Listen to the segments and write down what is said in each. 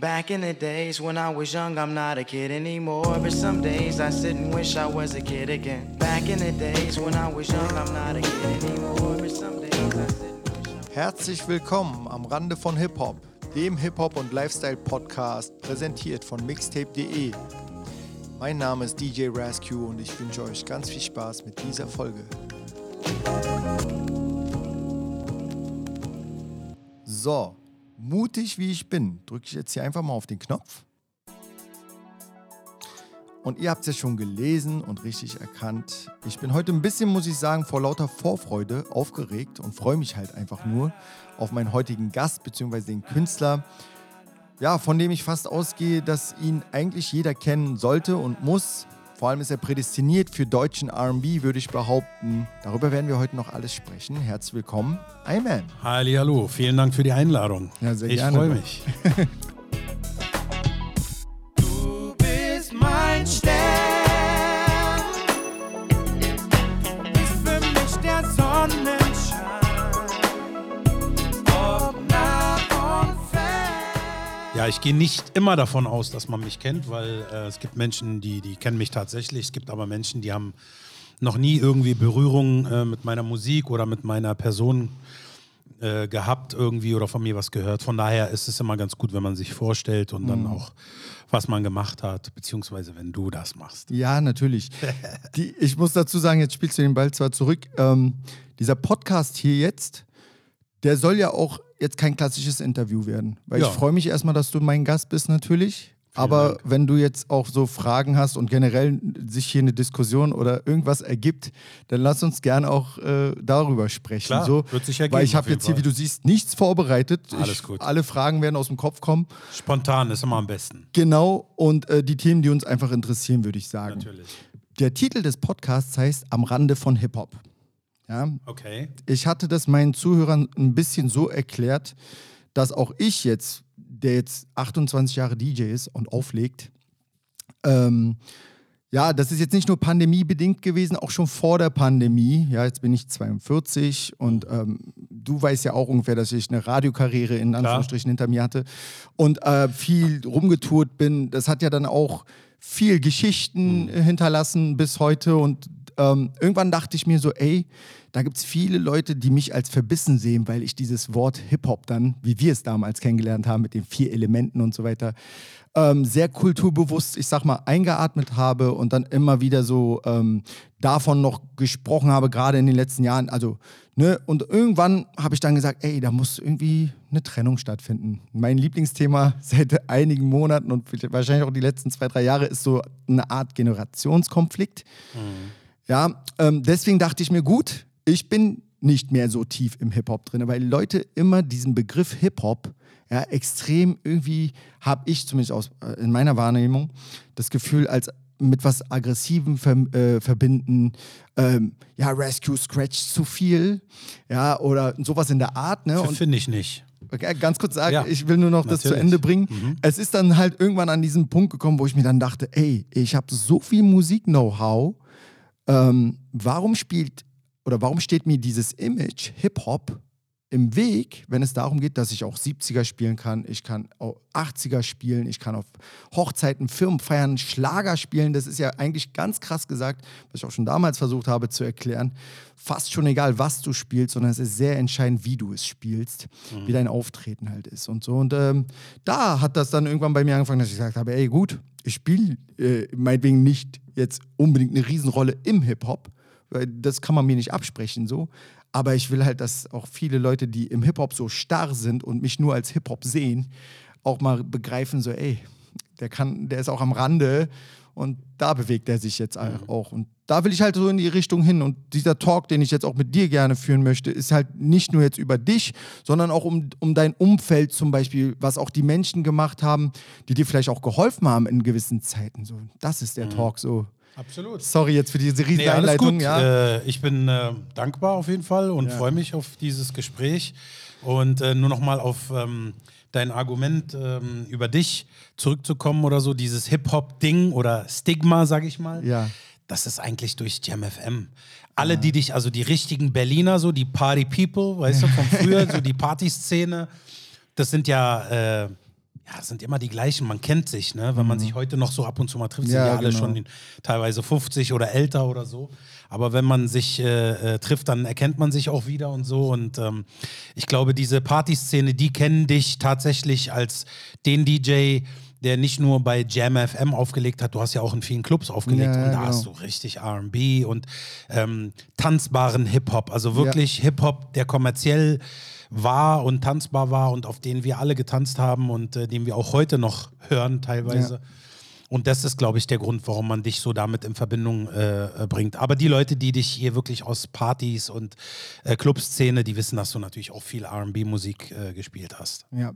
Back in the days when I was young, I'm not a kid anymore. But some days I sit and wish I was a kid again. Back in the days when I was young, I'm not a kid anymore. But some days I sit and wish I Herzlich willkommen am Rande von Hip-Hop, dem Hip-Hop- und Lifestyle-Podcast, präsentiert von mixtape.de. Mein Name ist DJ Rascue und ich wünsche euch ganz viel Spaß mit dieser Folge. So, mutig wie ich bin, drücke ich jetzt hier einfach mal auf den Knopf. Und ihr habt es ja schon gelesen und richtig erkannt. Ich bin heute ein bisschen, muss ich sagen, vor lauter Vorfreude aufgeregt und freue mich halt einfach nur auf meinen heutigen Gast bzw. den Künstler, ja, von dem ich fast ausgehe, dass ihn eigentlich jeder kennen sollte und muss. Vor allem ist er prädestiniert für deutschen RB, würde ich behaupten. Darüber werden wir heute noch alles sprechen. Herzlich willkommen, Ayman. Hallo, vielen Dank für die Einladung. Ja, sehr ich gerne. freue mich. ich gehe nicht immer davon aus, dass man mich kennt, weil äh, es gibt Menschen, die, die kennen mich tatsächlich. Es gibt aber Menschen, die haben noch nie irgendwie Berührung äh, mit meiner Musik oder mit meiner Person äh, gehabt irgendwie oder von mir was gehört. Von daher ist es immer ganz gut, wenn man sich vorstellt und dann auch, was man gemacht hat, beziehungsweise wenn du das machst. Ja, natürlich. Die, ich muss dazu sagen, jetzt spielst du den Ball zwar zurück. Ähm, dieser Podcast hier jetzt, der soll ja auch jetzt kein klassisches Interview werden. Weil Ja. ich freue mich erstmal, dass du mein Gast bist natürlich. Aber Dank. wenn du jetzt auch so Fragen hast und generell sich hier eine Diskussion oder irgendwas ergibt, dann lass uns gern auch äh, darüber sprechen. Klar, so, wird sich ergeben, Weil ich habe jetzt hier, wie du siehst, nichts vorbereitet. Alles ich, gut. Alle Fragen werden aus dem Kopf kommen. Spontan ist immer am besten. Genau, und äh, die Themen, die uns einfach interessieren, würde ich sagen. Natürlich. Der Titel des Podcasts heißt Am Rande von Hip-Hop. Ja, Okay. ich hatte das meinen Zuhörern ein bisschen so erklärt, dass auch ich jetzt, der jetzt 28 Jahre DJ ist und auflegt, ähm, ja, das ist jetzt nicht nur pandemiebedingt gewesen, auch schon vor der Pandemie. Ja, jetzt bin ich 42 und ähm, du weißt ja auch ungefähr, dass ich eine Radiokarriere in Anführungsstrichen hinter mir hatte und äh, viel rumgetourt bin. Das hat ja dann auch viel Geschichten äh, hinterlassen bis heute und ähm, irgendwann dachte ich mir so, ey, da gibt es viele Leute, die mich als verbissen sehen, weil ich dieses Wort Hip-Hop dann, wie wir es damals kennengelernt haben, mit den vier Elementen und so weiter, ähm, sehr kulturbewusst, ich sag mal, eingeatmet habe und dann immer wieder so ähm, davon noch gesprochen habe, gerade in den letzten Jahren. Also, ne, und irgendwann habe ich dann gesagt, ey, da muss irgendwie eine Trennung stattfinden. Mein Lieblingsthema seit einigen Monaten und wahrscheinlich auch die letzten zwei, drei Jahre ist so eine Art Generationskonflikt. Ja, ähm, deswegen dachte ich mir, gut, ich bin nicht mehr so tief im Hip-Hop drin, weil Leute immer diesen Begriff Hip-Hop ja, extrem irgendwie, habe ich zumindest aus, äh, in meiner Wahrnehmung, das Gefühl, als mit was Aggressivem ver äh, verbinden, ähm, ja, Rescue Scratch zu viel, ja, oder sowas in der Art, ne? Finde ich nicht. Okay, ganz kurz sagen, Ja, ich will nur noch das zu natürlich. Ende bringen. Es ist dann halt irgendwann an diesen Punkt gekommen, wo ich mir dann dachte, ey, ich habe so viel Musik-Know-how. Ähm, warum spielt oder warum steht mir dieses Image Hip-Hop im Weg, wenn es darum geht, dass ich auch 70er spielen kann, ich kann auch 80er spielen, ich kann auf Hochzeiten, Firmenfeiern Schlager spielen. Das ist ja eigentlich ganz krass gesagt, was ich auch schon damals versucht habe zu erklären. Fast schon egal, was du spielst, sondern es ist sehr entscheidend, wie du es spielst, wie dein Auftreten halt ist und so. Und ähm, da hat das dann irgendwann bei mir angefangen, dass ich gesagt habe, ey gut, ich spiele äh, meinetwegen nicht jetzt unbedingt eine Riesenrolle im Hip-Hop, das kann man mir nicht absprechen so. Aber ich will halt, dass auch viele Leute, die im Hip-Hop so starr sind und mich nur als Hip-Hop sehen, auch mal begreifen, so, ey, der kann, der ist auch am Rande und da bewegt er sich jetzt auch. Und da will ich halt so in die Richtung hin. Und dieser Talk, den ich jetzt auch mit dir gerne führen möchte, ist halt nicht nur jetzt über dich, sondern auch um, um dein Umfeld zum Beispiel, was auch die Menschen gemacht haben, die dir vielleicht auch geholfen haben in gewissen Zeiten. So, das ist der Talk so. Absolut. Sorry jetzt für diese riesen Nee, alles Einleitung. gut. Ja. Äh, ich bin äh, dankbar auf jeden Fall und Ja. freue mich auf dieses Gespräch. Und äh, nur noch mal auf ähm, dein Argument ähm, über dich zurückzukommen oder so, dieses Hip-Hop-Ding oder Stigma, sag ich mal. Ja. Das ist eigentlich durch Jam FM. Alle, die dich, also die richtigen Berliner, so die Party People, weißt du, von früher, so die Partyszene, das sind ja, äh, ja, es sind immer die gleichen, man kennt sich, ne? Wenn man sich heute noch so ab und zu mal trifft, sind Mhm. Ja, ja alle genau. schon teilweise 50 oder älter oder so. Aber wenn man sich äh, äh, trifft, dann erkennt man sich auch wieder und so. Und ähm, ich glaube, diese Partyszene, die kennen dich tatsächlich als den DJ, der nicht nur bei Jam FM aufgelegt hat, du hast ja auch in vielen Clubs aufgelegt Ja, und da genau. hast du richtig RB und ähm, tanzbaren Hip-Hop. Also wirklich Hip-Hop, der kommerziell war und tanzbar war und auf den wir alle getanzt haben und äh, den wir auch heute noch hören teilweise. Ja. Und das ist, glaube ich, der Grund, warum man dich so damit in Verbindung äh, äh, bringt. Aber die Leute, die dich hier wirklich aus Partys und äh, Clubszene, die wissen, dass du natürlich auch viel RB-Musik äh, gespielt hast. Ja.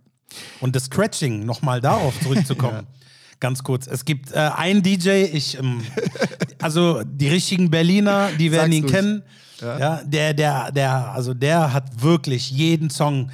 Und das Scratching, nochmal darauf zurückzukommen. Ganz kurz. Es gibt äh, einen DJ, ich, ähm, also die richtigen Berliner, die werden Sag's ihn ruhig. kennen. Ja. der, der, der, also der hat wirklich jeden Song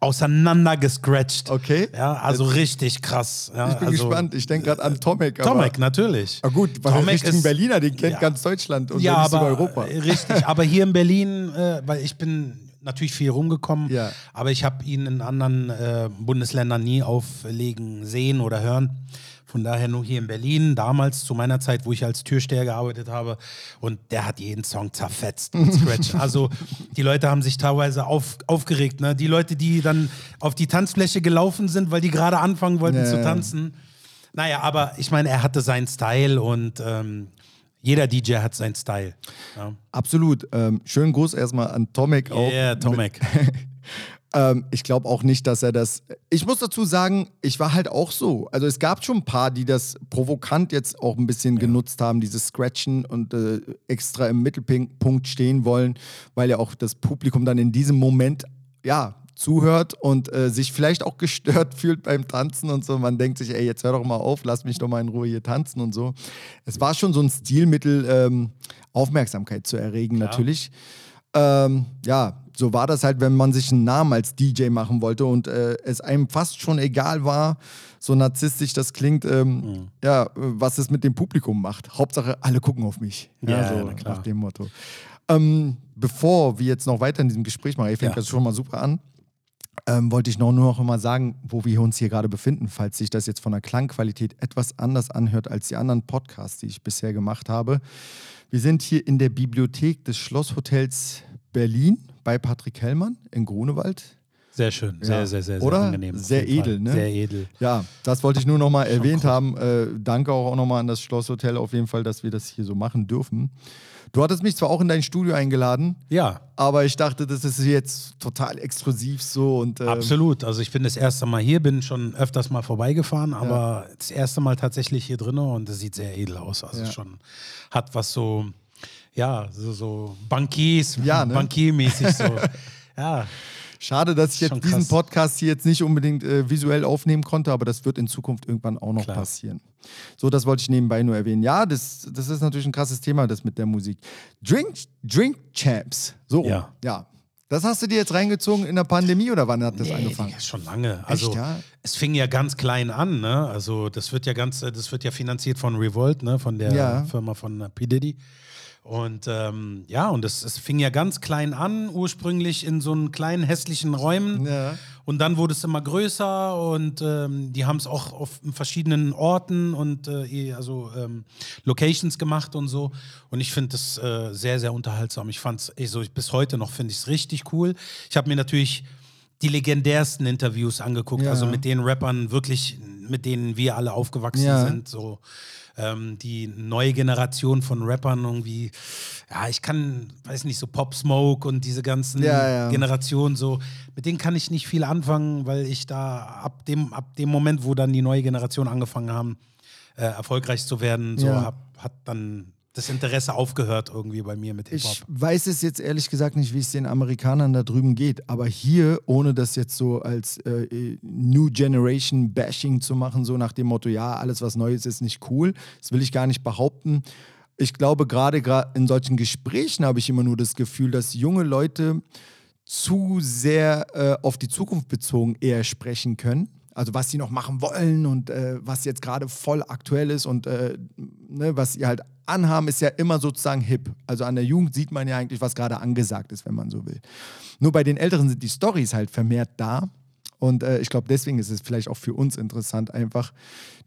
auseinander gescratcht. Okay. Ja, also richtig krass. Ja, Ich bin also, gespannt. Ich denke gerade an Tomek. Tomek, natürlich. Ah, gut, weil Tomek ist- Berliner, den kennt Ja. ganz Deutschland und ja, aber Europa. richtig. Aber hier in Berlin, äh, weil ich bin natürlich viel rumgekommen, Ja. aber ich habe ihn in anderen äh, Bundesländern nie auflegen sehen oder hören. Von daher nur hier in Berlin, damals zu meiner Zeit, wo ich als Türsteher gearbeitet habe. Und der hat jeden Song zerfetzt mit Scratch. also die Leute haben sich teilweise auf, aufgeregt. Ne? Die Leute, die dann auf die Tanzfläche gelaufen sind, weil die gerade anfangen wollten Ja, zu ja. tanzen. Naja, aber ich meine, er hatte seinen Style und ähm, jeder DJ hat seinen Style. Ja. Absolut. Ähm, schönen Gruß erstmal an Tomek auch. Yeah, Tomek. Ähm, ich glaube auch nicht, dass er das. Ich muss dazu sagen, ich war halt auch so. Also es gab schon ein paar, die das provokant jetzt auch ein bisschen genutzt haben, dieses Scratchen und äh, extra im Mittelpunkt stehen wollen, weil ja auch das Publikum dann in diesem Moment ja zuhört und äh, sich vielleicht auch gestört fühlt beim Tanzen und so. Man denkt sich, ey, jetzt hör doch mal auf, lass mich doch mal in Ruhe hier tanzen und so. Es war schon so ein Stilmittel, ähm, Aufmerksamkeit zu erregen, natürlich. Ähm, ja, so war das halt, wenn man sich einen Namen als DJ machen wollte und äh, es einem fast schon egal war, so narzisstisch das klingt, ähm, Mhm. ja, was es mit dem Publikum macht. Hauptsache, alle gucken auf mich. Ja, so na klar. nach dem Motto. Ähm, bevor wir jetzt noch weiter in diesem Gespräch machen, ich fängt Ja. das schon mal super an, ähm, wollte ich noch, nur noch mal sagen, wo wir uns hier gerade befinden, falls sich das jetzt von der Klangqualität etwas anders anhört als die anderen Podcasts, die ich bisher gemacht habe. Wir sind hier in der Bibliothek des Schlosshotels Berlin bei Patrick Hellmann in Grunewald. Sehr schön, sehr, Ja. sehr, sehr, sehr Oder? angenehm. Sehr edel, ne? Sehr edel. Ja, das wollte ich nur noch mal erwähnt cool. haben. Äh, danke auch noch mal an das Schlosshotel auf jeden Fall, dass wir das hier so machen dürfen. Du hattest mich zwar auch in dein Studio eingeladen, Ja, aber ich dachte, das ist jetzt total exklusiv so und ähm, absolut. Also ich bin das erste Mal hier, bin schon öfters mal vorbeigefahren, aber das erste Mal tatsächlich hier drin und es sieht sehr edel aus. Also Ja. schon hat was so, ja, so, so Bankiers, Ja, ne? Bankiermäßig so. ja, Schade, dass ich jetzt Schon diesen krass. Podcast hier jetzt nicht unbedingt äh, visuell aufnehmen konnte, aber das wird in Zukunft irgendwann auch noch Klar. passieren. So, das wollte ich nebenbei nur erwähnen. Ja, das, das ist natürlich ein krasses Thema, das mit der Musik. Drink, Drink Champs. So. Ja. ja. Das hast du dir jetzt reingezogen in der Pandemie oder wann hat das angefangen? Ja, schon lange. Also ja? es fing ja ganz klein an, ne? Also das wird ja ganz, das wird ja finanziert von Revolt, ne? Von der Ja. Firma von P. Diddy. Und ähm, ja, und es, es fing ja ganz klein an, ursprünglich in so einen kleinen hässlichen Räumen. Ja. Und dann wurde es immer größer und ähm, die haben es auch auf verschiedenen Orten und äh, also ähm, Locations gemacht und so. Und ich finde das äh, sehr, sehr unterhaltsam. Ich fand es, so, ich- bis heute noch finde ich es richtig cool. Ich habe mir natürlich die legendärsten Interviews angeguckt, Ja. also mit den Rappern wirklich, mit denen wir alle aufgewachsen Ja. sind. So ähm, die neue Generation von Rappern irgendwie, ja, ich kann, weiß nicht, so Pop Smoke und diese ganzen Ja, ja. Generationen so, mit denen kann ich nicht viel anfangen, weil ich da ab dem, ab dem Moment, wo dann die neue Generation angefangen haben, äh, erfolgreich zu werden, so Ja. hab, hat dann das Interesse aufgehört irgendwie bei mir mit Hip-Hop. Ich weiß es jetzt ehrlich gesagt nicht, wie es den Amerikanern da drüben geht, aber hier, ohne das jetzt so als äh, New Generation Bashing zu machen, so nach dem Motto, ja, alles was Neues ist nicht cool, das will ich gar nicht behaupten. Ich glaube, gerade in solchen Gesprächen habe ich immer nur das Gefühl, dass junge Leute zu sehr äh, auf die Zukunft bezogen eher sprechen können. Also was sie noch machen wollen und äh, was jetzt gerade voll aktuell ist und äh, ne, was sie halt anhaben, ist ja immer sozusagen hip. Also an der Jugend sieht man ja eigentlich, was gerade angesagt ist, wenn man so will. Nur bei den Älteren sind die Stories halt vermehrt da Und äh, ich glaube, deswegen ist es vielleicht auch für uns interessant, einfach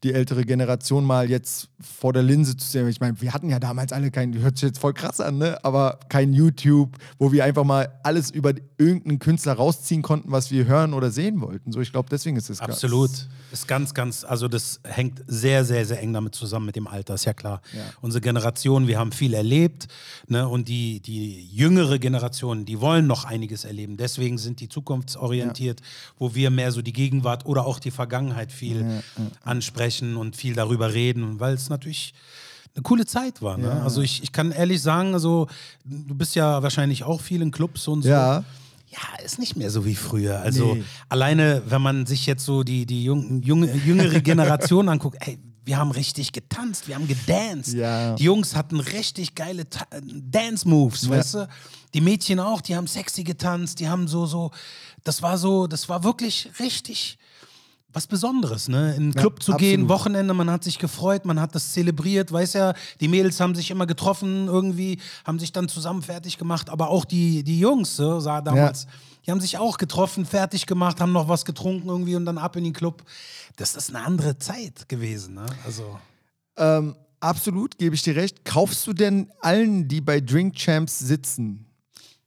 die ältere Generation mal jetzt vor der Linse zu sehen. Ich meine, wir hatten ja damals alle kein, hört sich jetzt voll krass an, ne? aber kein YouTube, wo wir einfach mal alles über irgendeinen Künstler rausziehen konnten, was wir hören oder sehen wollten. So, ich glaube, deswegen ist es Absolut. Ist ganz, ganz, also das hängt sehr, sehr, sehr eng damit zusammen mit dem Alter, ist ja klar. Ja. Unsere Generation, wir haben viel erlebt ne? und die, die jüngere Generation, die wollen noch einiges erleben. Deswegen sind die zukunftsorientiert, wo wir mehr so die Gegenwart oder auch die Vergangenheit viel ansprechen und viel darüber reden, weil es natürlich eine coole Zeit war. Ne? Ja. Also ich, ich kann ehrlich sagen, also du bist ja wahrscheinlich auch viel in Clubs und so. Ja. Ja, ist nicht mehr so wie früher. Also Nee. alleine, wenn man sich jetzt so die, die jung, junge, jüngere Generation anguckt, ey, wir haben richtig getanzt, wir haben gedanced. Ja. Die Jungs hatten richtig geile Ta Dance-Moves, weißt du? Die Mädchen auch, die haben sexy getanzt, die haben so, so, das war so, das war wirklich richtig was Besonderes, ne? In den Club zu gehen, absolut. Wochenende, man hat sich gefreut, man hat das zelebriert, weiß ja, die Mädels haben sich immer getroffen irgendwie, haben sich dann zusammen fertig gemacht, aber auch die, die Jungs, so, sah damals, die haben sich auch getroffen, fertig gemacht, haben noch was getrunken irgendwie und dann ab in den Club. Das ist eine andere Zeit gewesen, ne? Also. Ähm, absolut, gebe ich dir recht. Kaufst du denn allen, die bei Drink Champs sitzen,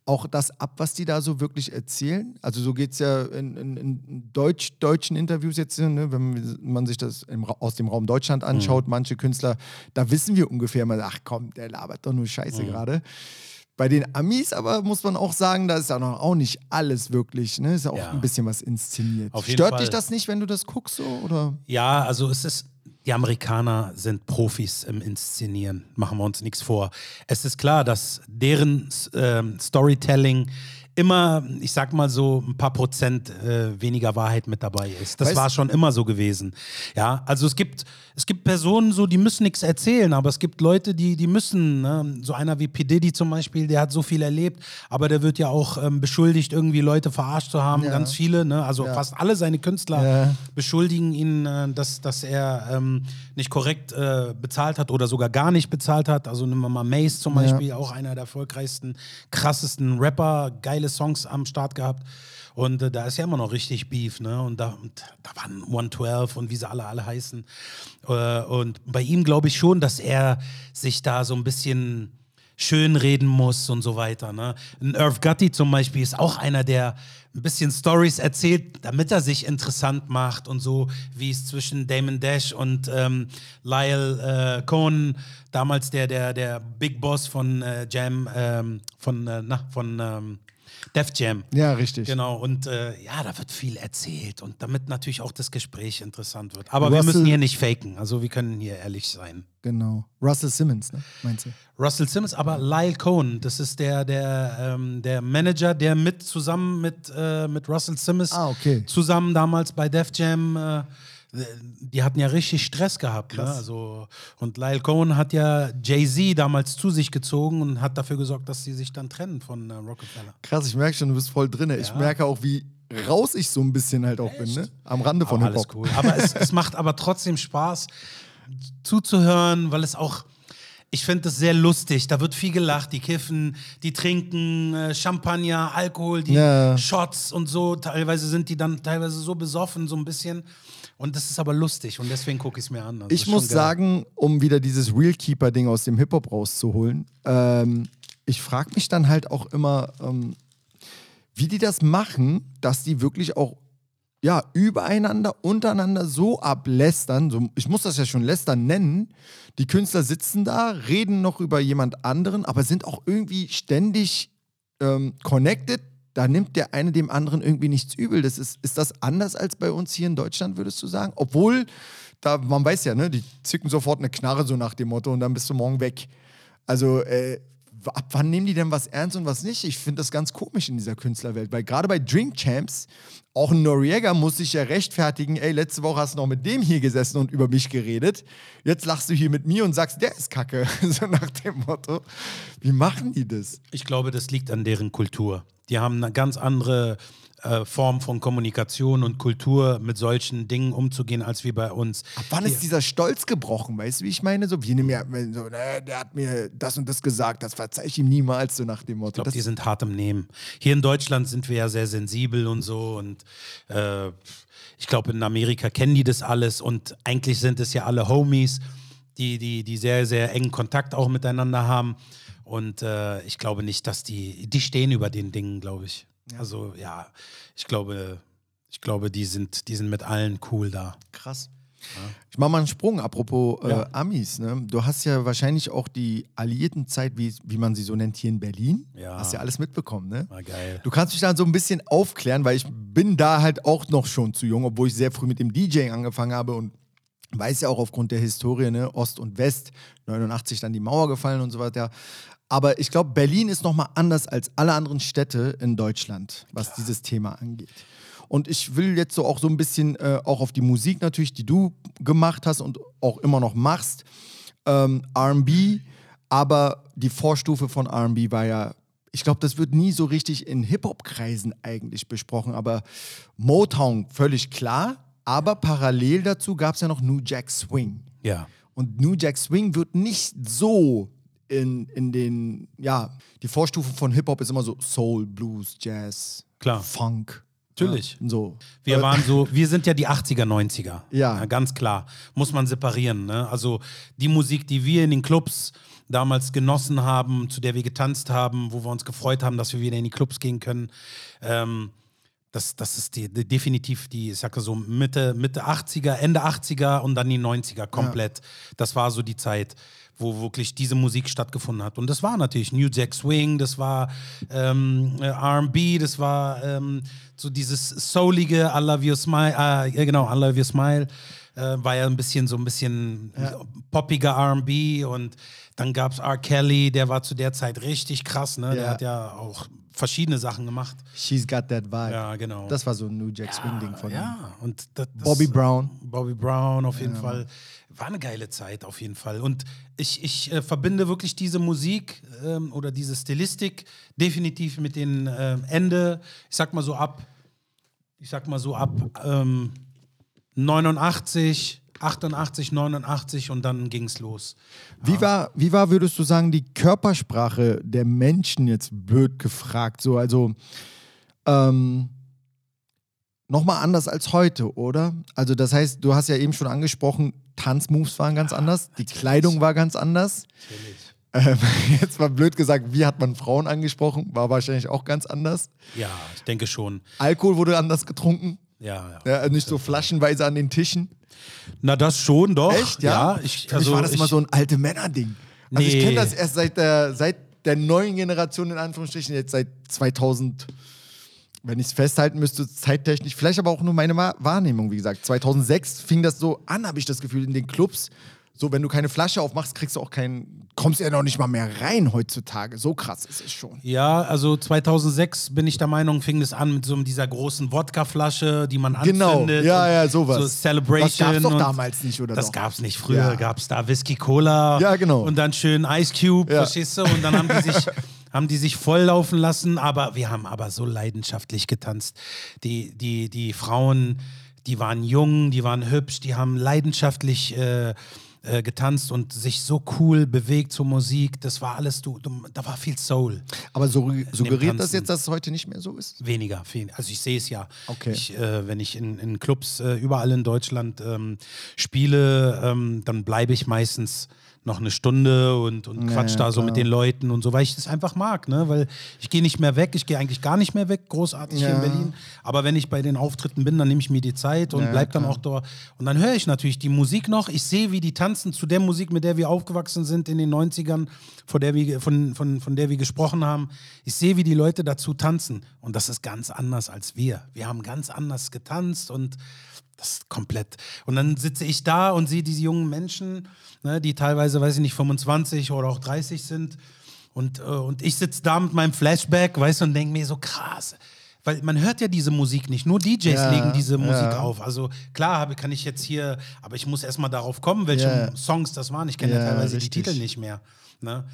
auch das ab, was die da so wirklich erzählen? Also so geht es ja in, in, in Deutsch, deutschen Interviews jetzt, ne, wenn man sich das im, aus dem Raum Deutschland anschaut, manche Künstler, da wissen wir ungefähr mal, ach komm, der labert doch nur Scheiße gerade. Bei den Amis aber muss man auch sagen, da ist ja noch auch nicht alles wirklich, ne? Ist ja auch Ja. ein bisschen was inszeniert. Stört Fall. dich das nicht, wenn du das guckst so, oder? Ja, also es ist, die Amerikaner sind Profis im Inszenieren, machen wir uns nichts vor. Es ist klar, dass deren ähm, Storytelling immer, ich sag mal so, ein paar Prozent äh, weniger Wahrheit mit dabei ist. Das Weißt- war schon immer so gewesen. Ja, also es gibt, es gibt Personen so, die müssen nichts erzählen, aber es gibt Leute, die, die müssen, ne? so einer wie P. Diddy zum Beispiel, der hat so viel erlebt, aber der wird ja auch ähm, beschuldigt, irgendwie Leute verarscht zu haben, Ja. ganz viele, ne? also Ja. fast alle seine Künstler Ja. beschuldigen ihn, äh, dass, dass er ähm, nicht korrekt äh, bezahlt hat oder sogar gar nicht bezahlt hat. Also nehmen wir mal Mace zum. Beispiel, auch einer der erfolgreichsten, krassesten Rapper, geile Songs am Start gehabt. Und äh, da ist ja immer noch richtig Beef, ne? Und da, und da waren 112 und wie sie alle alle heißen. Äh, und bei ihm glaube ich schon, dass er sich da so ein bisschen schönreden muss und so weiter. Ne? Ein Irv Gotti zum Beispiel ist auch einer, der ein bisschen Stories erzählt, damit er sich interessant macht und so, wie es zwischen Damon Dash und ähm, Lyle äh, Cohen, damals der, der, der Big Boss von äh, Jam, ähm, von, äh, na, von ähm, Def Jam. Ja, richtig. Genau, und äh, ja, da wird viel erzählt und damit natürlich auch das Gespräch interessant wird. Aber Russell- wir müssen hier nicht faken, also wir können hier ehrlich sein. Genau. Russell Simmons, ne? Meinst du? Russell Simmons, aber Lyle Cohen, das ist der, der, ähm, der Manager, der mit zusammen mit, äh, mit Russell Simmons Ah, okay. zusammen damals bei Def Jam, äh, die hatten ja richtig Stress gehabt. Ne? Also, und Lyle Cohen hat ja Jay-Z damals zu sich gezogen und hat dafür gesorgt, dass sie sich dann trennen von äh, Rockefeller. Krass, ich merke schon, du bist voll drin. Ich Ja. merke auch, wie raus ich so ein bisschen halt auch bin, ne? Am Rande von Hip-Hop. cool. Aber es, es macht aber trotzdem Spaß zuzuhören, weil es auch. Ich finde es sehr lustig. Da wird viel gelacht. Die kiffen, die trinken äh, Champagner, Alkohol, die Ja. Shots und so. Teilweise sind die dann teilweise so besoffen, so ein bisschen. Und das ist aber lustig und deswegen gucke ich es mir an. Also Ich muss geil. sagen, um wieder dieses Real Keeper-Ding aus dem Hip-Hop rauszuholen, ähm, ich frage mich dann halt auch immer, ähm, wie die das machen, dass die wirklich auch ja, übereinander, untereinander so ablästern, so, ich muss das ja schon lästern nennen, die Künstler sitzen da, reden noch über jemand anderen, aber sind auch irgendwie ständig ähm, connected. Da nimmt der eine dem anderen irgendwie nichts übel. Das ist, ist das anders als bei uns hier in Deutschland, würdest du sagen? Obwohl, da, man weiß ja, ne, die zücken sofort eine Knarre so nach dem Motto und dann bist du morgen weg. Also, äh, ab wann nehmen die denn was ernst und was nicht? Ich finde das ganz komisch in dieser Künstlerwelt, weil gerade bei Drink Champs, auch ein Noriega muss sich ja rechtfertigen, ey, letzte Woche hast du noch mit dem hier gesessen und über mich geredet. Jetzt lachst du hier mit mir und sagst, der ist kacke. so nach dem Motto. Wie machen die das? Ich glaube, das liegt an deren Kultur. Die haben eine ganz andere äh, Form von Kommunikation und Kultur mit solchen Dingen umzugehen, als wie bei uns. Ab wann ist dieser Stolz gebrochen? Weißt du, wie ich meine? So, wir ja, wenn so, ne, der hat mir das und das gesagt, das verzeih ich ihm niemals, so nach dem Motto. Ich glaube, die sind hart im Nehmen. Hier in Deutschland sind wir ja sehr sensibel und so und äh, ich glaube, in Amerika kennen die das alles und eigentlich sind es ja alle Homies, die, die, die sehr, sehr engen Kontakt auch miteinander haben. Und äh, ich glaube nicht, dass die, die stehen über den Dingen, glaube ich. Also ja, ich glaube, ich glaube, die sind, die sind mit allen cool da. Krass. Ich mache mal einen Sprung, apropos äh, Ja. Amis. Ne? Du hast ja wahrscheinlich auch die Alliiertenzeit, wie, wie man sie so nennt, hier in Berlin. Ja. Hast ja alles mitbekommen, ne? War geil. Du kannst mich da so ein bisschen aufklären, weil ich bin da halt auch noch schon zu jung, obwohl ich sehr früh mit dem DJing angefangen habe und weiß ja auch aufgrund der Historie, ne, Ost und West, 89 dann die Mauer gefallen und so weiter. Aber ich glaube, Berlin ist nochmal anders als alle anderen Städte in Deutschland, was dieses Thema angeht. Und ich will jetzt so auch so ein bisschen äh, auch auf die Musik natürlich, die du gemacht hast und auch immer noch machst, ähm, RB, aber die Vorstufe von RB war ja, ich glaube, das wird nie so richtig in Hip-Hop-Kreisen eigentlich besprochen, aber Motown völlig klar, aber parallel dazu gab es ja noch New Jack Swing. Ja. Und New Jack Swing wird nicht so in, in den, ja, die Vorstufe von Hip-Hop ist immer so Soul, Blues, Jazz, Klar. Funk. Natürlich. Ja, so. Wir waren so, wir sind ja die 80er, 90er. Ja. ganz klar. Muss man separieren. Ne? Also die Musik, die wir in den Clubs damals genossen haben, zu der wir getanzt haben, wo wir uns gefreut haben, dass wir wieder in die Clubs gehen können. Ähm, das, das ist die, die, definitiv die, ich sage so Mitte, Mitte 80er, Ende 80er und dann die 90er komplett. Das war so die Zeit, wo wirklich diese Musik stattgefunden hat. Und das war natürlich New Jack Swing, das war ähm, äh, RB, das war ähm, so dieses soulige I Love Your Smile, äh, ja genau, I Love Your Smile. Äh, war ja ein bisschen so ein bisschen poppiger RB und dann gab es R. Kelly, der war zu der Zeit richtig krass, ne? Der Ja. hat ja auch verschiedene Sachen gemacht. She's Got That Vibe. Ja, genau. Das war so ein New Jack Swing-Ding von ihm. Ja, und das, das, Bobby Brown. Bobby Brown auf jeden Fall. War eine geile Zeit auf jeden Fall. Und ich, ich äh, verbinde wirklich diese Musik ähm, oder diese Stilistik definitiv mit den ähm, Ende, ich sag mal so ab, ich sag mal so ab ähm, 89, 88, 89 und dann ging's los. Wie war, wie war, würdest du sagen, die Körpersprache der Menschen jetzt blöd gefragt? So, also ähm, nochmal anders als heute, oder? Also, das heißt, du hast ja eben schon angesprochen, Tanzmoves waren ganz anders, die Kleidung war ganz anders. Ähm, jetzt mal blöd gesagt, wie hat man Frauen angesprochen? War wahrscheinlich auch ganz anders. Ja, ich denke schon. Alkohol wurde anders getrunken. Ja, ja. Ja, nicht so flaschenweise an den Tischen. Na, das schon, doch. Echt, ja? ich, Für mich war das immer so ein alte Männer-Ding. Also ich Nee. kenne das erst seit der, seit der neuen Generation, in Anführungsstrichen, jetzt seit 2000, wenn ich es festhalten müsste, zeittechnisch, vielleicht aber auch nur meine Wahrnehmung, wie gesagt. 2006 fing das so an, habe ich das Gefühl, in den Clubs. So, wenn du keine Flasche aufmachst, kriegst du auch keinen, kommst ja noch nicht mal mehr rein heutzutage. So krass ist es schon. Ja, also 2006 bin ich der Meinung, fing das an mit so dieser großen Wodkaflasche, die man Genau, anzündet. ja, und ja, sowas. So Celebration. Das gab's doch und damals nicht, oder Das doch? gab's nicht. Früher Ja. gab's da Whisky Cola. Ja, genau. Und dann schön Ice Cube, Ja. verstehst du? Und dann haben die sich... haben die sich volllaufen lassen, aber wir haben aber so leidenschaftlich getanzt. Die, die, die Frauen, die waren jung, die waren hübsch, die haben leidenschaftlich äh, äh, getanzt und sich so cool bewegt zur Musik. Das war alles, du, du da war viel Soul. Aber so, suggeriert das jetzt, dass es heute nicht mehr so ist? Weniger, viel. Also ich sehe es ja. Okay. Ich, äh, wenn ich in, in Clubs äh, überall in Deutschland ähm, spiele, ähm, dann bleibe ich meistens noch eine Stunde und, und Ja, quatsch ja, da so klar. mit den Leuten und so, weil ich das einfach mag, ne? Weil ich gehe nicht mehr weg, ich gehe eigentlich gar nicht mehr weg, großartig hier in Ja. Berlin. Aber wenn ich bei den Auftritten bin, dann nehme ich mir die Zeit und Ja, bleib dann klar. auch dort. Und dann höre ich natürlich die Musik noch. Ich sehe, wie die tanzen zu der Musik, mit der wir aufgewachsen sind in den 90ern, von der wir, von, von, von der wir gesprochen haben. Ich sehe, wie die Leute dazu tanzen. Und das ist ganz anders als wir. Wir haben ganz anders getanzt und das ist komplett. Und dann sitze ich da und sehe diese jungen Menschen, ne, die teilweise, weiß ich nicht, 25 oder auch 30 sind. Und, äh, und ich sitze da mit meinem Flashback, weißt du, und denke mir so krass. Weil man hört ja diese Musik nicht, nur DJs Ja, legen diese Musik ja. auf. Also klar habe, kann ich jetzt hier, aber ich muss erstmal darauf kommen, welche Ja. Songs das waren. Ich kenne ja, Ja, teilweise richtig. die Titel nicht mehr. Ne?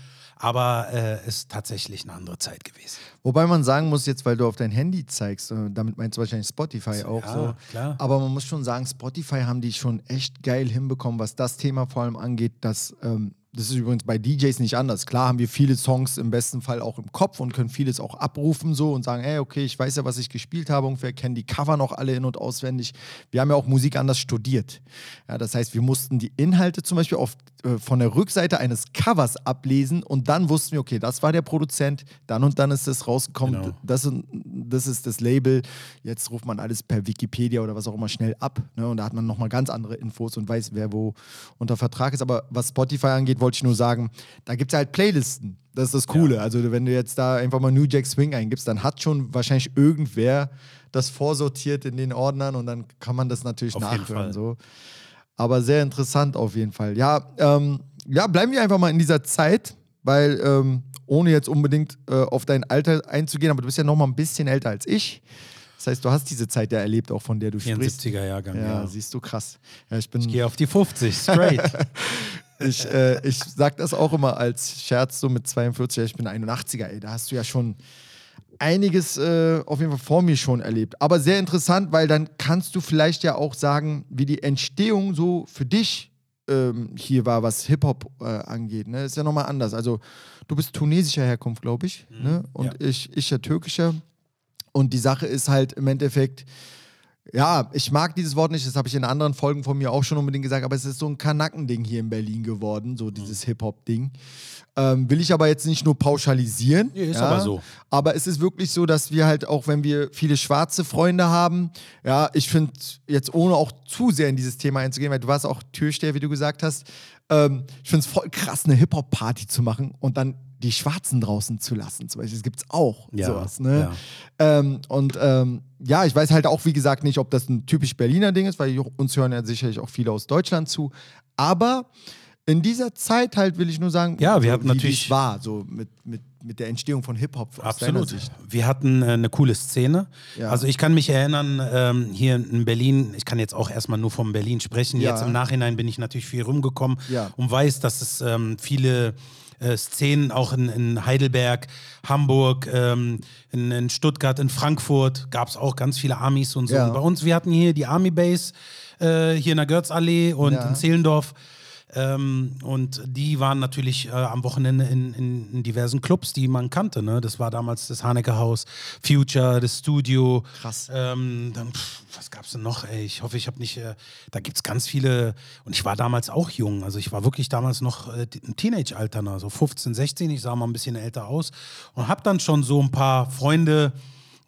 Aber äh, ist tatsächlich eine andere Zeit gewesen. Wobei man sagen muss, jetzt, weil du auf dein Handy zeigst, äh, damit meinst du wahrscheinlich Spotify auch ja, so. klar. Aber man muss schon sagen, Spotify haben die schon echt geil hinbekommen, was das Thema vor allem angeht, dass. Ähm, das ist übrigens bei DJs nicht anders. Klar haben wir viele Songs im besten Fall auch im Kopf und können vieles auch abrufen so und sagen, ey, okay, ich weiß ja, was ich gespielt habe ungefähr, kennen die Cover noch alle in- und auswendig. Wir haben ja auch Musik anders studiert. Ja, das heißt, wir mussten die Inhalte zum Beispiel auf, äh, von der Rückseite eines Covers ablesen und dann wussten wir, okay, das war der Produzent, dann und dann ist das rausgekommen, Genau. das, und- das ist das Label. Jetzt ruft man alles per Wikipedia oder was auch immer schnell ab. Ne? Und da hat man nochmal ganz andere Infos und weiß, wer wo unter Vertrag ist. Aber was Spotify angeht, wollte ich nur sagen, da gibt es halt Playlisten. Das ist das Coole. Also wenn du jetzt da einfach mal New Jack Swing eingibst, dann hat schon wahrscheinlich irgendwer das vorsortiert in den Ordnern und dann kann man das natürlich Auf nachhören. So. Aber sehr interessant auf jeden Fall. Ja, ähm, ja, bleiben wir einfach mal in dieser Zeit, weil ähm, ohne jetzt unbedingt äh, auf dein Alter einzugehen, aber du bist ja noch mal ein bisschen älter als ich. Das heißt, du hast diese Zeit ja erlebt, auch von der du sprichst. 74er Jahrgang, Ja, ja. siehst du krass. Ja, ich bin, Ich gehe auf die 50, straight. ich, äh, ich sag das auch immer als Scherz, so mit 42, ja, ich bin 81er, ey, da hast du ja schon einiges äh, auf jeden Fall vor mir schon erlebt. Aber sehr interessant, weil dann kannst du vielleicht ja auch sagen, wie die Entstehung so für dich ähm, hier war, was Hip-Hop äh, angeht. Ne? Ist ja nochmal anders. Also du bist tunesischer Herkunft, glaube ich, ne? und ja. ich, ich ja türkischer. Und die Sache ist halt im Endeffekt, ja, ich mag dieses Wort nicht, das habe ich in anderen Folgen von mir auch schon unbedingt gesagt, aber es ist so ein Kanackending hier in Berlin geworden, so dieses Hip-Hop-Ding. Ähm, will ich aber jetzt nicht nur pauschalisieren. Nee, ist aber so. Aber es ist wirklich so, dass wir halt auch, wenn wir viele schwarze Freunde haben, ja, ich finde, jetzt ohne auch zu sehr in dieses Thema einzugehen, weil du warst auch Türsteher, wie du gesagt hast, ähm, ich finde es voll krass, eine Hip-Hop-Party zu machen und dann die Schwarzen draußen zu lassen. Zum Beispiel, das gibt es auch, Ja, sowas. Ne? ja. Ähm, und ähm, ja, ich weiß halt auch, wie gesagt, nicht, ob das ein typisch Berliner Ding ist, weil uns hören ja sicherlich auch viele aus Deutschland zu. Aber in dieser Zeit halt will ich nur sagen, Ja, wir so, hatten wie natürlich- es war, so mit, mit, mit der Entstehung von Hip-Hop Absolut. Wir hatten äh, eine coole Szene. Ja. Also ich kann mich erinnern, ähm, hier in Berlin, ich kann jetzt auch erstmal nur von Berlin sprechen. Ja. Jetzt im Nachhinein bin ich natürlich viel rumgekommen Ja. und weiß, dass es ähm, viele äh, Szenen auch in, in Heidelberg, Hamburg, ähm, in, in Stuttgart, in Frankfurt gab es auch ganz viele Armys und so. Ja. Und bei uns, wir hatten hier die Army Base äh, hier in der Görzallee und Ja. in Zehlendorf. Ähm, und die waren natürlich äh, am Wochenende in, in, in diversen Clubs, die man kannte. Ne? Das war damals das Haneke Haus, Future, das Studio. Krass. Ähm, dann, pff, was gab's denn noch? Ey, ich hoffe, ich habe nicht. Äh, da gibt's ganz viele. Und ich war damals auch jung. Also ich war wirklich damals noch äh, im Teenage-Alter, ne? so 15, 16. Ich sah mal ein bisschen älter aus und habe dann schon so ein paar Freunde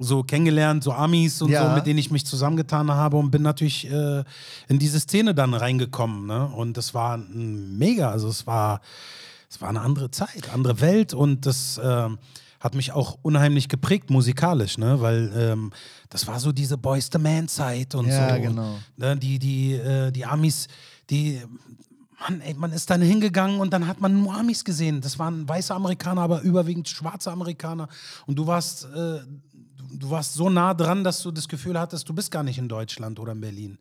so kennengelernt, so Amis und Ja. so, mit denen ich mich zusammengetan habe und bin natürlich äh, in diese Szene dann reingekommen. Ne? Und das war mega, also es war, es war eine andere Zeit, andere Welt und das ähm, hat mich auch unheimlich geprägt musikalisch, ne? weil ähm, das war so diese Boys the Man Zeit und Ja, so. genau. Ne? Die, die, äh, die Amis, die Mann, ey, man ist dann hingegangen und dann hat man nur Amis gesehen. Das waren weiße Amerikaner, aber überwiegend schwarze Amerikaner. Und du warst, äh, du, warst so nah dran, dass du das Gefühl hattest, du bist gar nicht in Deutschland oder in Berlin.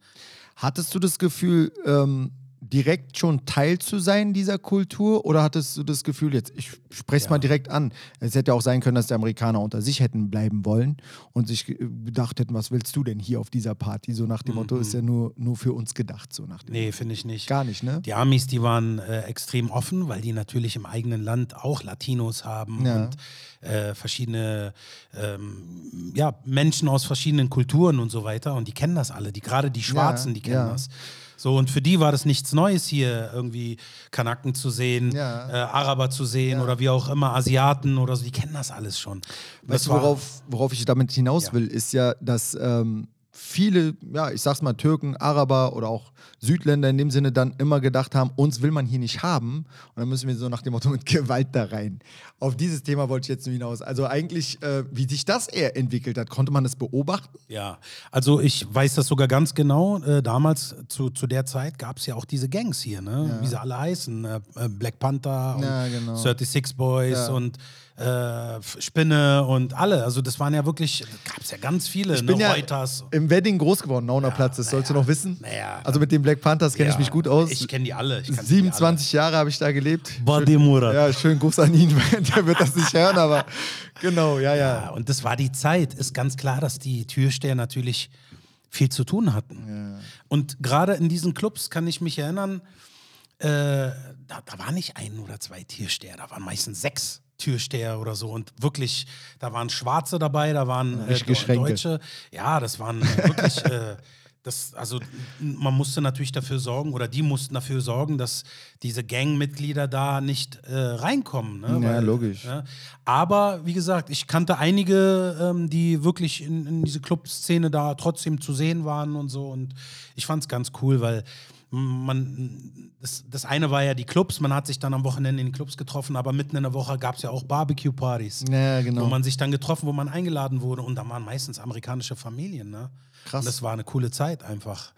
Hattest du das Gefühl, ähm, direkt schon Teil zu sein dieser Kultur oder hattest du das Gefühl, jetzt, ich spreche es mal direkt an, es hätte auch sein können, dass die Amerikaner unter sich hätten bleiben wollen und sich ge- gedacht hätten, was willst du denn hier auf dieser Party? So nach dem Motto, ist ja nur, nur für uns gedacht, so nach dem Nee, finde ich nicht. Gar nicht, ne? Die Amis, die waren äh, extrem offen, weil die natürlich im eigenen Land auch Latinos haben Ja. und äh, verschiedene ähm, ja, Menschen aus verschiedenen Kulturen und so weiter. Und die kennen das alle. Die gerade die Schwarzen, die kennen ja. das. So, und für die war das nichts Neues hier, irgendwie Kanaken zu sehen, Ja. äh, Araber zu sehen oder wie auch immer, Asiaten oder so, die kennen das alles schon. Weißt Das du, worauf, worauf ich damit hinaus Ja. will, ist ja, dass ähm, viele, ja, ich sag's mal, Türken, Araber oder auch Südländer in dem Sinne dann immer gedacht haben, uns will man hier nicht haben. Und dann müssen wir so nach dem Motto mit Gewalt da rein. Auf dieses Thema wollte ich jetzt nur hinaus. Also eigentlich, äh, wie sich das eher entwickelt hat, konnte man das beobachten? Ja, also ich weiß das sogar ganz genau. Äh, damals, zu, zu der Zeit, gab es ja auch diese Gangs hier, ne? wie sie alle heißen. Äh, äh, Black Panther und Ja, genau. 36 Boys Ja. und äh, Spinne und alle. Also das waren ja wirklich, gab es ja ganz viele. Ich bin ne? ja Reuters. im Wedding groß geworden, Nauner Platz, das sollst du noch wissen. naja. Also mit den Black Panthers kenne ich Ja, mich gut aus. Ich kenne die alle. Ich kannte die 27 Jahre habe ich da gelebt. Badi Murat. Ja, schönen Gruß an ihn, weil der wird das nicht hören, aber genau, ja, Ja, ja. und das war die Zeit. Ist ganz klar, dass die Türsteher natürlich viel zu tun hatten. Und gerade in diesen Clubs kann ich mich erinnern, äh, da, da war nicht ein oder zwei Türsteher, da waren meistens sechs Türsteher oder so. Und wirklich, da waren Schwarze dabei, da waren äh. Deutsche. Ja, das waren wirklich. Äh, das, also man musste natürlich dafür sorgen, oder die mussten dafür sorgen, dass diese Gangmitglieder da nicht äh, reinkommen. Ne? Ja, logisch. Ja. Aber wie gesagt, ich kannte einige, ähm, die wirklich in, in diese Clubszene da trotzdem zu sehen waren und so. Und ich fand es ganz cool, weil man, das, das eine war ja die Clubs, man hat sich dann am Wochenende in den Clubs getroffen, aber mitten in der Woche gab es ja auch Barbecue-Partys. Ja, genau. Wo man sich dann getroffen, wo man eingeladen wurde und da waren meistens amerikanische Familien. Ne? Krass. Und das war eine coole Zeit einfach.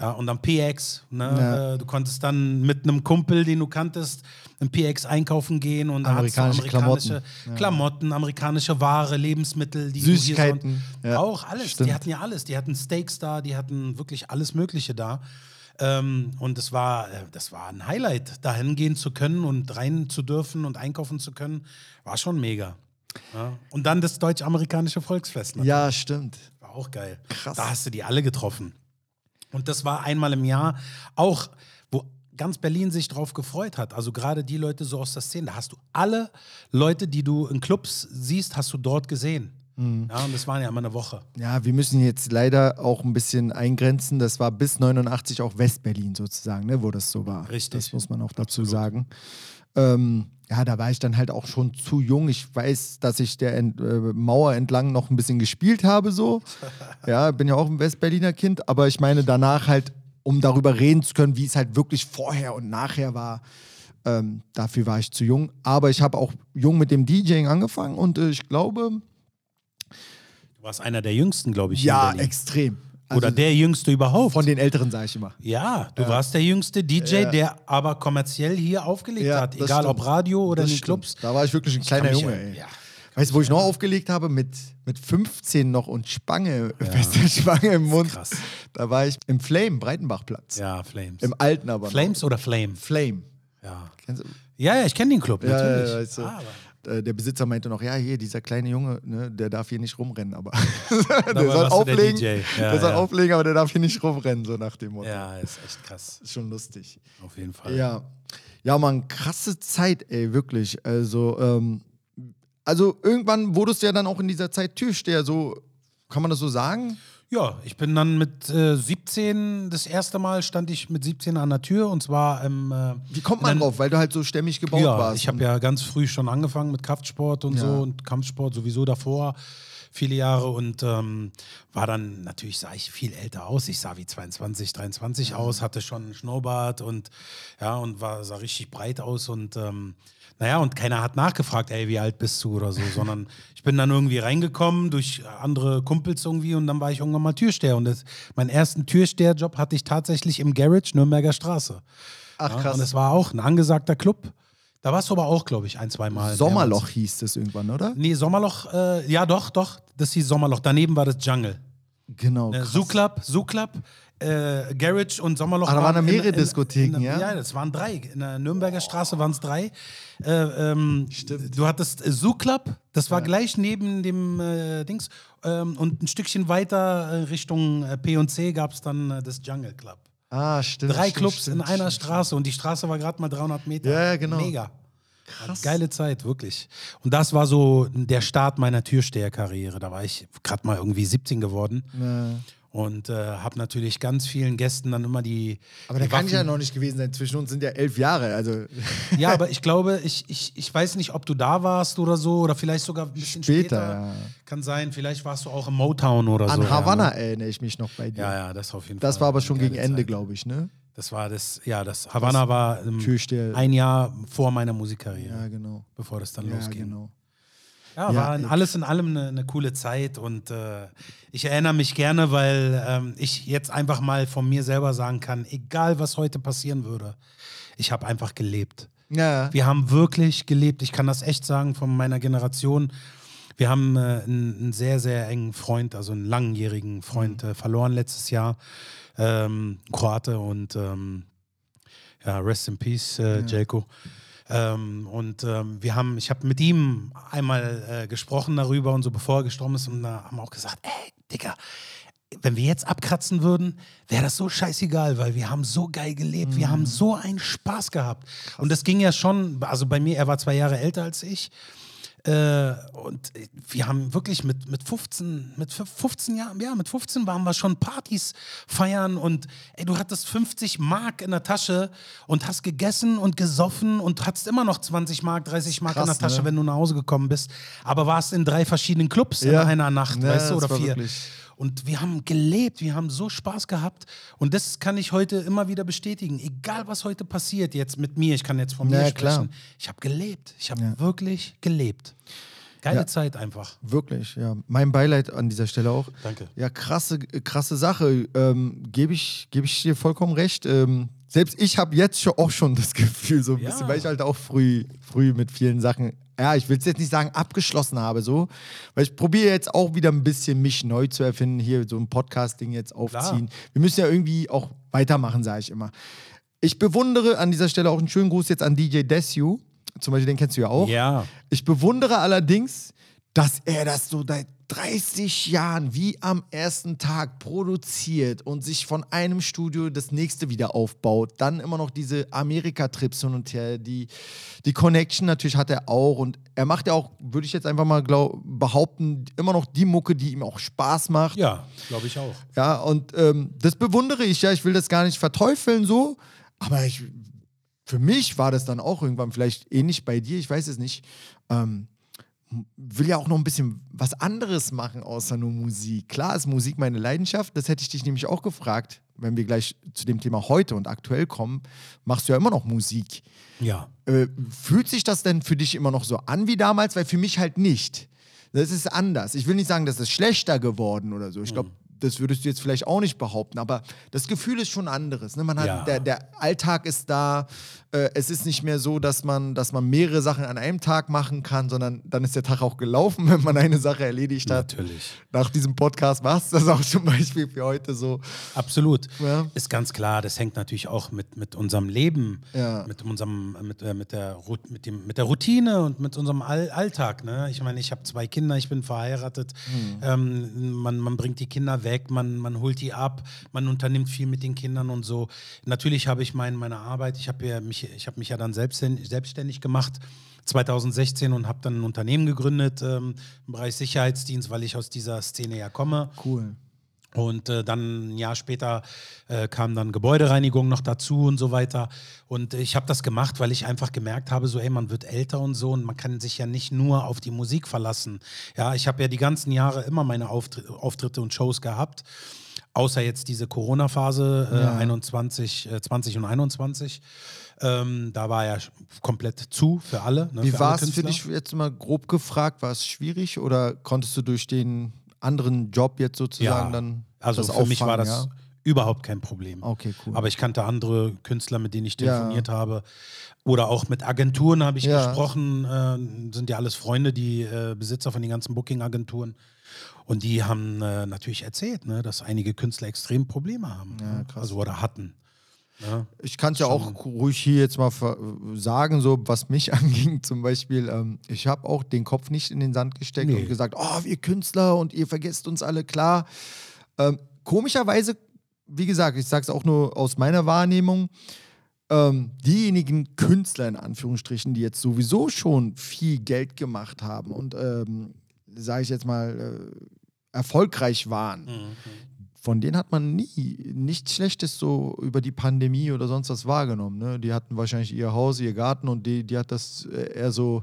Ja, und dann PX, ne? Ja. Äh, du konntest dann mit einem Kumpel, den du kanntest, im PX einkaufen gehen und Amerikanische amerikanische Klamotten. Klamotten, amerikanische Ware, Lebensmittel, die Süßigkeiten, du hier so, auch alles. stimmt. Die hatten ja alles. Die hatten Steaks da, die hatten wirklich alles Mögliche da. Ähm, und es war, äh, das war ein Highlight, dahin gehen zu können und rein zu dürfen und einkaufen zu können, war schon mega. Ja. Und dann das deutsch-amerikanische Volksfest. Ne? Ja, stimmt. War auch geil. Krass. Da hast du die alle getroffen. Und das war einmal im Jahr auch, wo ganz Berlin sich drauf gefreut hat. Also gerade die Leute so aus der Szene. Da hast du alle Leute, die du in Clubs siehst, hast du dort gesehen. Mhm. Ja, und das waren ja immer eine Woche. Ja, wir müssen jetzt leider auch ein bisschen eingrenzen. Das war bis 89 auch Westberlin sozusagen, ne, wo das so war. Richtig. Das muss man auch dazu sagen. Ähm, ja, da war ich dann halt auch schon zu jung. Ich weiß, dass ich der Ent äh, Mauer entlang noch ein bisschen gespielt habe, so. Ja, bin ja auch ein Westberliner Kind, aber ich meine danach halt, um darüber reden zu können, wie es halt wirklich vorher und nachher war. Ähm, dafür war ich zu jung. Aber ich habe auch jung mit dem DJing angefangen und äh, ich glaube, warst einer der jüngsten, glaube ich. ja, extrem. Oder Also der jüngste überhaupt. von den Älteren, sage ich immer. ja, du warst der jüngste DJ, Ja. der aber kommerziell hier aufgelegt Ja, hat. Egal ob stimmt. Radio oder Das in den stimmt. Clubs. Da war ich wirklich ein kleiner Junge, ey. ja. Weißt du, wo ich noch aufgelegt habe? Mit, mit 15 noch und Spange, feste Spange im Mund. krass. Da war ich im Flame, Breitenbachplatz. Ja, Flames. Im alten aber. noch. Flames oder Flame? Flame. Ja. Kennst du? Ja, ja, ich kenne den Club, Ja, natürlich. ja, weißt du, Ah, aber der Besitzer meinte noch, ja, hier, dieser kleine Junge, ne, der darf hier nicht rumrennen, aber der soll der auflegen, DJ. Ja, der soll ja. auflegen, aber der darf hier nicht rumrennen, so nach dem Motto. ja, ist echt krass. Ist schon lustig. Auf jeden Fall. Ja. Ja, man, krasse Zeit, ey, wirklich. Also, ähm, also irgendwann wurdest du ja dann auch in dieser Zeit Türsteher, so, kann man das so sagen? Ja, ich bin dann mit äh, 17, das erste Mal stand ich mit 17 an der Tür und zwar im. Äh, Wie kommt man drauf? Weil du halt so stämmig gebaut Ja, warst. ich habe ja ganz früh schon angefangen mit Kraftsport und Ja. so und Kampfsport sowieso davor viele Jahre und ähm, war dann natürlich sah ich viel älter aus. Ich sah wie 22, 23 aus, hatte schon einen Schnurrbart und ja und war sah richtig breit aus und ähm, naja, und keiner hat nachgefragt, ey, wie alt bist du oder so, sondern ich bin dann irgendwie reingekommen durch andere Kumpels irgendwie und dann war ich irgendwann mal Türsteher. Und das, meinen ersten Türsteherjob hatte ich tatsächlich im Garage Nürnberger Straße. Ach, Ja, krass. Und es war auch ein angesagter Club. Da warst du aber auch, glaube ich, ein, zwei Mal. Sommerloch hieß das irgendwann, oder? Nee, Sommerloch, äh, ja doch, doch. Das hieß Sommerloch. Daneben war das Jungle. Genau. Äh, krass. Zoo Club, Zoo Club, äh, Garage und Sommerloch. Ah, da waren in- mehrere in- Diskotheken, in, ja? Ja, das waren drei. In der Nürnberger Straße waren es drei. Äh, ähm, Stimmt. Du hattest äh, Zoo Club, das war gleich neben dem äh, Dings. Ähm, und ein Stückchen weiter äh, Richtung äh, P&C gab es dann das Jungle Club. Ah, stimmt. Drei stimmt, Clubs stimmt, in einer stimmt. Straße und die Straße war gerade mal 300 Meter. Ja, ja, genau. Mega. Geile Zeit, wirklich. Und das war so der Start meiner Türsteherkarriere. Da war ich gerade mal irgendwie 17 geworden Ja. Und äh, habe natürlich ganz vielen Gästen dann immer die. Aber da die kann ich ja noch nicht gewesen sein. Zwischen uns sind ja elf Jahre. Also Ja, aber ich glaube, ich, ich, ich weiß nicht, ob du da warst oder so oder vielleicht sogar ein bisschen Später, später. ja. Kann sein, vielleicht warst du auch im Motown oder an so. Havanna Ja, ne? erinnere ich mich noch bei dir. ja, ja, das auf jeden Das Fall. war aber schon gegen Ende, glaube ich, ne? Das war das, ja, das Havanna war ähm, ein Jahr vor meiner Musikkarriere, Ja, genau. bevor das dann Ja, losging. genau. Ja, Ja, war in, ey. alles in allem eine, eine coole Zeit und äh, ich erinnere mich gerne, weil ähm, ich jetzt einfach mal von mir selber sagen kann, egal was heute passieren würde, ich habe einfach gelebt. Ja. Wir haben wirklich gelebt. Ich kann das echt sagen von meiner Generation. Wir haben äh, einen, einen sehr, sehr engen Freund, also einen langjährigen Freund Mhm. äh, verloren letztes Jahr. Ähm, Kroate und ähm, ja, rest in peace, äh, Jelko. Ähm, und ähm, wir haben, ich habe mit ihm einmal äh, gesprochen darüber und so, bevor er gestorben ist, und da haben wir auch gesagt, ey, Digga, wenn wir jetzt abkratzen würden, wäre das so scheißegal, weil wir haben so geil gelebt, wir haben so einen Spaß gehabt. Und das ging ja schon, also bei mir, er war zwei Jahre älter als ich. Äh, und wir haben wirklich mit, mit 15, mit 15 Jahren, ja, mit 15 waren wir schon Partys feiern und ey, du hattest 50 Mark in der Tasche und hast gegessen und gesoffen und hattest immer noch 20 Mark, 30 Mark in Krass, der Tasche, ne? wenn du nach Hause gekommen bist. Aber warst in drei verschiedenen Clubs Ja. in einer Nacht, Ja, weißt du, oder vier. wirklich- Und wir haben gelebt, wir haben so Spaß gehabt. Und das kann ich heute immer wieder bestätigen. Egal, was heute passiert jetzt mit mir, ich kann jetzt von Ja, mir klar. sprechen. Ich habe gelebt. Ich habe wirklich gelebt. Geile Ja. Zeit einfach. Wirklich, ja. Mein Beileid an dieser Stelle auch. Danke. Ja, krasse, krasse Sache. Ähm, Gebe ich, geb ich dir vollkommen recht. Ähm, selbst ich habe jetzt schon, auch schon das Gefühl, so ein Ja. bisschen, weil ich halt auch früh, früh mit vielen Sachen, ja, ich will es jetzt nicht sagen, abgeschlossen habe, so. Weil ich probiere jetzt auch wieder ein bisschen mich neu zu erfinden, hier so ein Podcast-Ding jetzt aufziehen. Wir müssen ja irgendwie auch weitermachen, sage ich immer. Ich bewundere an dieser Stelle auch einen schönen Gruß jetzt an DJ Desu. Zum Beispiel, den kennst du ja auch. Ja. Ich bewundere allerdings, dass er das so seit 30 Jahren wie am ersten Tag produziert und sich von einem Studio das nächste wieder aufbaut. Dann immer noch diese Amerika-Trips hin und her. Die, die Connection natürlich hat er auch. Und er macht ja auch, würde ich jetzt einfach mal glaub, behaupten, immer noch die Mucke, die ihm auch Spaß macht. Ja, glaube ich auch. Ja, und ähm, das bewundere ich ja. Ich will das gar nicht verteufeln so, aber ich, für mich war das dann auch irgendwann vielleicht ähnlich bei dir, ich weiß es nicht. Ähm, will ja auch noch ein bisschen was anderes machen außer nur Musik. Klar ist Musik meine Leidenschaft, das hätte ich dich nämlich auch gefragt, wenn wir gleich zu dem Thema heute und aktuell kommen, machst du ja immer noch Musik. Ja. Äh, fühlt sich das denn für dich immer noch so an wie damals? Weil für mich halt nicht. Das ist anders. Ich will nicht sagen, das ist schlechter geworden oder so. Ich glaube, das würdest du jetzt vielleicht auch nicht behaupten, aber das Gefühl ist schon anderes. Ne? Man hat, Ja. der, der Alltag ist da. Äh, es ist nicht mehr so, dass man, dass man mehrere Sachen an einem Tag machen kann, sondern dann ist der Tag auch gelaufen, wenn man eine Sache erledigt hat. Natürlich. Nach diesem Podcast war es das auch zum Beispiel für heute so. Absolut. Ja. Ist ganz klar, das hängt natürlich auch mit, mit unserem Leben, Ja. mit unserem, mit, äh, mit, der, mit, dem, mit der Routine und mit unserem All Alltag. Ne? Ich meine, ich habe zwei Kinder, ich bin verheiratet. Hm. Ähm, man, man bringt die Kinder weg, man, man holt die ab, man unternimmt viel mit den Kindern und so. Natürlich habe ich mein, meine Arbeit, ich habe ja mich, ich habe mich ja dann selbstständig, gemacht. 2016 und habe dann ein Unternehmen gegründet ähm, im Bereich Sicherheitsdienst, weil ich aus dieser Szene ja komme. Cool. Und äh, dann ein Jahr später äh, kam dann Gebäudereinigung noch dazu und so weiter. Und ich habe das gemacht, weil ich einfach gemerkt habe, so, ey, man wird älter und so und man kann sich ja nicht nur auf die Musik verlassen. Ja, ich habe ja die ganzen Jahre immer meine Auftr Auftritte und Shows gehabt. Außer jetzt diese Corona-Phase äh, 21, äh, 20 und 21. Ähm, da war ja komplett zu für alle. Ne, Wie war es für dich jetzt mal grob gefragt? War es schwierig oder konntest du durch den anderen Job jetzt sozusagen dann also das für mich war auffangen, das ja? überhaupt kein Problem. Okay, cool. Aber ich kannte andere Künstler, mit denen ich Ja. telefoniert habe. Oder auch mit Agenturen habe ich Ja. gesprochen. Äh, sind ja alles Freunde, die äh, Besitzer von den ganzen Booking-Agenturen. Und die haben äh, natürlich erzählt, ne, dass einige Künstler extrem Probleme haben. ne? Also oder hatten. Ne? Ich kann es ja auch ruhig hier jetzt mal sagen, so was mich anging zum Beispiel. Ähm, ich habe auch den Kopf nicht in den Sand gesteckt Nee. und gesagt, oh, wir Künstler und ihr vergesst uns alle, klar. Ähm, komischerweise, wie gesagt, ich sage es auch nur aus meiner Wahrnehmung, ähm, diejenigen Künstler in Anführungsstrichen, die jetzt sowieso schon viel Geld gemacht haben und, ähm, sage ich jetzt mal, äh, erfolgreich waren, von denen hat man nie nichts Schlechtes so über die Pandemie oder sonst was wahrgenommen. Ne? Die hatten wahrscheinlich ihr Haus, ihr Garten und die, die hat das äh, eher so.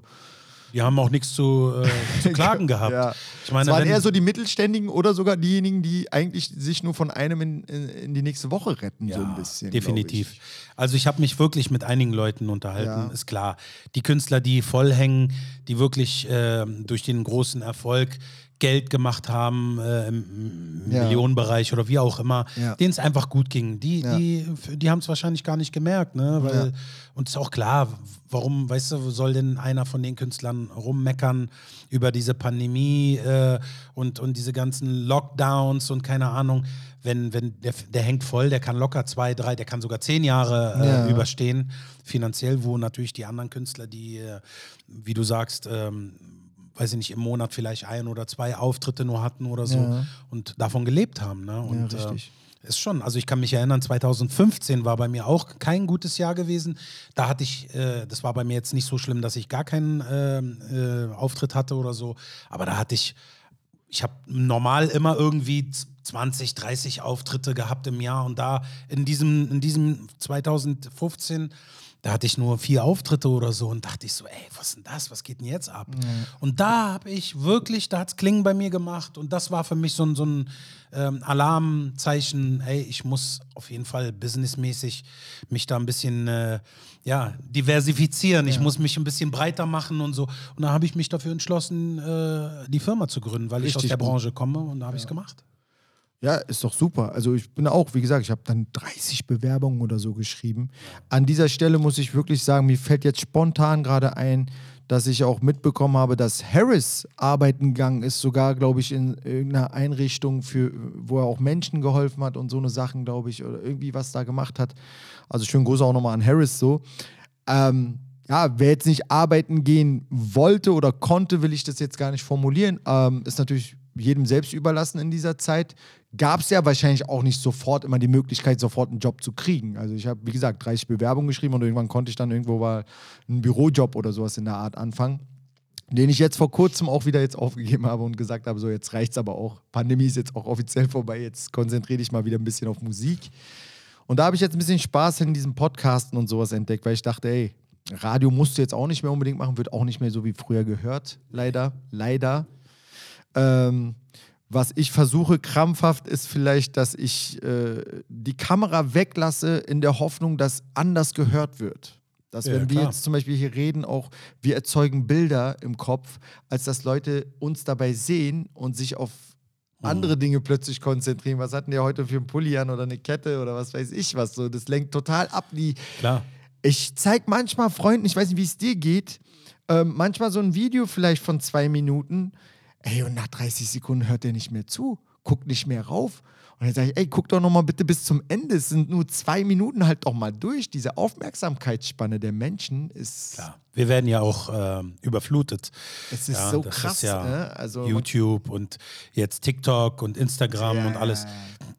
Die haben auch nichts zu, äh, zu klagen gehabt. Ja. Ich meine, es waren eher so die Mittelständigen oder sogar diejenigen, die eigentlich sich nur von einem in, in, in die nächste Woche retten, so ein bisschen. Definitiv. ich. Also ich habe mich wirklich mit einigen Leuten unterhalten, Ja. ist klar. Die Künstler, die voll hängen, die wirklich ähm, durch den großen Erfolg Geld gemacht haben äh, im Ja. Millionenbereich oder wie auch immer, Ja. denen es einfach gut ging. Die, Ja. die, die haben es wahrscheinlich gar nicht gemerkt, ne? Weil und ist auch klar, warum, weißt du, soll denn einer von den Künstlern rummeckern über diese Pandemie äh, und, und diese ganzen Lockdowns und keine Ahnung, wenn, wenn der, der hängt voll, der kann locker zwei, drei, der kann sogar zehn Jahre äh, Ja. überstehen, finanziell, wo natürlich die anderen Künstler, die, äh, wie du sagst, ähm, weiß ich nicht, im Monat vielleicht ein oder zwei Auftritte nur hatten oder so Ja. und davon gelebt haben. Ne? Und, richtig. Äh, ist schon, also ich kann mich erinnern, 2015 war bei mir auch kein gutes Jahr gewesen. Da hatte ich, äh, das war bei mir jetzt nicht so schlimm, dass ich gar keinen ähm, äh, Auftritt hatte oder so, aber da hatte ich, ich habe normal immer irgendwie z- 20, 30 Auftritte gehabt im Jahr und da in diesem, in diesem 2015 da hatte ich nur vier Auftritte oder so und dachte ich so, ey, was ist denn das? Was geht denn jetzt ab? Und da habe ich wirklich, da hat es Klingen bei mir gemacht und das war für mich so ein, so ein ähm, Alarmzeichen, ey, ich muss auf jeden Fall businessmäßig mich da ein bisschen äh, ja, diversifizieren. Ich muss mich ein bisschen breiter machen und so. Und da habe ich mich dafür entschlossen, äh, die Firma zu gründen, weil ich aus Richtig der gut. Branche komme und da habe ich es gemacht. Ja, ist doch super. Also ich bin auch, wie gesagt, ich habe dann 30 Bewerbungen oder so geschrieben. An dieser Stelle muss ich wirklich sagen, mir fällt jetzt spontan gerade ein, dass ich auch mitbekommen habe, dass Harris arbeiten gegangen ist, sogar, glaube ich, in irgendeiner Einrichtung, für, wo er auch Menschen geholfen hat und so eine Sachen, glaube ich, oder irgendwie was da gemacht hat. Also schönen Gruß auch nochmal an Harris so. Ähm, ja, wer jetzt nicht arbeiten gehen wollte oder konnte, will ich das jetzt gar nicht formulieren. Ähm, ist natürlich jedem selbst überlassen in dieser Zeit. Gab es ja wahrscheinlich auch nicht sofort immer die Möglichkeit, sofort einen Job zu kriegen. Also ich habe, wie gesagt, 30 Bewerbungen geschrieben und irgendwann konnte ich dann irgendwo mal einen Bürojob oder sowas in der Art anfangen. Den ich jetzt vor kurzem auch wieder jetzt aufgegeben habe und gesagt habe, so jetzt reicht's aber auch. Pandemie ist jetzt auch offiziell vorbei, jetzt konzentriere dich mal wieder ein bisschen auf Musik. Und da habe ich jetzt ein bisschen Spaß in diesem Podcasten und sowas entdeckt, weil ich dachte, ey, Radio musst du jetzt auch nicht mehr unbedingt machen, wird auch nicht mehr so wie früher gehört. Leider, leider. Ähm, was ich versuche krampfhaft ist vielleicht, dass ich äh, die Kamera weglasse in der Hoffnung, dass anders gehört wird. Dass Ja, wenn wir klar. jetzt zum Beispiel hier reden, auch wir erzeugen Bilder im Kopf, als dass Leute uns dabei sehen und sich auf Mhm. andere Dinge plötzlich konzentrieren. Was hatten die heute für einen Pulli an oder eine Kette oder was weiß ich was so. Das lenkt total ab. Die, Klar. ich zeige manchmal Freunden, ich weiß nicht, wie es dir geht, ähm, manchmal so ein Video vielleicht von zwei Minuten, ey, und nach 30 Sekunden hört der nicht mehr zu, guckt nicht mehr rauf. Und dann sage ich, ey, guck doch noch mal bitte bis zum Ende. Es sind nur zwei Minuten halt doch mal durch. Diese Aufmerksamkeitsspanne der Menschen ist, Klar. Wir werden ja auch ähm, überflutet. es ist Ja, so krass. ist ja ne? Also YouTube und jetzt TikTok und Instagram Ja, und alles.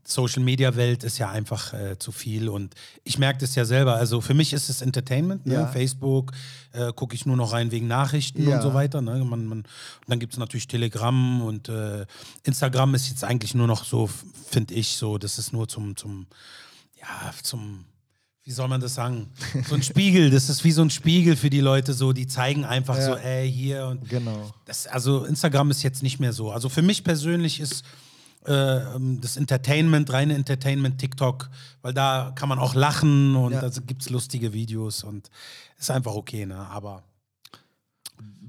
Social Media Welt ist ja einfach äh, zu viel und ich merke das ja selber. Also für mich ist es Entertainment. Ne? Facebook äh, gucke ich nur noch rein wegen Nachrichten und so weiter. Ne? Man, man, und dann gibt es natürlich Telegram und äh, Instagram ist jetzt eigentlich nur noch so, finde ich, so, das ist nur zum, zum, ja, zum, wie soll man das sagen? So ein Spiegel, das ist wie so ein Spiegel für die Leute, so, die zeigen einfach Ja. so, ey, hier und Genau. das, also Instagram ist jetzt nicht mehr so. Also für mich persönlich ist äh, ähm, das Entertainment, reine Entertainment TikTok, weil da kann man auch lachen und Ja. da gibt es lustige Videos und ist einfach okay, ne? Aber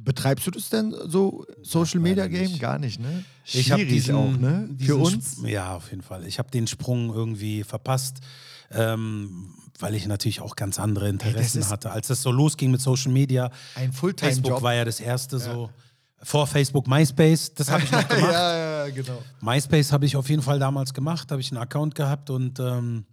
Betreibst du das denn so, Social Media Game? nicht. Gar nicht, ne? ich habe diesen, auch, ne? Für uns. Sp- Ja, auf jeden Fall. Ich habe den Sprung irgendwie verpasst, ähm, weil ich natürlich auch ganz andere Interessen ist- hatte. Als das so losging mit Social Media, Ein Facebook war ja das erste so. Vor Facebook MySpace, das habe ich noch gemacht. ja, ja, genau. MySpace habe ich auf jeden Fall damals gemacht, habe ich einen Account gehabt und ähm,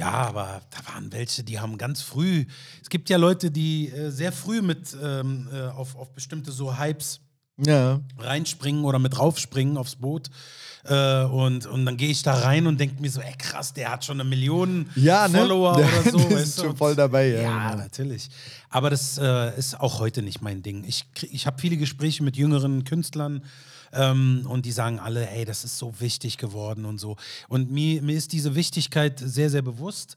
ja, aber da waren welche, die haben ganz früh, es gibt ja Leute, die äh, sehr früh mit ähm, äh, auf, auf bestimmte so Hypes Ja. reinspringen oder mit raufspringen aufs Boot. Äh, und, und dann gehe ich da rein und denke mir so, ey krass, der hat schon eine Million Ja, ne? Follower Der- oder so. die weißt sind schon voll dabei, ja, Ja, genau. natürlich. Aber das äh, ist auch heute nicht mein Ding. Ich, ich habe viele Gespräche mit jüngeren Künstlern ähm, und die sagen alle, ey, das ist so wichtig geworden und so. Und mir, mir ist diese Wichtigkeit sehr, sehr bewusst.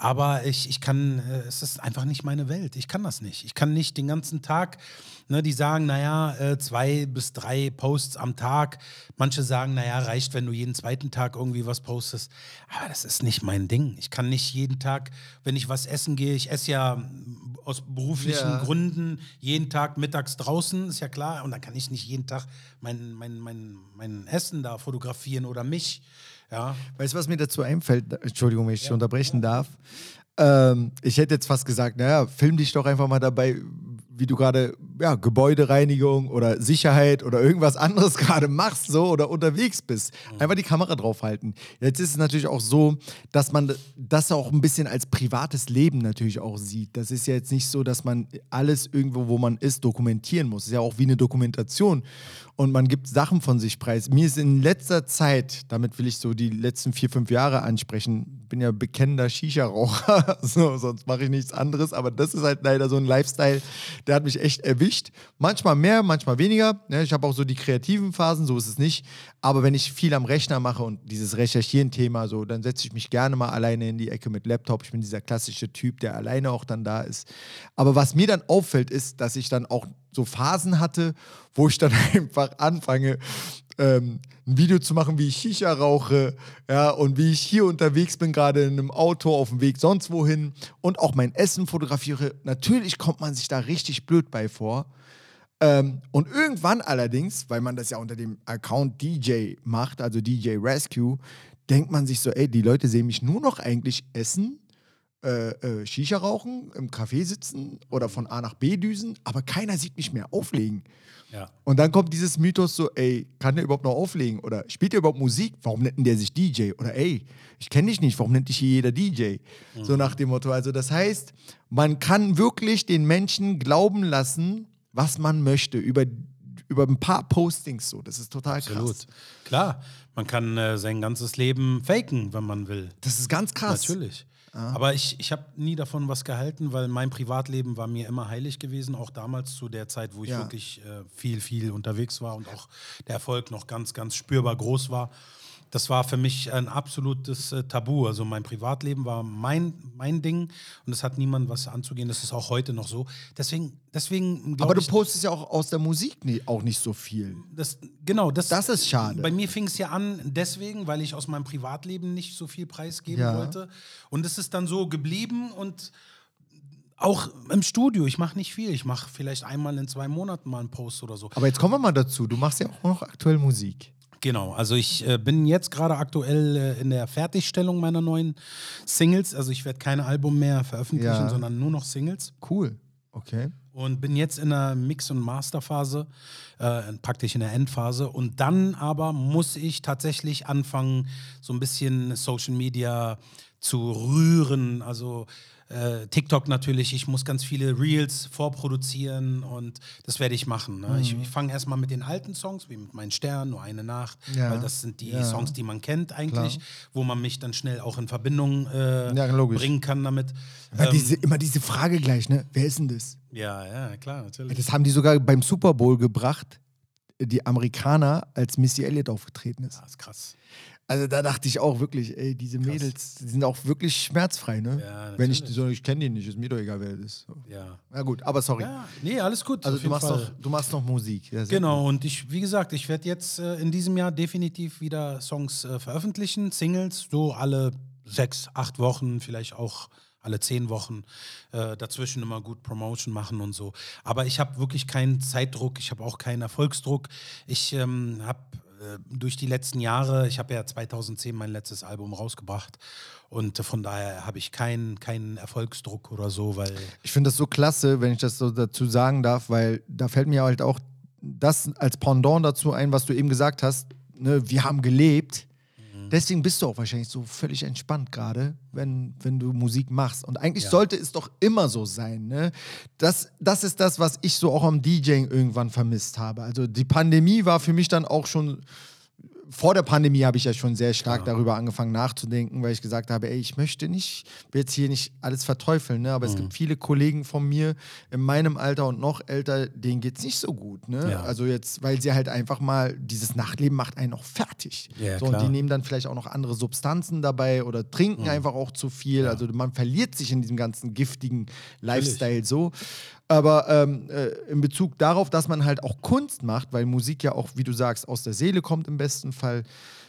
Aber ich, ich kann, äh, es ist einfach nicht meine Welt. Ich kann das nicht. Ich kann nicht den ganzen Tag, ne, die sagen, naja, äh, zwei bis drei Posts am Tag. Manche sagen, naja, reicht, wenn du jeden zweiten Tag irgendwie was postest. Aber das ist nicht mein Ding. Ich kann nicht jeden Tag, wenn ich was essen gehe, ich esse ja aus beruflichen Ja. Gründen jeden Tag mittags draußen, ist ja klar. Und dann kann ich nicht jeden Tag mein, mein, mein, mein Essen da fotografieren oder mich. Ja, Weißt du, was mir dazu einfällt? Entschuldigung, wenn ich dich unterbrechen darf. Ähm, ich hätte jetzt fast gesagt, naja, film dich doch einfach mal dabei, wie du gerade ja, Gebäudereinigung oder Sicherheit oder irgendwas anderes gerade machst so oder unterwegs bist. Einfach die Kamera draufhalten. Jetzt ist es natürlich auch so, dass man das auch ein bisschen als privates Leben natürlich auch sieht. Das ist ja jetzt nicht so, dass man alles irgendwo, wo man ist, dokumentieren muss. Es ist ja auch wie eine Dokumentation. Und man gibt Sachen von sich preis. Mir ist in letzter Zeit, damit will ich so die letzten vier, fünf Jahre ansprechen, bin ja bekennender Shisha-Raucher, so, sonst mache ich nichts anderes. Aber das ist halt leider so ein Lifestyle, der hat mich echt erwischt. Manchmal mehr, manchmal weniger. Ja, ich habe auch so die kreativen Phasen, so ist es nicht. Aber wenn ich viel am Rechner mache und dieses Recherchieren-Thema, so, dann setze ich mich gerne mal alleine in die Ecke mit Laptop. Ich bin dieser klassische Typ, der alleine auch dann da ist. Aber was mir dann auffällt, ist, dass ich dann auch so Phasen hatte, wo ich dann einfach anfange, ähm, ein Video zu machen, wie ich Shisha rauche, ja, und wie ich hier unterwegs bin, gerade in einem Auto, auf dem Weg sonst wohin und auch mein Essen fotografiere. Natürlich kommt man sich da richtig blöd bei vor. Ähm, und irgendwann allerdings, weil man das ja unter dem Account DJ macht, also DJ Rescue, denkt man sich so, ey, die Leute sehen mich nur noch eigentlich essen, äh, äh, Shisha rauchen, im Café sitzen oder von A nach B düsen, aber keiner sieht mich mehr auflegen. ja. Und dann kommt dieses Mythos so, ey, kann der überhaupt noch auflegen? Oder spielt der überhaupt Musik? Warum nennt denn der sich DJ? Oder ey, ich kenne dich nicht, warum nennt dich hier jeder DJ? So nach dem Motto. Also das heißt, man kann wirklich den Menschen glauben lassen, was man möchte, über, über ein paar Postings so. Das ist total Absolut. krass. Klar, man kann äh, sein ganzes Leben faken, wenn man will. Das ist ganz krass. Natürlich. Aber ich, ich habe nie davon was gehalten, weil mein Privatleben war mir immer heilig gewesen, auch damals zu der Zeit, wo ich Ja. wirklich äh, viel, viel unterwegs war und auch der Erfolg noch ganz, ganz spürbar groß war. Das war für mich ein absolutes äh, Tabu. Also mein Privatleben war mein, mein Ding und es hat niemand was anzugehen. Das ist auch heute noch so. Deswegen, deswegen Aber du ich, postest ja auch aus der Musik nie, auch nicht so viel. das, genau, das, Das ist schade. Bei mir fing es ja an, deswegen, weil ich aus meinem Privatleben nicht so viel preisgeben Ja. wollte. Und es ist dann so geblieben und auch im Studio, ich mache nicht viel. Ich mache vielleicht einmal in zwei Monaten mal einen Post oder so. Aber jetzt kommen wir mal dazu. Du machst ja auch noch aktuell Musik. Genau, also ich äh, bin jetzt gerade aktuell äh, in der Fertigstellung meiner neuen Singles. Also ich werde kein Album mehr veröffentlichen, Ja. sondern nur noch Singles. Cool. Okay. und bin jetzt in der Mix- und Masterphase, äh, praktisch in der Endphase. Und dann aber muss ich tatsächlich anfangen, so ein bisschen Social Media zu rühren. Also äh, TikTok natürlich, ich muss ganz viele Reels vorproduzieren und das werde ich machen. Ne? Ich, ich fange erstmal mit den alten Songs, wie mit meinen Stern, nur eine Nacht, Ja. weil das sind die Ja. Songs, die man kennt eigentlich, Klar. wo man mich dann schnell auch in Verbindung äh, Ja, bringen kann damit. Ja, Ähm, diese, immer diese Frage gleich, ne? Wer ist denn das? ja, ja, klar, natürlich. Das haben die sogar beim Super Bowl gebracht, die Amerikaner, als Missy Elliott aufgetreten ist. Das ist krass. Also da dachte ich auch wirklich, ey, diese Mädels, die sind auch wirklich schmerzfrei, ne? Ja, Wenn ich so, ich kenne die nicht, ist mir doch egal, wer das ist. Ja. Na gut, aber sorry. Ja, nee, alles gut. also du machst, Fall. noch, du machst noch Musik. Sehr Genau, und ich, wie gesagt, ich werde jetzt äh, in diesem Jahr definitiv wieder Songs äh, veröffentlichen, Singles, so alle sechs, acht Wochen, vielleicht auch alle zehn Wochen. Äh, dazwischen immer gut Promotion machen und so. Aber ich habe wirklich keinen Zeitdruck, ich habe auch keinen Erfolgsdruck. Ich ähm, habe durch die letzten Jahre, ich habe ja 2010 mein letztes Album rausgebracht und äh, von daher habe ich keinen keinen Erfolgsdruck oder so, weil Ich finde das so klasse, wenn ich das so dazu sagen darf, weil da fällt mir halt auch das als Pendant dazu ein, was du eben gesagt hast. Ne, wir haben gelebt. Deswegen bist du auch wahrscheinlich so völlig entspannt gerade, wenn, wenn du Musik machst. Und eigentlich Ja. sollte es doch immer so sein. Ne? Das, das ist das, was ich so auch am DJing irgendwann vermisst habe. Also die Pandemie war für mich dann auch schon vor der Pandemie habe ich ja schon sehr stark darüber angefangen nachzudenken, weil ich gesagt habe, ey, ich möchte nicht, will jetzt hier nicht alles verteufeln, ne? aber es gibt viele Kollegen von mir in meinem Alter und noch älter, denen geht es nicht so gut. Ne? Ja. Also jetzt, weil sie halt einfach mal, dieses Nachtleben macht einen auch fertig. Ja, so, und die nehmen dann vielleicht auch noch andere Substanzen dabei oder trinken einfach auch zu viel. Also man verliert sich in diesem ganzen giftigen Lifestyle so. Aber ähm, äh, in Bezug darauf, dass man halt auch Kunst macht, weil Musik ja auch, wie du sagst, aus der Seele kommt im besten Fall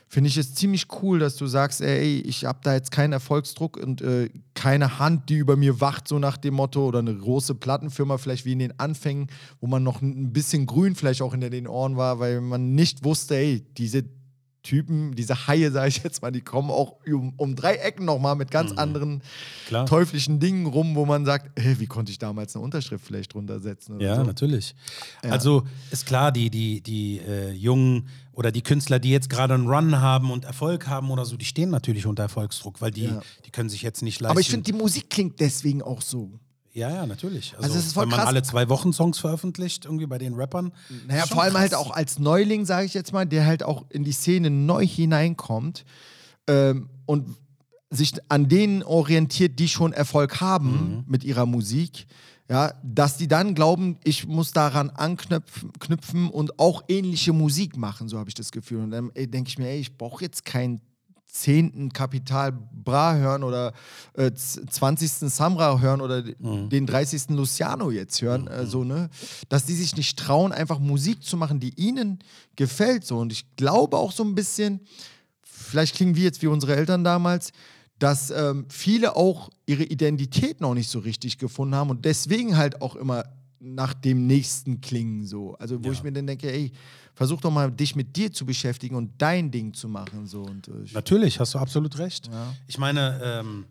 finde ich es ziemlich cool, dass du sagst, ey, ich habe da jetzt keinen Erfolgsdruck und äh, keine Hand, die über mir wacht, so nach dem Motto, oder eine große Plattenfirma, vielleicht wie in den Anfängen, wo man noch ein bisschen grün vielleicht auch hinter den Ohren war, weil man nicht wusste, ey, diese Typen, diese Haie, sage ich jetzt mal, die kommen auch um, um drei Ecken nochmal mit ganz anderen Klar. teuflischen Dingen rum, wo man sagt, hey, wie konnte ich damals eine Unterschrift vielleicht drunter setzen? Oder Ja, so. natürlich. Also ist klar, die, die, die äh, Jungen oder die Künstler, die jetzt gerade einen Run haben und Erfolg haben oder so, die stehen natürlich unter Erfolgsdruck, weil die, Ja. die können sich jetzt nicht leisten. Aber ich finde, die Musik klingt deswegen auch so. Ja, ja, natürlich. Also, Also es ist voll wenn man krass. alle zwei Wochen Songs veröffentlicht, irgendwie bei den Rappern. Naja, vor allem halt krass. auch als Neuling, sage ich jetzt mal, der halt auch in die Szene neu hineinkommt ähm, und sich an denen orientiert, die schon Erfolg haben Mhm. mit ihrer Musik. Ja, dass die dann glauben, ich muss daran anknüpfen knüpfen und auch ähnliche Musik machen, so habe ich das Gefühl. Und dann denke ich mir, ey, ich brauche jetzt keinen zehnten Kapital Bra hören oder äh, z- 20. Samra hören oder Mhm. den 30. Luciano jetzt hören, äh, so, ne? Dass die sich nicht trauen, einfach Musik zu machen, die ihnen gefällt, so. Und ich glaube auch so ein bisschen, vielleicht klingen wir jetzt wie unsere Eltern damals, dass ähm, viele auch ihre Identität noch nicht so richtig gefunden haben und deswegen halt auch immer nach dem nächsten klingen so. Also wo Ja. ich mir dann denke, ey, versuch doch mal dich mit dir zu beschäftigen und dein Ding zu machen so und äh, ich, Natürlich, hast du absolut recht. Ja. Ich meine, ähm,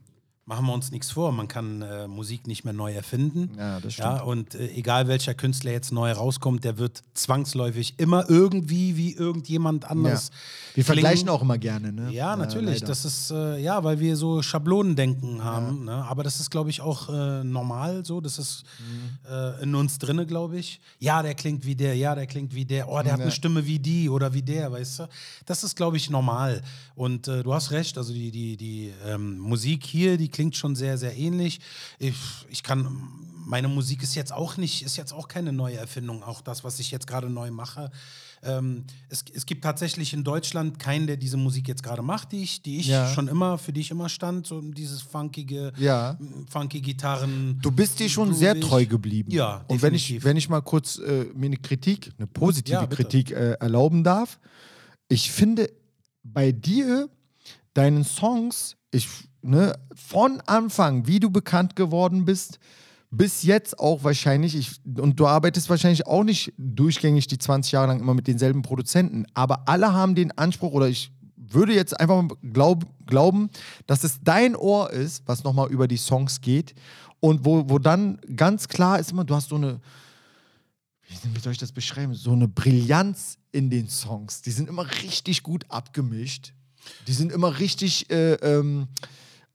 machen wir uns nichts vor, man kann äh, Musik nicht mehr neu erfinden. Ja, das Ja, stimmt. und äh, egal welcher Künstler jetzt neu rauskommt, der wird zwangsläufig immer irgendwie wie irgendjemand ja. anders. Wir klingen. vergleichen auch immer gerne, ne? Ja, natürlich. leider. das ist, äh, ja, weil wir so Schablonendenken haben. Ne? Aber das ist, glaube ich, auch äh, normal so. Das ist Mhm. äh, in uns drinne, glaube ich. Ja, der klingt wie der, ja, der klingt wie der. Oh, der hat eine Stimme wie die oder wie der, weißt du? Das ist, glaube ich, normal. Und äh, du hast recht, also die, die, die ähm, Musik hier, die klingt schon sehr, sehr ähnlich. Ich, ich kann, meine Musik ist jetzt auch nicht, ist jetzt auch keine neue Erfindung. Auch das, was ich jetzt gerade neu mache. Ähm, es, es gibt tatsächlich in Deutschland keinen, der diese Musik jetzt gerade macht, die ich, die ich Ja. schon immer, für die ich immer stand, so dieses funkige, Ja. funky Gitarren. Du bist dir schon sehr treu geblieben. Ja, Und wenn ich, definitiv. wenn ich mal kurz äh, mir eine Kritik, eine positive Ja. Kritik äh, erlauben darf, ich finde bei dir, deinen Songs, ich, ne, von Anfang, wie du bekannt geworden bist, bis jetzt auch wahrscheinlich, ich, und du arbeitest wahrscheinlich auch nicht durchgängig die 20 Jahre lang immer mit denselben Produzenten, aber alle haben den Anspruch, oder ich würde jetzt einfach mal glaub, glauben, dass es dein Ohr ist, was nochmal über die Songs geht und wo, wo dann ganz klar ist immer, du hast so eine, wie, wie soll ich das beschreiben, so eine Brillanz in den Songs. Die sind immer richtig gut abgemischt. Die sind immer richtig, äh, ähm,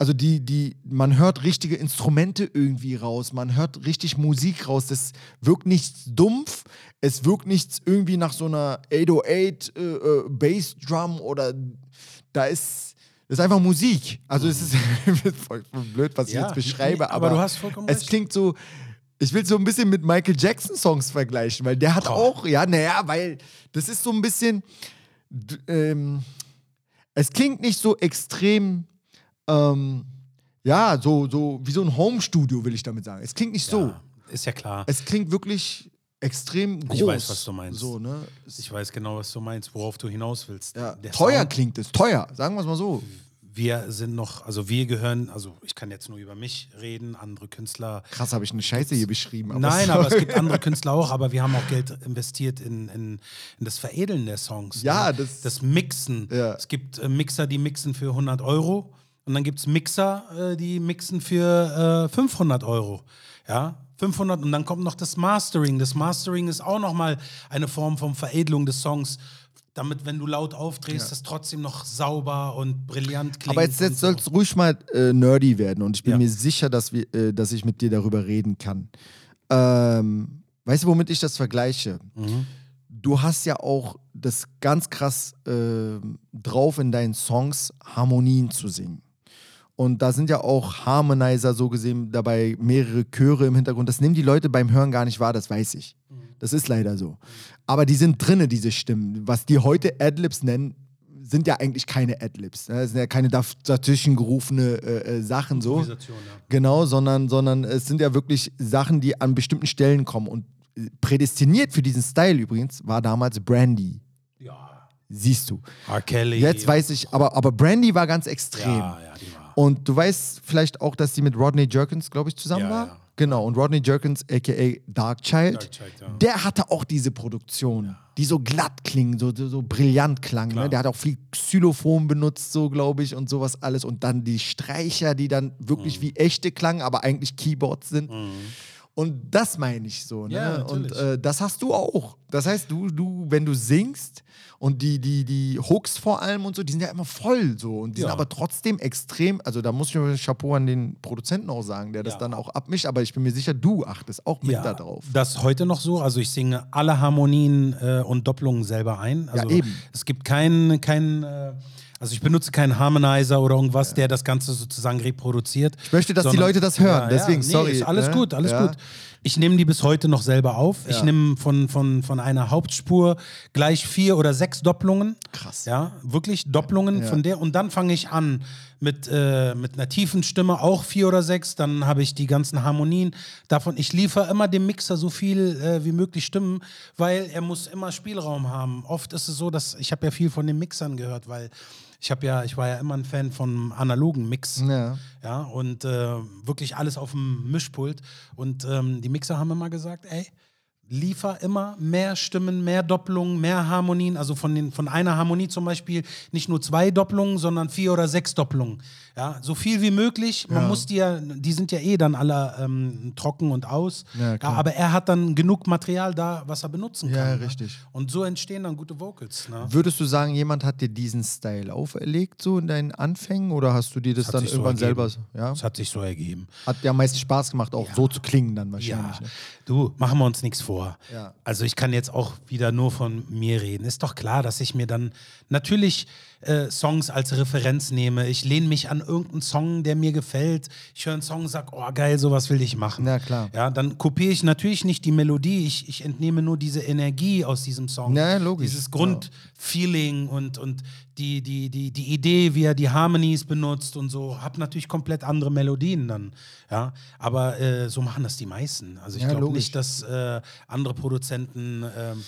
also die, die, man hört richtige Instrumente irgendwie raus, man hört richtig Musik raus. Das wirkt nichts dumpf, es wirkt nichts irgendwie nach so einer 808 äh, äh, Bassdrum oder da ist, das ist einfach Musik. Also es ist voll blöd, was ich Ja, jetzt beschreibe, aber aber, du hast vollkommen es recht. klingt so, ich will so ein bisschen mit Michael Jackson Songs vergleichen, weil der hat auch, ja, naja, weil das ist so ein bisschen, ähm, es klingt nicht so extrem, ähm, ja, so, so wie so ein Home-Studio, will ich damit sagen. Es klingt nicht so. Ja, ist ja klar. Es klingt wirklich extrem groß. Ich weiß, was du meinst. So, ne? Ich weiß genau, was du meinst, worauf du hinaus willst. ja. Teuer Sound, klingt es, teuer, sagen wir es mal so. wir sind noch, also wir gehören, also ich kann jetzt nur über mich reden, andere Künstler. Krass, habe ich eine Scheiße hier beschrieben. Aber Nein, aber es gibt andere Künstler auch, aber wir haben auch Geld investiert in, in, in das Veredeln der Songs. Ja, ne? das- das Mixen. Ja. Es gibt äh, Mixer, die mixen für 100 Euro und dann gibt es Mixer, äh, die mixen für äh, 500 Euro. Ja, 500 und dann kommt noch das Mastering. Das Mastering ist auch nochmal eine Form von Veredelung des Songs. Damit, wenn du laut aufdrehst, das trotzdem noch sauber und brillant klingt. Aber jetzt, jetzt so. soll es ruhig mal äh, nerdy werden und ich bin Ja. mir sicher, dass, wir, äh, dass ich mit dir darüber reden kann. Ähm, weißt du, womit ich das vergleiche? Mhm. Du hast ja auch das ganz krass äh, drauf in deinen Songs, Harmonien zu singen. Und da sind ja auch Harmonizer so gesehen dabei, mehrere Chöre im Hintergrund. Das nehmen die Leute beim Hören gar nicht wahr, das weiß ich. Das ist leider so. Aber die sind drinne, diese Stimmen. Was die heute Adlibs nennen, sind ja eigentlich keine Adlibs. ne? Das sind ja keine dazwischen gerufene äh, äh, Sachen so. Ja. Genau, sondern, sondern es sind ja wirklich Sachen, die an bestimmten Stellen kommen. Und äh, prädestiniert für diesen Style übrigens war damals Brandy. Ja. siehst du. R. Kelly. Jetzt weiß ich, aber, aber Brandy war ganz extrem. Ja, ja, die war. Und du weißt vielleicht auch, dass sie mit Rodney Jerkins, glaube ich, zusammen Ja, war. ja. Genau, und Rodney Jerkins, aka Darkchild, Darkchild, ja. der hatte auch diese Produktion, die so glatt klingen, so, so, so brillant klang. Ne? Der hat auch viel Xylophon benutzt, so glaube ich, und sowas alles. Und dann die Streicher, die dann Mhm. wirklich wie echte klangen, aber eigentlich Keyboards sind. Und das meine ich so. Ne? Ja, und äh, das hast du auch. Das heißt, du, du, wenn du singst und die, die, die Hooks vor allem und so, die sind ja immer voll so. Und die sind Ja. aber trotzdem extrem, also da muss ich mir Chapeau an den Produzenten auch sagen, der das Ja. dann auch abmischt, aber ich bin mir sicher, du achtest auch mit da drauf. Das heute noch so. Also ich singe alle Harmonien äh, und Doppelungen selber ein. Also eben. Es gibt keinen, keinen äh, also ich benutze keinen Harmonizer oder irgendwas, der das Ganze sozusagen reproduziert. Ich möchte, dass die Leute das hören, deswegen, nee, sorry, Ist alles ne? gut, alles Ja. gut. Ich nehme die bis heute noch selber auf. Ich Ja. nehme von, von, von einer Hauptspur gleich vier oder sechs Doppelungen. Krass. Ja, wirklich Doppelungen Ja. von der. Und dann fange ich an mit, äh, mit einer tiefen Stimme, auch vier oder sechs. Dann habe ich die ganzen Harmonien davon. Ich liefere immer dem Mixer so viel äh, wie möglich Stimmen, weil er muss immer Spielraum haben. Oft ist es so, dass ich habe ja viel von den Mixern gehört, weil ich habe ja, ich war ja immer ein Fan von analogen Mix. Ja. Ja, und äh, wirklich alles auf dem Mischpult. Und ähm, die Mixer haben immer gesagt, ey, liefer immer mehr Stimmen, mehr Doppelungen, mehr Harmonien. Also von, den, von einer Harmonie zum Beispiel nicht nur zwei Doppelungen, sondern vier oder sechs Doppelungen. Ja, so viel wie möglich. Man muss die ja, die sind ja eh dann alle ähm, trocken und aus. Ja, klar. aber er hat dann genug Material da, was er benutzen Ja, kann. ne? richtig. Und so entstehen dann gute Vocals. Ne? Würdest du sagen, jemand hat dir diesen Style auferlegt, so in deinen Anfängen, oder hast du dir das Hat dann sich so irgendwann selber. Ja? Das hat sich so ergeben. Hat ja am meisten Spaß gemacht, auch so zu klingen dann wahrscheinlich. Ja, Ne? du, machen wir uns nichts vor. Ja. Also ich kann jetzt auch wieder nur von mir reden. Ist doch klar, dass ich mir dann natürlich äh, Songs als Referenz nehme. Ich lehne mich an irgendeinen Song, der mir gefällt. Ich höre einen Song und sage, oh geil, sowas will ich machen. Na klar. Ja, dann kopiere ich natürlich nicht die Melodie, ich, ich entnehme nur diese Energie aus diesem Song. Ja, logisch. Dieses Grundfeeling und, und die, die, die, die Idee, wie er die Harmonies benutzt und so. Hab natürlich komplett andere Melodien dann. Ja, aber äh, so machen das die meisten. Also ich Ja, glaube nicht, dass äh, andere Produzenten ähm,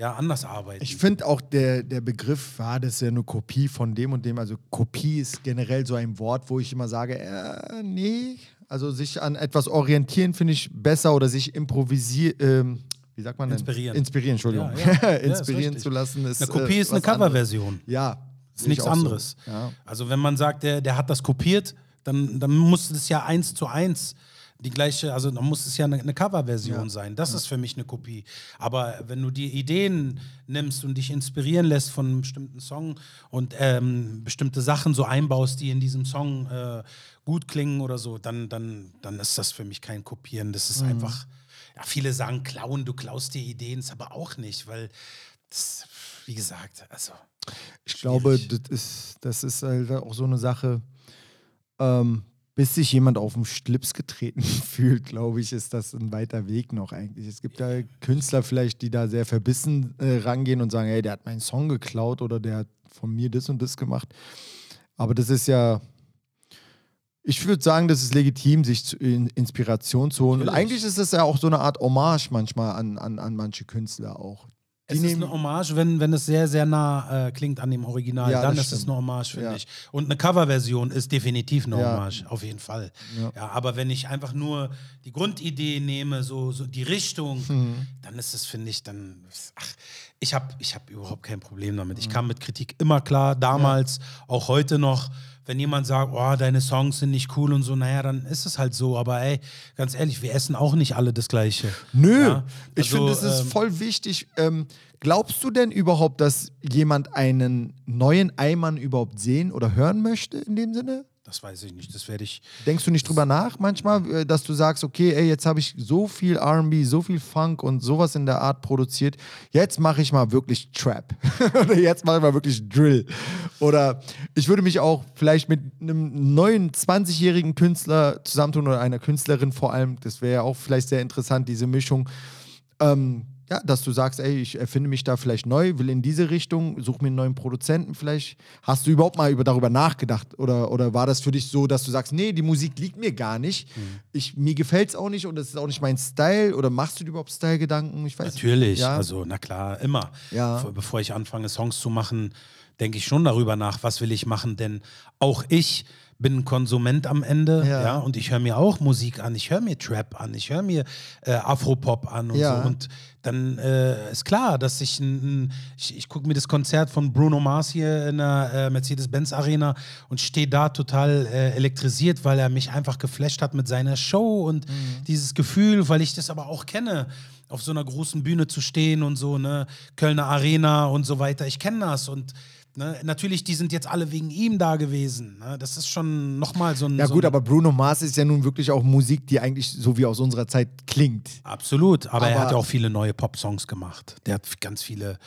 ja, anders arbeiten. Ich finde auch der, der Begriff, ja, das ist ja eine Kopie von dem und dem. Also Kopie ist generell so ein Wort, wo ich immer sage, äh, nee. Also sich an etwas orientieren finde ich besser oder sich improvisieren, ähm, wie sagt man denn? Inspirieren. Inspirieren, Entschuldigung. Ja, ja. Inspirieren zu lassen ist. eine Kopie äh, ist eine. Coverversion. Ja. Ist nichts so. anderes. Ja. Also wenn man sagt, der, der hat das kopiert, dann, dann muss es ja eins zu eins die gleiche, also dann muss es ja eine, eine Coverversion Ja. sein. Das ist für mich eine Kopie. Aber wenn du die Ideen nimmst und dich inspirieren lässt von einem bestimmten Song und ähm, bestimmte Sachen so einbaust, die in diesem Song äh, gut klingen oder so, dann, dann, dann ist das für mich kein Kopieren. Das Mhm. ist einfach, ja, viele sagen klauen, du klaust dir Ideen, ist aber auch nicht, weil das, wie gesagt, also. Ich glaube, Schwierig. das ist, das ist halt auch so eine Sache, ähm, bis sich jemand auf den Schlips getreten fühlt, glaube ich, ist das ein weiter Weg noch eigentlich. Es gibt da Künstler vielleicht, die da sehr verbissen äh, rangehen und sagen, hey, der hat meinen Song geklaut oder der hat von mir das und das gemacht. Aber das ist ja, ich würde sagen, das ist legitim, sich zu, in, Inspiration zu holen. Und Natürlich. eigentlich ist das ja auch so eine Art Hommage manchmal an, an, an manche Künstler auch. Es ist eine Hommage, wenn, wenn es sehr, sehr nah äh, klingt an dem Original. Ja, dann ist es stimmt. eine Hommage, finde Ja. ich. Und eine Coverversion ist definitiv eine Ja. Hommage, auf jeden Fall. Ja. Aber wenn ich einfach nur die Grundidee nehme, so, so die Richtung, Mhm. dann ist es, finde ich, dann. Ach, ich habe ich hab überhaupt kein Problem damit. Mhm. Ich kam mit Kritik immer klar, damals, auch heute noch. Wenn jemand sagt, oh, deine Songs sind nicht cool und so, naja, dann ist es halt so. Aber ey, ganz ehrlich, wir essen auch nicht alle das Gleiche. Nö, Ja, ich also, finde, es ist ähm, voll wichtig. Ähm, glaubst du denn überhaupt, dass jemand einen neuen Eimann überhaupt sehen oder hören möchte in dem Sinne? Das weiß ich nicht. Das werde ich. Denkst du nicht drüber nach manchmal, äh, dass du sagst, okay, ey, jetzt habe ich so viel RB, so viel Funk und sowas in der Art produziert, jetzt mache ich mal wirklich Trap. oder jetzt mache ich mal wirklich Drill. Oder ich würde mich auch vielleicht mit einem neuen 20-jährigen Künstler zusammentun oder einer Künstlerin vor allem, das wäre ja auch vielleicht sehr interessant, diese Mischung. Ähm, ja, dass du sagst, ey, ich erfinde mich da vielleicht neu, will in diese Richtung, suche mir einen neuen Produzenten vielleicht. Hast du überhaupt mal über, darüber nachgedacht? Oder, oder war das für dich so, dass du sagst, nee, die Musik liegt mir gar nicht, Mhm. ich, mir gefällt es auch nicht und es ist auch nicht mein Style? Oder machst du dir überhaupt Style-Gedanken? Ich weiß Natürlich. Ja? also na klar, immer. Ja. Vor- Bevor ich anfange, Songs zu machen, denke ich schon darüber nach, was will ich machen, denn auch ich bin ein Konsument am Ende, Ja. ja, und ich höre mir auch Musik an, ich höre mir Trap an, ich höre mir äh, Afropop an und Ja. so und dann äh, ist klar, dass ich ein, ein ich, ich gucke mir das Konzert von Bruno Mars hier in der äh, Mercedes-Benz Arena und stehe da total äh, elektrisiert, weil er mich einfach geflasht hat mit seiner Show und dieses Gefühl, weil ich das aber auch kenne, auf so einer großen Bühne zu stehen und so, ne, Kölner Arena und so weiter. Ich kenne das und ne, natürlich, die sind jetzt alle wegen ihm da gewesen. Ne? Das ist schon nochmal so ein. Ja so gut, ein, aber Bruno Mars ist ja nun wirklich auch Musik, die eigentlich so wie aus unserer Zeit klingt. Absolut, aber, er Aber- hat ja auch viele neue Pop-Songs gemacht. Der hat ganz viele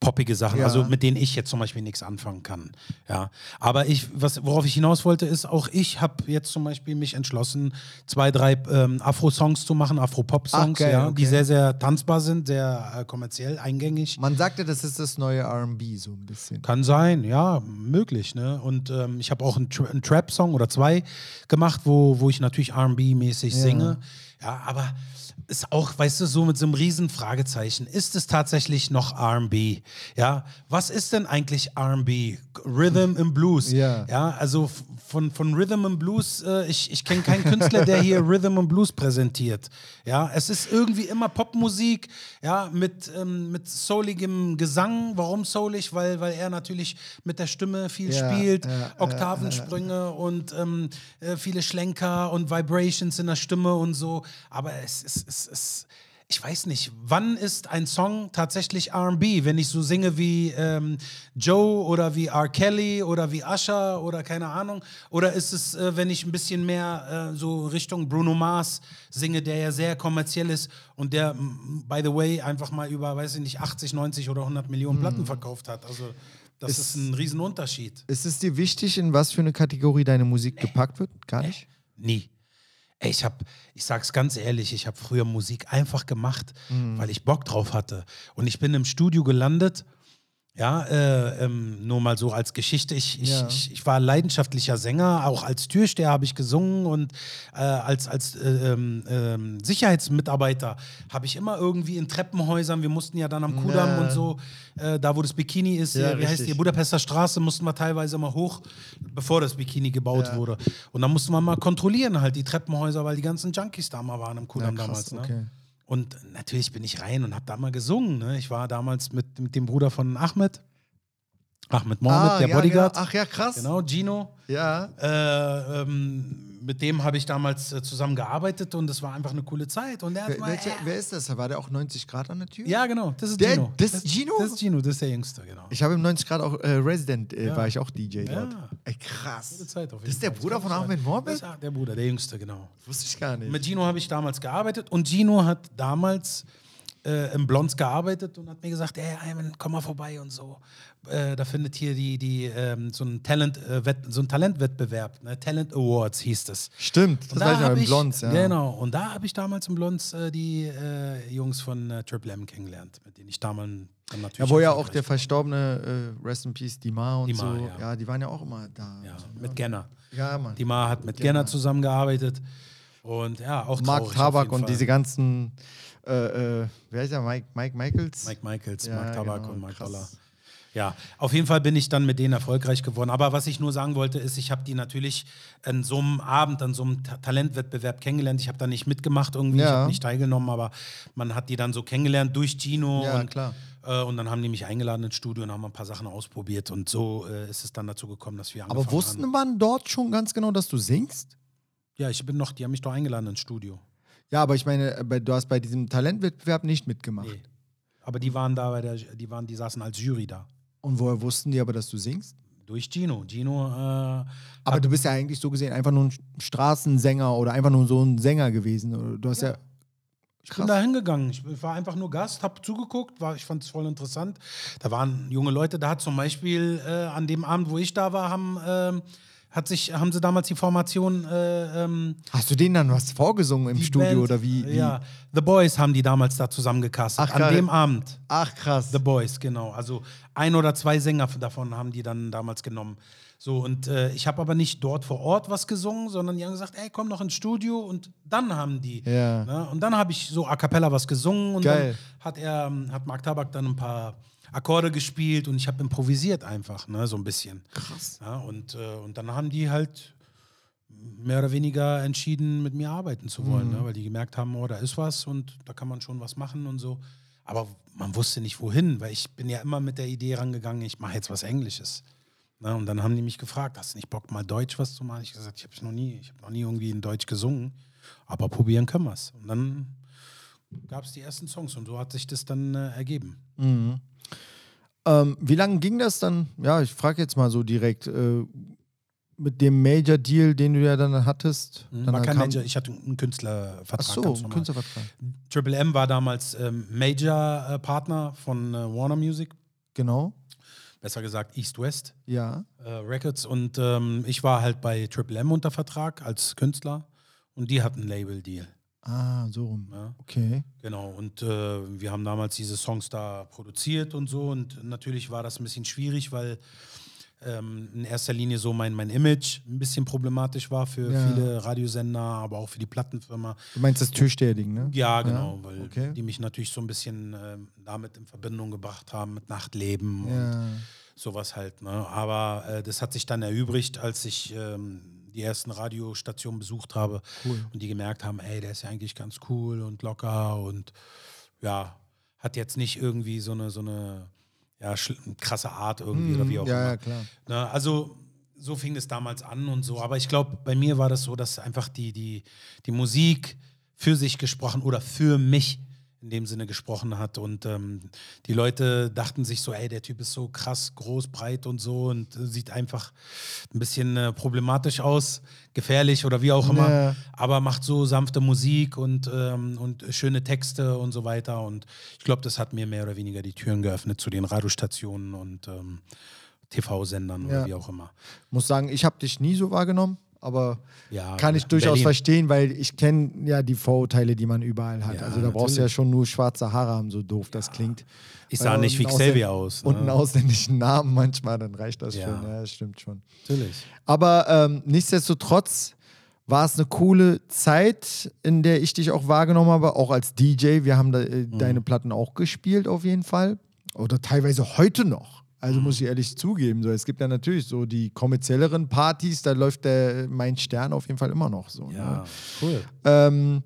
poppige Sachen, Ja. also mit denen ich jetzt zum Beispiel nichts anfangen kann. Ja, aber ich, was, worauf ich hinaus wollte, ist auch ich habe jetzt zum Beispiel mich entschlossen, zwei, drei ähm, Afro-Songs zu machen, Afro-Pop-Songs, geil, ja, okay. die sehr, sehr tanzbar sind, sehr äh, kommerziell eingängig. Man sagte, das ist das neue R&B so ein bisschen. Kann sein, ja, möglich. Ne? Und ähm, ich habe auch einen, Tra einen Trap-Song oder zwei gemacht, wo, wo ich natürlich RB-mäßig singe. Ja, aber ist auch, weißt du, so mit so einem riesen Fragezeichen. Ist es tatsächlich noch RB? Ja, was ist denn eigentlich RB? Rhythm and Blues. Ja. ja also von, von Rhythm and Blues, äh, ich, ich kenne keinen Künstler, der hier Rhythm and Blues präsentiert. Ja, es ist irgendwie immer Popmusik, ja, mit, ähm, mit souligem Gesang. Warum soulig? Weil, weil er natürlich mit der Stimme viel Ja, spielt, ja, Oktavensprünge und ähm, äh, viele Schlenker und Vibrations in der Stimme und so. Aber es ist, es ist ich weiß nicht, wann ist ein Song tatsächlich RB? Wenn ich so singe wie ähm, Joe oder wie R. Kelly oder wie Usher oder keine Ahnung? Oder ist es, äh, wenn ich ein bisschen mehr äh, so Richtung Bruno Mars singe, der ja sehr kommerziell ist und der, by the way, einfach mal über, weiß ich nicht, 80, 90 oder 100 Millionen Platten verkauft hat? Also, das ist, Ist- ein Riesenunterschied. Ist es dir wichtig, in was für eine Kategorie deine Musik gepackt wird? Gar nicht? Nie. Ey, ich habe, ich sag's ganz ehrlich, ich habe früher Musik einfach gemacht, Mhm. weil ich Bock drauf hatte. Und ich bin im Studio gelandet. Ja, äh, ähm, nur mal so als Geschichte. Ich, ich, Ja. ich, ich war leidenschaftlicher Sänger, auch als Türsteher habe ich gesungen und äh, als, als äh, ähm, ähm, Sicherheitsmitarbeiter habe ich immer irgendwie in Treppenhäusern, wir mussten ja dann am Kudamm Ja. und so, äh, da wo das Bikini ist, Ja, äh, wie heißt die, Budapester Straße, mussten wir teilweise immer hoch, bevor das Bikini gebaut Ja. wurde. Und dann musste man mal kontrollieren, halt die Treppenhäuser, weil die ganzen Junkies da mal waren im Kudamm damals. Ne? okay. Und natürlich bin ich rein und habe da mal gesungen. Ne? Ich war damals mit, mit dem Bruder von Ahmed, Ahmed Mohammed, der Ah, ja, Bodyguard. Genau. Ach ja, krass. Genau, Gino. Ja. Äh, ähm, mit dem habe ich damals äh, zusammen gearbeitet und es war einfach eine coole Zeit. Und er Wer, mal, welcher, äh, wer ist das? War der auch 90 Grad an der Tür? ja, genau, das ist Der- Gino. das ist Gino? Das ist Gino, das ist der Jüngste, genau. Ich habe im 90 Grad auch äh, Resident, äh, Ja. war ich auch DJ Ja. dort. Ey, krass. Gute Zeit auf jeden Das ist der Fall. Bruder von. Ahmed Mohammed? Das ist der Bruder, der Jüngste, genau. Wusste ich gar nicht. Mit Gino habe ich damals gearbeitet und Gino hat damals äh, im Blondes gearbeitet und hat mir gesagt, ey, Ayman, komm mal vorbei und so. Äh, da findet hier die, die, ähm, so, ein Talent, äh, so ein Talentwettbewerb, ne? Talent Awards hieß es. Stimmt, das Und war ich hab im Blondes, ja. Genau, und da habe ich damals im Blondes äh, die äh, Jungs von äh, Triple M kennengelernt, mit denen ich damals dann natürlich Ja, wo ja auch der verstorbene Rest in Peace Dimar und Dimar, so, ja. ja. die waren ja auch immer da. Ja, mit Genner. Ja, Mann. Die Ma hat mit Genner zusammengearbeitet. Und ja, auch Mark Tabak und Fall. diese ganzen, äh, äh, wer ist der, Mike, Mike Michaels? Mike Michaels, Ja, Mark Tabak genau, und Mark krass. Dollar. Ja, auf jeden Fall bin ich dann mit denen erfolgreich geworden. Aber was ich nur sagen wollte, ist, ich habe die natürlich an so einem Abend, an so einem Ta Talentwettbewerb kennengelernt. Ich habe da nicht mitgemacht irgendwie, ich Ja. habe nicht teilgenommen, aber man hat die dann so kennengelernt durch Gino. Ja, und, klar. Äh, und dann haben die mich eingeladen ins Studio und haben ein paar Sachen ausprobiert. Und so äh, ist es dann dazu gekommen, dass wir Aber angefangen wussten haben. man dort schon ganz genau, dass du singst? Ja, ich bin noch, die haben mich doch eingeladen ins Studio. Ja, aber ich meine, äh, du hast bei diesem Talentwettbewerb nicht mitgemacht. Nee. Aber die waren da bei der, die waren, die saßen als Jury da. Und woher wussten die aber, dass du singst? Durch Gino. Gino äh, Aber du bist ja eigentlich so gesehen einfach nur ein Straßensänger oder einfach nur so ein Sänger gewesen. Du hast ja. Ich bin da hingegangen. Ich war einfach nur Gast, habe zugeguckt, war, ich fand es voll interessant. Da waren junge Leute, da hat zum Beispiel äh, an dem Abend, wo ich da war, haben ähm, hat sich, haben sie damals die Formation äh, ähm, Hast du denen dann was vorgesungen im Studio Band, oder wie? wie? Ja, The Boys haben die damals da zusammengecastet. Ach, An dem Abend. Ach krass. The Boys, genau. Also ein oder zwei Sänger davon haben die dann damals genommen. So, und äh, ich habe aber nicht dort vor Ort was gesungen, sondern die haben gesagt, ey, komm noch ins Studio und dann haben die. Ja. Ne? Und dann habe ich so a cappella was gesungen und Geil. dann hat er, ähm, hat Mark Tabak dann ein paar Akkorde gespielt und ich habe improvisiert einfach, ne, so ein bisschen. Krass. Ja, und, äh, und dann haben die halt mehr oder weniger entschieden, mit mir arbeiten zu wollen, ne? weil die gemerkt haben, oh, da ist was und da kann man schon was machen und so. Aber man wusste nicht wohin, weil ich bin ja immer mit der Idee rangegangen, ich mache jetzt was Englisches. Ne? Und dann haben die mich gefragt, hast du nicht Bock, mal Deutsch was zu machen? Ich habe gesagt, ich habe noch nie, ich habe noch nie irgendwie in Deutsch gesungen, aber probieren können wir es. Und dann gab es die ersten Songs und so hat sich das dann äh, ergeben. Ähm, wie lange ging das dann? Ja, ich frage jetzt mal so direkt. Äh, mit dem Major Deal, den du ja dann hattest. Dann War kein Major, ich hatte einen Künstlervertrag. Ach so, ganz ein normal. Künstlervertrag. Triple M war damals ähm, Major-Partner von äh, Warner Music, Genau. besser gesagt East West Ja. äh, Records. Und ähm, ich war halt bei Triple M unter Vertrag als Künstler und die hatten einen Label-Deal. Ah, so rum. Ja. Okay. Genau, und äh, wir haben damals diese Songs da produziert und so. Und natürlich war das ein bisschen schwierig, weil ähm, in erster Linie so mein, mein Image ein bisschen problematisch war für Ja. viele Radiosender, aber auch für die Plattenfirma. Du meinst das Türsteher-Ding, ne? Ja, genau, weil okay. die mich natürlich so ein bisschen ähm, damit in Verbindung gebracht haben mit Nachtleben und Ja. sowas halt. Ne? Aber äh, das hat sich dann erübrigt, als ich ähm, die ersten Radiostationen besucht habe und die gemerkt haben, ey, der ist ja eigentlich ganz cool und locker und ja, hat jetzt nicht irgendwie so eine, so eine ja, krasse Art irgendwie oder wie auch Mhm. ja, immer. ja, klar. Ne, also so fing es damals an und so. Aber ich glaube, bei mir war das so, dass einfach die, die, die Musik für sich gesprochen oder für mich in dem Sinne gesprochen hat. Und ähm, die Leute dachten sich so, ey, der Typ ist so krass, groß, breit und so und äh, sieht einfach ein bisschen äh, problematisch aus, gefährlich oder wie auch immer, Ja. aber macht so sanfte Musik und, ähm, und schöne Texte und so weiter. Und ich glaube, das hat mir mehr oder weniger die Türen geöffnet zu den Radiostationen und ähm, TV-Sendern Ja. oder wie auch immer. Muss sagen, ich habe dich nie so wahrgenommen, aber Ja, kann ich durchaus Berlin. verstehen, weil ich kenne ja die Vorurteile, die man überall hat. Ja, also da brauchst du ja schon nur schwarze Haare haben, so doof das klingt. Ich sah Äh, nicht und wie einen Xavier aus. Und ne? einen ausländischen Namen manchmal, dann reicht das schon. Ja, das stimmt schon. Natürlich. Aber ähm, nichtsdestotrotz war es eine coole Zeit, in der ich dich auch wahrgenommen habe, auch als DJ. Wir haben da, äh, Mhm. deine Platten auch gespielt auf jeden Fall. Oder teilweise heute noch. Mhm. Also muss ich ehrlich zugeben. So, es gibt ja natürlich so die kommerzielleren Partys, da läuft der Mein Stern auf jeden Fall immer noch so. Ne? Ja, cool. Ähm,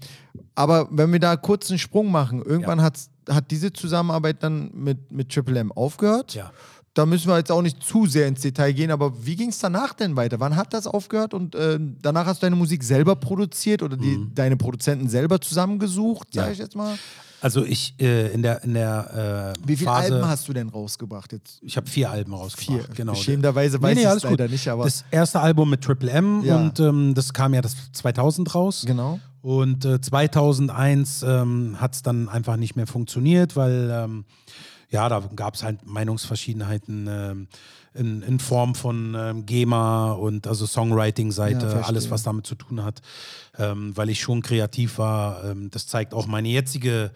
aber wenn wir da kurz einen Sprung machen, irgendwann hat's, hat diese Zusammenarbeit dann mit, mit Triple M aufgehört. Ja. Da müssen wir jetzt auch nicht zu sehr ins Detail gehen, aber wie ging es danach denn weiter? Wann hat das aufgehört und ähm, danach hast du deine Musik selber produziert oder die, deine Produzenten selber zusammengesucht, sage Mhm. Ja. ich jetzt mal? Also ich äh, in der in der äh, Wie viele Phase, Alben hast du denn rausgebracht jetzt? Ich habe vier Alben rausgebracht. Vier. Genau. Beschämenderweise weiß ich es leider nicht, aber das erste Album mit Triple M Ja. und ähm, das kam ja das 2000 raus. genau. Und äh, 2001 ähm, hat es dann einfach nicht mehr funktioniert, weil ähm, ja, da gab es halt Meinungsverschiedenheiten ähm, in, in Form von ähm, GEMA und also Ja, Songwriting-Seite, verstehe. alles, was damit zu tun hat, ähm, weil ich schon kreativ war. Ähm, das zeigt auch meine jetzige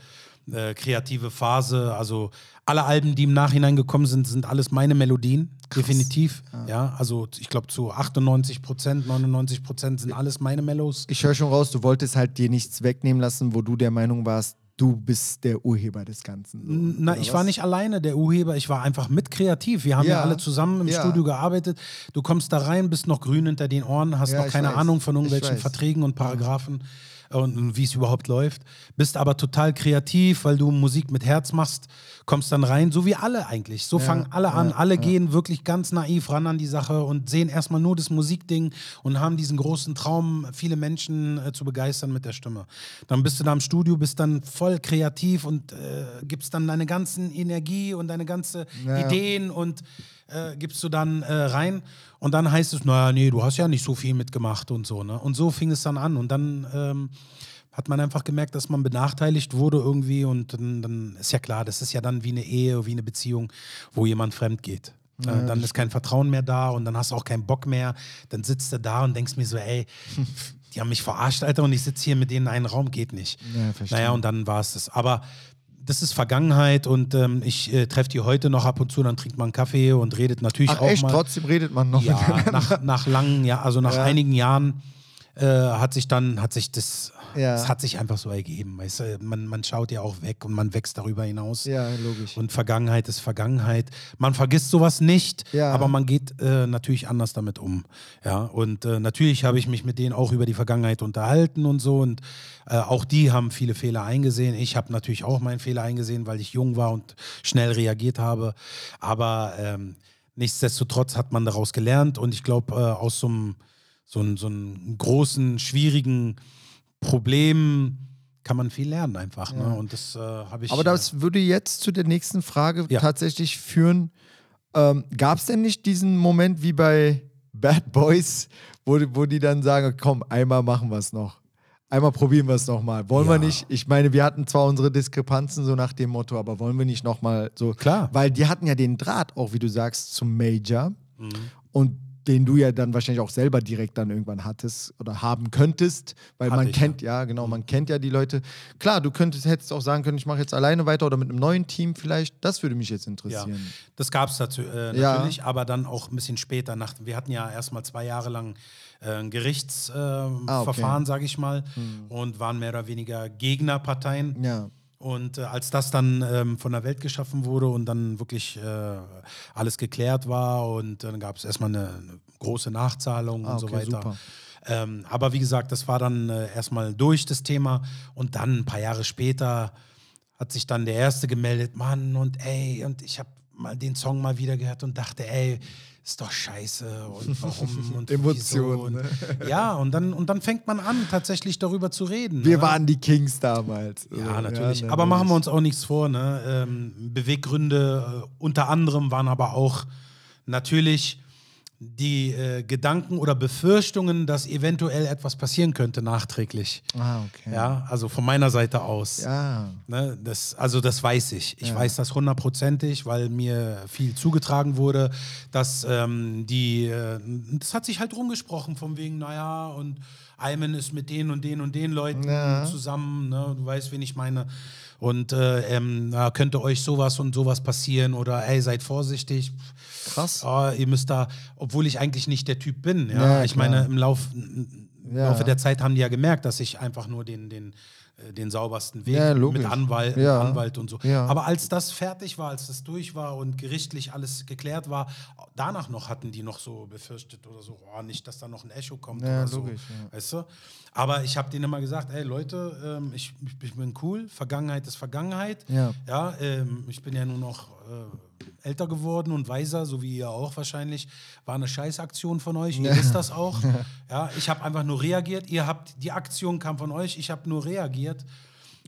äh, kreative Phase. Also alle Alben, die im Nachhinein gekommen sind, sind alles meine Melodien, definitiv. Ja, also ich glaube zu 98 Prozent, 99 Prozent sind alles meine Mellos. Ich höre schon raus, du wolltest halt dir nichts wegnehmen lassen, wo du der Meinung warst, du bist der Urheber des Ganzen. Na, ich was? war nicht alleine der Urheber, ich war einfach mit kreativ. Wir haben ja, Ja. alle zusammen im Ja. Studio gearbeitet. Du kommst da rein, bist noch grün hinter den Ohren, hast Ja, noch keine weiß. Ahnung von irgendwelchen. Verträgen und Paragraphen äh, und, wie es überhaupt läuft. Bist aber total kreativ, weil du Musik mit Herz machst, kommst dann rein, so wie alle eigentlich. So fangen alle an. alle gehen wirklich ganz naiv ran an die Sache und sehen erstmal nur das Musikding und haben diesen großen Traum, viele Menschen äh, zu begeistern mit der Stimme. Dann bist du da im Studio, bist dann voll kreativ und äh, gibst dann deine ganzen Energie und deine ganze Ja, ja. Ideen und äh, gibst du dann äh, rein und dann heißt es, naja, nee, du hast ja nicht so viel mitgemacht und so, ne? Und so fing es dann an und dann ähm, hat man einfach gemerkt, dass man benachteiligt wurde irgendwie und dann, dann ist ja klar, das ist ja dann wie eine Ehe, wie eine Beziehung, wo jemand fremd geht. äh, dann ist kein Vertrauen mehr da und dann hast du auch keinen Bock mehr. Dann sitzt du da und denkst mir so, ey, die haben mich verarscht, Alter, und ich sitze hier mit denen in einem Raum, geht nicht. Ja, naja, und dann war es das. Aber das ist Vergangenheit und ähm, ich äh, treffe die heute noch ab und zu, dann trinkt man Kaffee und redet natürlich Ach auch echt, mal. trotzdem redet man noch Ja, nach, nach langen, ja, also nach Ja. einigen Jahren äh, hat sich dann, hat sich das, Ja. es hat sich einfach so ergeben. Weißt du? man, man schaut ja auch weg und man wächst darüber hinaus. Ja, logisch. Und Vergangenheit ist Vergangenheit. Man vergisst sowas nicht, Ja. aber man geht äh, natürlich anders damit um. Ja, und äh, natürlich habe ich mich mit denen auch über die Vergangenheit unterhalten und so. Und äh, auch die haben viele Fehler eingesehen. Ich habe natürlich auch meinen Fehler eingesehen, weil ich jung war und schnell reagiert habe. Aber ähm, nichtsdestotrotz hat man daraus gelernt und ich glaube, äh, aus so einem so einem- so einem großen, schwierigen Problem kann man viel lernen einfach. Ne? Und das äh, habe ich. Aber das würde jetzt zu der nächsten Frage Ja. tatsächlich führen. Ähm, Gab es denn nicht diesen Moment wie bei Bad Boys, wo, die- wo die dann sagen, komm, einmal machen wir es noch. Einmal probieren wir es nochmal. Wollen wir Ja. nicht, ich meine, wir hatten zwar unsere Diskrepanzen so nach dem Motto, aber wollen wir nicht nochmal so. Klar. Weil die hatten ja den Draht, auch wie du sagst, zum Major. Mhm. Und den du ja dann wahrscheinlich auch selber direkt dann irgendwann hattest oder haben könntest, weil Hatte man kennt, ja. genau, man kennt ja die Leute. Klar, du könntest, hättest auch sagen können, ich mache jetzt alleine weiter oder mit einem neuen Team vielleicht. Das würde mich jetzt Ja, interessieren. das gab es dazu, äh, Ja. natürlich, aber dann auch ein bisschen später. Nach, wir hatten ja erstmal zwei Jahre lang äh, ein Gerichtsverfahren, äh, Ah, okay. Verfahren, sag ich mal, und waren mehr oder weniger Gegnerparteien. Ja. Und äh, als das dann ähm, von der Welt geschaffen wurde und dann wirklich äh, alles geklärt war und dann gab es erstmal eine, eine große Nachzahlung Ah, und so okay, weiter. super. Ähm, aber wie gesagt, das war dann äh, erstmal durch das Thema und dann ein paar Jahre später hat sich dann der Erste gemeldet, Mann, und ey, und ich habe mal den Song mal wieder gehört und dachte, ey, ist doch scheiße und warum und Emotionen, ne? ja, und dann, und dann fängt man an, tatsächlich darüber zu reden. Wir ne? waren die Kings damals. Ja, So, natürlich. ne, aber machen wir uns auch nichts vor. Ne? Ähm, Beweggründe äh, unter anderem waren aber auch natürlich die äh, Gedanken oder Befürchtungen, dass eventuell etwas passieren könnte nachträglich. Ah, okay. Ja, also von meiner Seite aus. Ja. Ne, das, also das weiß ich. Ich Ja. weiß das hundertprozentig, weil mir viel zugetragen wurde, dass ähm, die, äh, das hat sich halt rumgesprochen von wegen, naja, und Ayman ist mit den und den und den Leuten Ja. zusammen, ne, du weißt, wen ich meine. Und äh, ähm, könnte euch sowas und sowas passieren oder ey, seid vorsichtig. Krass. Oh, ihr müsst da, obwohl ich eigentlich nicht der Typ bin. Ja, Ja, ich klar. meine, im Lauf, im Ja. Laufe der Zeit haben die ja gemerkt, dass ich einfach nur den, den, äh, den saubersten Weg Ja, mit Anwalt, Ja. Anwalt und so. Ja. Aber als das fertig war, als das durch war und gerichtlich alles geklärt war, danach noch hatten die noch so befürchtet oder so, oh, nicht, dass da noch ein Echo kommt oder so. logisch, ja. Weißt du? Aber ich habe denen immer gesagt, ey Leute, ähm, ich, ich, bin cool, Vergangenheit ist Vergangenheit. Ja. Ja, ähm, ich bin ja nur noch äh, älter geworden und weiser, so wie ihr auch wahrscheinlich. War eine Scheißaktion von euch, ihr wisst das auch. Ja, ich habe einfach nur reagiert. Ihr habt, die Aktion kam von euch, ich habe nur reagiert.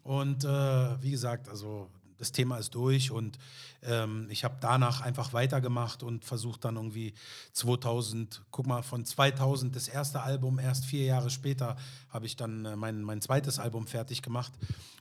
Und äh, wie gesagt, also das Thema ist durch und ähm, ich habe danach einfach weitergemacht und versucht dann irgendwie 2000, guck mal, von 2000 das erste Album, erst vier Jahre später habe ich dann äh, mein, mein zweites Album fertig gemacht.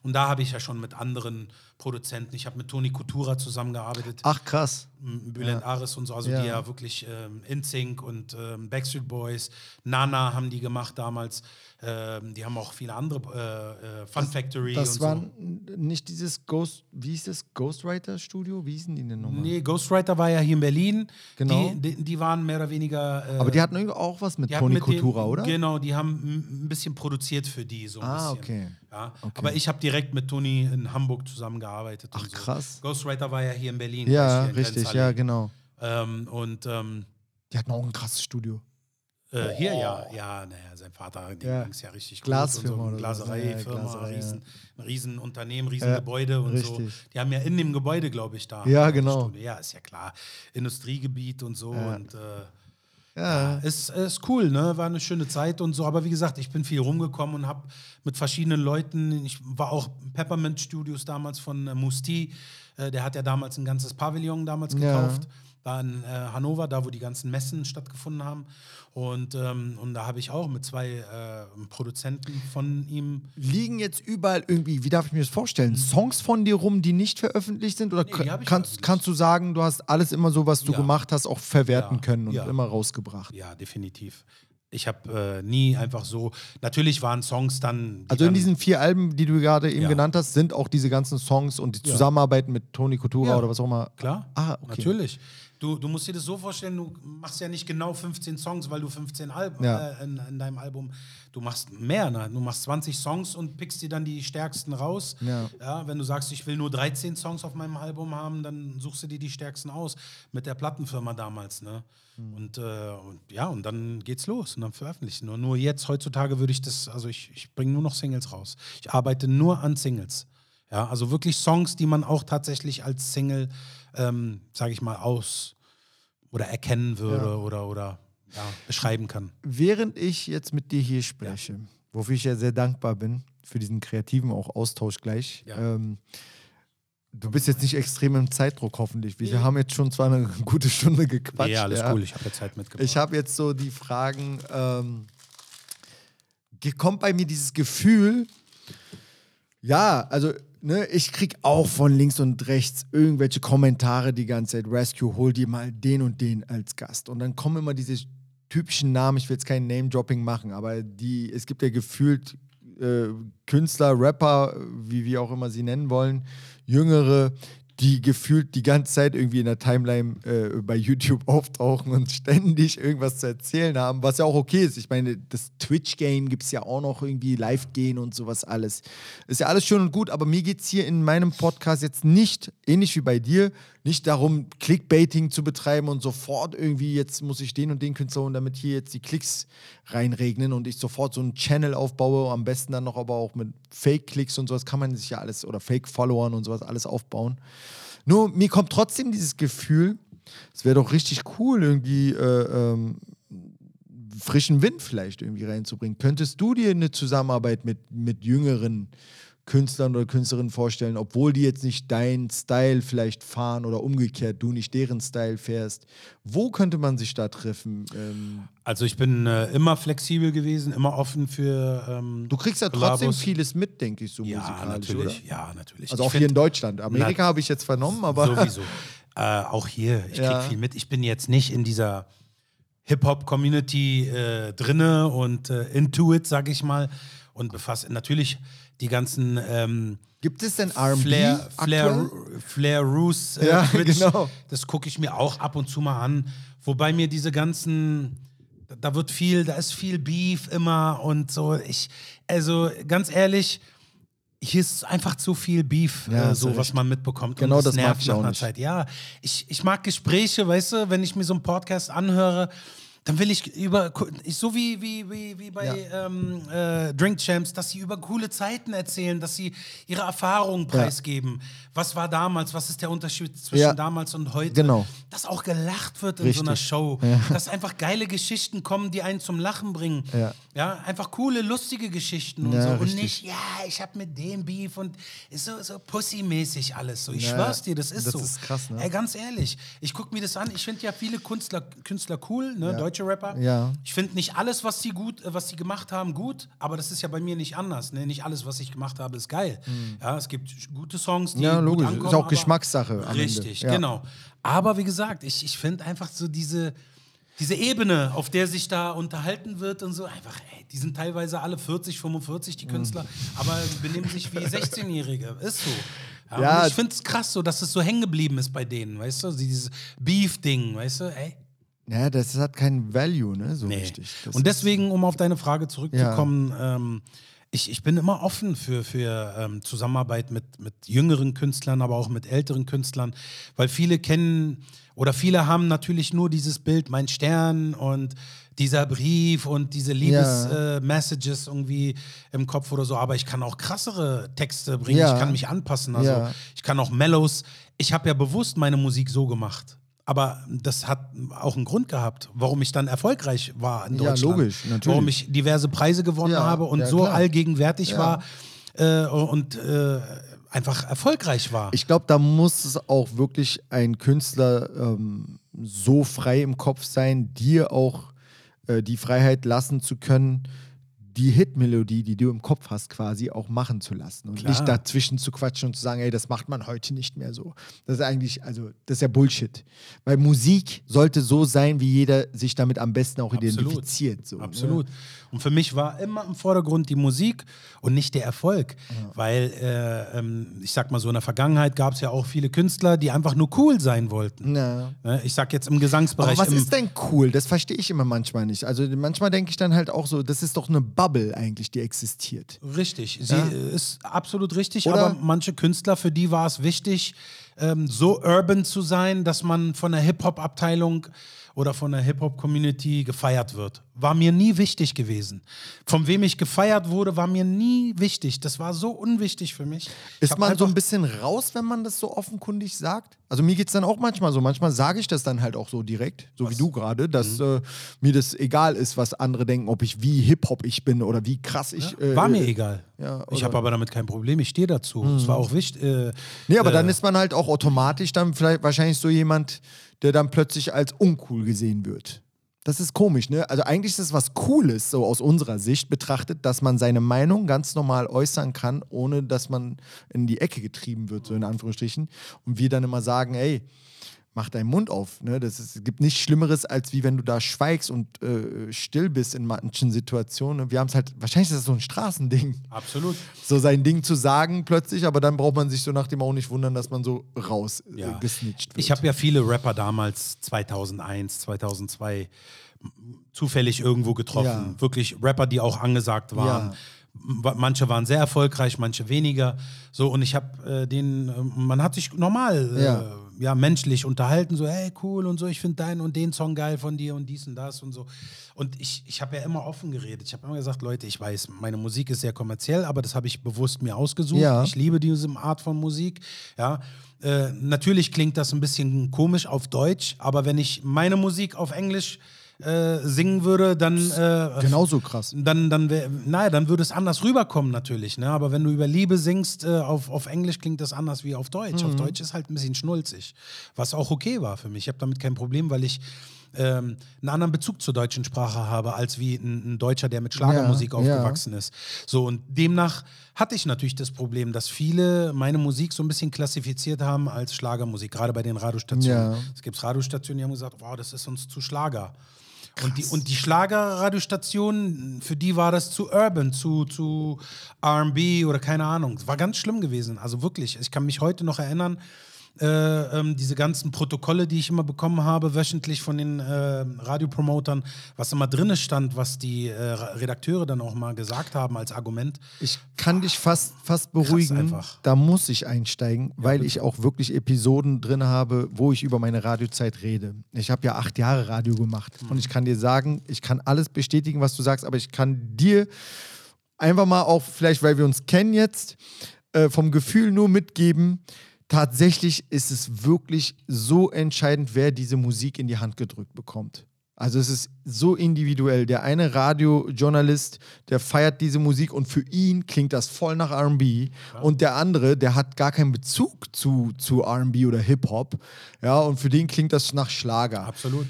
Und da habe ich ja schon mit anderen Produzenten, ich habe mit Toni Kutura zusammengearbeitet. Ach, krass. Bülent Ares und so, also Ja. die ja wirklich ähm, InSync und ähm, Backstreet Boys, Nana haben die gemacht damals. Ähm, die haben auch viele andere, äh, äh, Fun Factory Das und war so. nicht dieses Ghost, wie hieß das? Ghostwriter Studio? Wie hießen die denn nochmal? Nee, Ghostwriter war ja hier in Berlin. Genau. Die, die, die waren mehr oder weniger. Äh, Aber die hatten irgendwie auch was mit Toni Kultura, oder? Genau, die haben ein bisschen produziert für die so ein Ah, bisschen. okay. Ja, Okay. Aber ich habe direkt mit Toni in Hamburg zusammengearbeitet. Ach, und so. krass. Ghostwriter war ja hier in Berlin. Ja, hier in richtig, ja, genau. Ähm, und ähm, Die hatten auch ein krasses Studio. Äh, hier ja, ja, naja, sein Vater, dem Ja. ging es ja richtig Glasfirma gut. Und so. so. Glasereifirma, Ja, Glaserei, ja. riesen, Riesenunternehmen, Riesengebäude und so. richtig. Die haben ja in dem Gebäude, glaube ich, da. Ja, genau. Ja, ist ja klar. Industriegebiet und so. Ja. Und äh, Ja, ist, ist cool, ne? War eine schöne Zeit und so. Aber wie gesagt, ich bin viel rumgekommen und habe mit verschiedenen Leuten, ich war auch Peppermint Studios damals von äh, Musti, äh, der hat ja damals ein ganzes Pavillon damals Ja. Da in äh, Hannover, da wo die ganzen Messen stattgefunden haben. Und, ähm, und da habe ich auch mit zwei äh, Produzenten von ihm. Liegen jetzt überall irgendwie, wie darf ich mir das vorstellen, Songs von dir rum, die nicht veröffentlicht sind? Oder Nee, kannst, veröffentlicht. kannst du sagen, du hast alles immer so, was du Ja. gemacht hast, auch verwerten Ja. können und Ja. immer rausgebracht? Ja, definitiv. Ich habe äh, nie einfach so. Natürlich waren Songs dann. Also in dann, diesen vier Alben, die du gerade eben Ja. genannt hast, sind auch diese ganzen Songs und die Ja. Zusammenarbeit mit Toni Coutura Ja. oder was auch immer. Klar, Ah, okay. natürlich. Du, du musst dir das so vorstellen, du machst ja nicht genau 15 Songs, weil du 15 Alben Ja. äh, in, in deinem Album, du machst mehr, ne? du machst 20 Songs und pickst dir dann die stärksten raus. Ja. wenn du sagst, ich will nur 13 Songs auf meinem Album haben, dann suchst du dir die stärksten aus mit der Plattenfirma damals. Ne? Hm. Und, äh, und ja, und dann geht's los und dann veröffentlichen. Nur, nur jetzt, heutzutage würde ich das, also ich, ich bringe nur noch Singles raus. Ich arbeite nur an Singles. Ja, also wirklich Songs, die man auch tatsächlich als Single, ähm, sage ich mal, aus oder erkennen würde Ja. oder, oder ja, beschreiben kann. Während ich jetzt mit dir hier spreche, wofür ich ja sehr dankbar bin, für diesen kreativen auch Austausch gleich. Ja. Ähm, du bist jetzt nicht extrem im Zeitdruck, hoffentlich. Wir haben jetzt schon zwar eine gute Stunde gequatscht. ja, alles ja. cool, ich habe ja Zeit mitgebracht. Ich habe jetzt so die Fragen, ähm, kommt bei mir dieses Gefühl, ja, also ne, ich krieg auch von links und rechts irgendwelche Kommentare die ganze Zeit, Rescue, hol dir mal den und den als Gast. Und dann kommen immer diese typischen Namen, ich will jetzt kein Name-Dropping machen, aber die, es gibt ja gefühlt äh, Künstler, Rapper, wie wir auch immer sie nennen wollen, Jüngere, die gefühlt die ganze Zeit irgendwie in der Timeline äh, bei YouTube auftauchen und ständig irgendwas zu erzählen haben, was ja auch okay ist. Ich meine, das Twitch-Game gibt es ja auch noch irgendwie Live-Gehen und sowas alles. Ist ja alles schön und gut, aber mir geht es hier in meinem Podcast jetzt nicht, ähnlich wie bei dir, nicht darum, Clickbaiting zu betreiben und sofort irgendwie, jetzt muss ich den und den Künstler holen, damit hier jetzt die Klicks reinregnen und ich sofort so einen Channel aufbaue, am besten dann noch aber auch mit Fake-Klicks und sowas kann man sich ja alles, oder Fake-Followern und sowas alles aufbauen. Nur mir kommt trotzdem dieses Gefühl, es wäre doch richtig cool, irgendwie äh, ähm, frischen Wind vielleicht irgendwie reinzubringen. Könntest du dir eine Zusammenarbeit mit, mit jüngeren Künstlern oder Künstlerinnen vorstellen, obwohl die jetzt nicht deinen Style vielleicht fahren oder umgekehrt, du nicht deren Style fährst? Wo könnte man sich da treffen? Ähm, also ich bin äh, immer flexibel gewesen, immer offen für. Ähm, du kriegst ja trotzdem Kollabos. vieles mit, denke ich, so Ja, musikalisch, natürlich. oder? Ja, natürlich. Also Ich auch find- hier in Deutschland. Amerika habe ich jetzt vernommen, aber Sowieso. äh, auch hier, ich Ja. krieg viel mit. Ich bin jetzt nicht in dieser Hip-Hop-Community äh, drinne und äh, into it, sag ich mal. Und befasse natürlich die ganzen ähm, gibt es denn R&B Flair, Flair? Flair Roos, äh, Ja, Twitch, genau. das gucke ich mir auch ab und zu mal an. Wobei mir diese ganzen, da- wird viel, da ist viel Beef immer und so. Ich, also ganz ehrlich, hier ist einfach zu viel Beef, Ja, äh, so was man mitbekommt. Genau und das mag nervt nach einer. Zeit. Ja, ich, ich mag Gespräche, weißt du, wenn ich mir so einen Podcast anhöre, dann will ich über, so wie, wie, wie, wie bei ähm, äh, Drink Champs, dass sie über coole Zeiten erzählen, dass sie ihre Erfahrungen preisgeben. Was war damals, was ist der Unterschied zwischen Ja. damals und heute? Genau. Dass auch gelacht wird in so einer Richtig. Show. Dass einfach geile Geschichten kommen, die einen zum Lachen bringen. Ja. Ja, einfach coole, lustige Geschichten und Ja, so. Und richtig. nicht, ja, ich hab mit dem Beef und ist so, so Pussy-mäßig alles so. Ich Ja, schwör's dir, das ist das so. ist krass, ne? Ey, ganz ehrlich, ich guck mir das an. Ich finde ja viele Künstler, Künstler cool, ne? deutsche Rapper. Ja. Ich finde nicht alles, was sie gut, äh, was sie gemacht haben, gut, aber das ist ja bei mir nicht anders. Ne? Nicht alles, was ich gemacht habe, ist geil. Ja, es gibt gute Songs, die. Ja, gut logisch. Ist ankommen. auch aber- Geschmackssache. Richtig, Ja. genau. Aber wie gesagt, ich, ich finde einfach so diese, diese Ebene, auf der sich da unterhalten wird und so, einfach, ey, die sind teilweise alle 40, 45, die Künstler, aber die benehmen sich wie 16-Jährige. Ist so. Ja, Ja. Ich finde es krass, so, dass es so hängen geblieben ist bei denen, weißt du? Dieses Beef-Ding, weißt du? Ey. Ja, das hat keinen Value, ne? So Nee. richtig. Das Und deswegen, um auf deine Frage zurückzukommen, ähm, ich, ich bin immer offen für, für ähm, Zusammenarbeit mit, mit jüngeren Künstlern, aber auch mit älteren Künstlern, weil viele kennen oder viele haben natürlich nur dieses Bild, mein Stern und dieser Brief und diese Ja. Liebes-Messages irgendwie im Kopf oder so, aber ich kann auch krassere Texte bringen, Ja. ich kann mich anpassen, also Ja. ich kann auch Mellows. Ich habe ja bewusst meine Musik so gemacht. Aber das hat auch einen Grund gehabt, warum ich dann erfolgreich war in Ja, Deutschland. logisch, natürlich. Warum ich diverse Preise gewonnen Ja, habe und ja, so klar. allgegenwärtig Ja. war äh, und äh, einfach erfolgreich war. Ich glaube, da muss es auch wirklich ein Künstler ähm, so frei im Kopf sein, dir auch äh, die Freiheit lassen zu können, die Hitmelodie, die du im Kopf hast, quasi auch machen zu lassen und Klar. nicht dazwischen zu quatschen und zu sagen, ey, das macht man heute nicht mehr so. Das ist eigentlich, also, das ist ja Bullshit. Weil Musik sollte so sein, wie jeder sich damit am besten auch Absolut. identifiziert. So, ne? Absolut. Und für mich war immer im Vordergrund die Musik und nicht der Erfolg. Weil, äh, ähm, ich sag mal so, in der Vergangenheit gab es ja auch viele Künstler, die einfach nur cool sein wollten. Ja. Ne? Ich sag jetzt im Aber Gesangsbereich. was im, ist denn cool? Das verstehe ich immer manchmal nicht. Also manchmal denke ich dann halt auch so, das ist doch eine Bubble eigentlich, die existiert. Richtig, sie Ja. äh, ist absolut richtig, Oder- aber manche Künstler, für die war es wichtig, ähm, so urban zu sein, dass man von der Hip-Hop-Abteilung oder von der Hip-Hop-Community gefeiert wird. War mir nie wichtig gewesen. Von wem ich gefeiert wurde, war mir nie wichtig. Das war so unwichtig für mich. Ich Ist man so ein bisschen raus, wenn man das so offenkundig sagt? Also mir geht es dann auch manchmal so. Manchmal sage ich das dann halt auch so direkt, so wie du gerade, dass Mhm. äh, mir das egal ist, was andere denken, ob ich wie Hip-Hop ich bin oder wie krass ich. äh, War mir äh, egal. ja, ich habe aber damit kein Problem. Ich stehe dazu. Es war auch wichtig. Äh, Nee, aber äh, dann ist man halt auch automatisch dann vielleicht wahrscheinlich so jemand, der dann plötzlich als uncool gesehen wird. Das ist komisch, ne? Also eigentlich ist es was Cooles, so aus unserer Sicht betrachtet, dass man seine Meinung ganz normal äußern kann, ohne dass man in die Ecke getrieben wird, so in Anführungsstrichen. Und wir dann immer sagen, ey, mach deinen Mund auf. Ne? Das ist, es gibt nichts Schlimmeres, als wie wenn du da schweigst und äh, still bist in manchen Situationen. Wir haben es halt, wahrscheinlich ist das so ein Straßending Absolut. so sein Ding zu sagen plötzlich, aber dann braucht man sich so nach dem auch nicht wundern, dass man so raus Ja. äh, gesnitcht wird. Ich habe ja viele Rapper damals, 2001, 2002, m- zufällig irgendwo getroffen. Ja. Wirklich Rapper, die auch angesagt waren. Ja. Manche waren sehr erfolgreich, manche weniger. So, und ich habe äh, den, äh, man hat sich normal, äh, Ja. Ja. menschlich unterhalten, so, hey, cool und so, ich finde deinen und den Song geil von dir und dies und das und so. Und ich, ich habe ja immer offen geredet. Ich habe immer gesagt, Leute, ich weiß, meine Musik ist sehr kommerziell, aber das habe ich bewusst mir ausgesucht. Ja. Ich liebe diese Art von Musik. Ja, äh, natürlich klingt das ein bisschen komisch auf Deutsch, aber wenn ich meine Musik auf Englisch äh, singen würde, dann äh, Genauso krass. dann, dann, wär, naja, dann würde es anders rüberkommen natürlich. Ne? Aber wenn du über Liebe singst, äh, auf, auf Englisch klingt das anders wie auf Deutsch. Auf Deutsch ist halt ein bisschen schnulzig. Was auch okay war für mich. Ich habe damit kein Problem, weil ich ähm, einen anderen Bezug zur deutschen Sprache habe, als wie ein, ein Deutscher, der mit Schlagermusik Ja, ja. aufgewachsen ist. So, und demnach hatte ich natürlich das Problem, dass viele meine Musik so ein bisschen klassifiziert haben als Schlagermusik, gerade bei den Radiostationen. Ja. Es gibt Radiostationen, die haben gesagt, wow, das ist uns zu Schlager. Und die, und die Schlagerradiostationen, für die war das zu urban, zu, zu RB oder keine Ahnung. Es war ganz schlimm gewesen. Also wirklich, ich kann mich heute noch erinnern, äh, ähm, diese ganzen Protokolle, die ich immer bekommen habe, wöchentlich von den äh, Radiopromotern, was immer drin stand, was die äh, Redakteure dann auch mal gesagt haben als Argument. Ich kann dich fast, fast beruhigen. Da muss ich einsteigen, weil ich auch wirklich Episoden drin habe, wo ich über meine Radiozeit rede. Ich habe ja acht Jahre Radio gemacht und ich kann dir sagen, ich kann alles bestätigen, was du sagst, aber ich kann dir einfach mal auch, vielleicht weil wir uns kennen jetzt, äh, vom Gefühl nur mitgeben, tatsächlich ist es wirklich so entscheidend, wer diese Musik in die Hand gedrückt bekommt. Also es ist so individuell. Der eine Radiojournalist, der feiert diese Musik und für ihn klingt das voll nach RB. Und der andere, der hat gar keinen Bezug zu, zu RB oder Hip-Hop. Ja, und für den klingt das nach Schlager Absolut.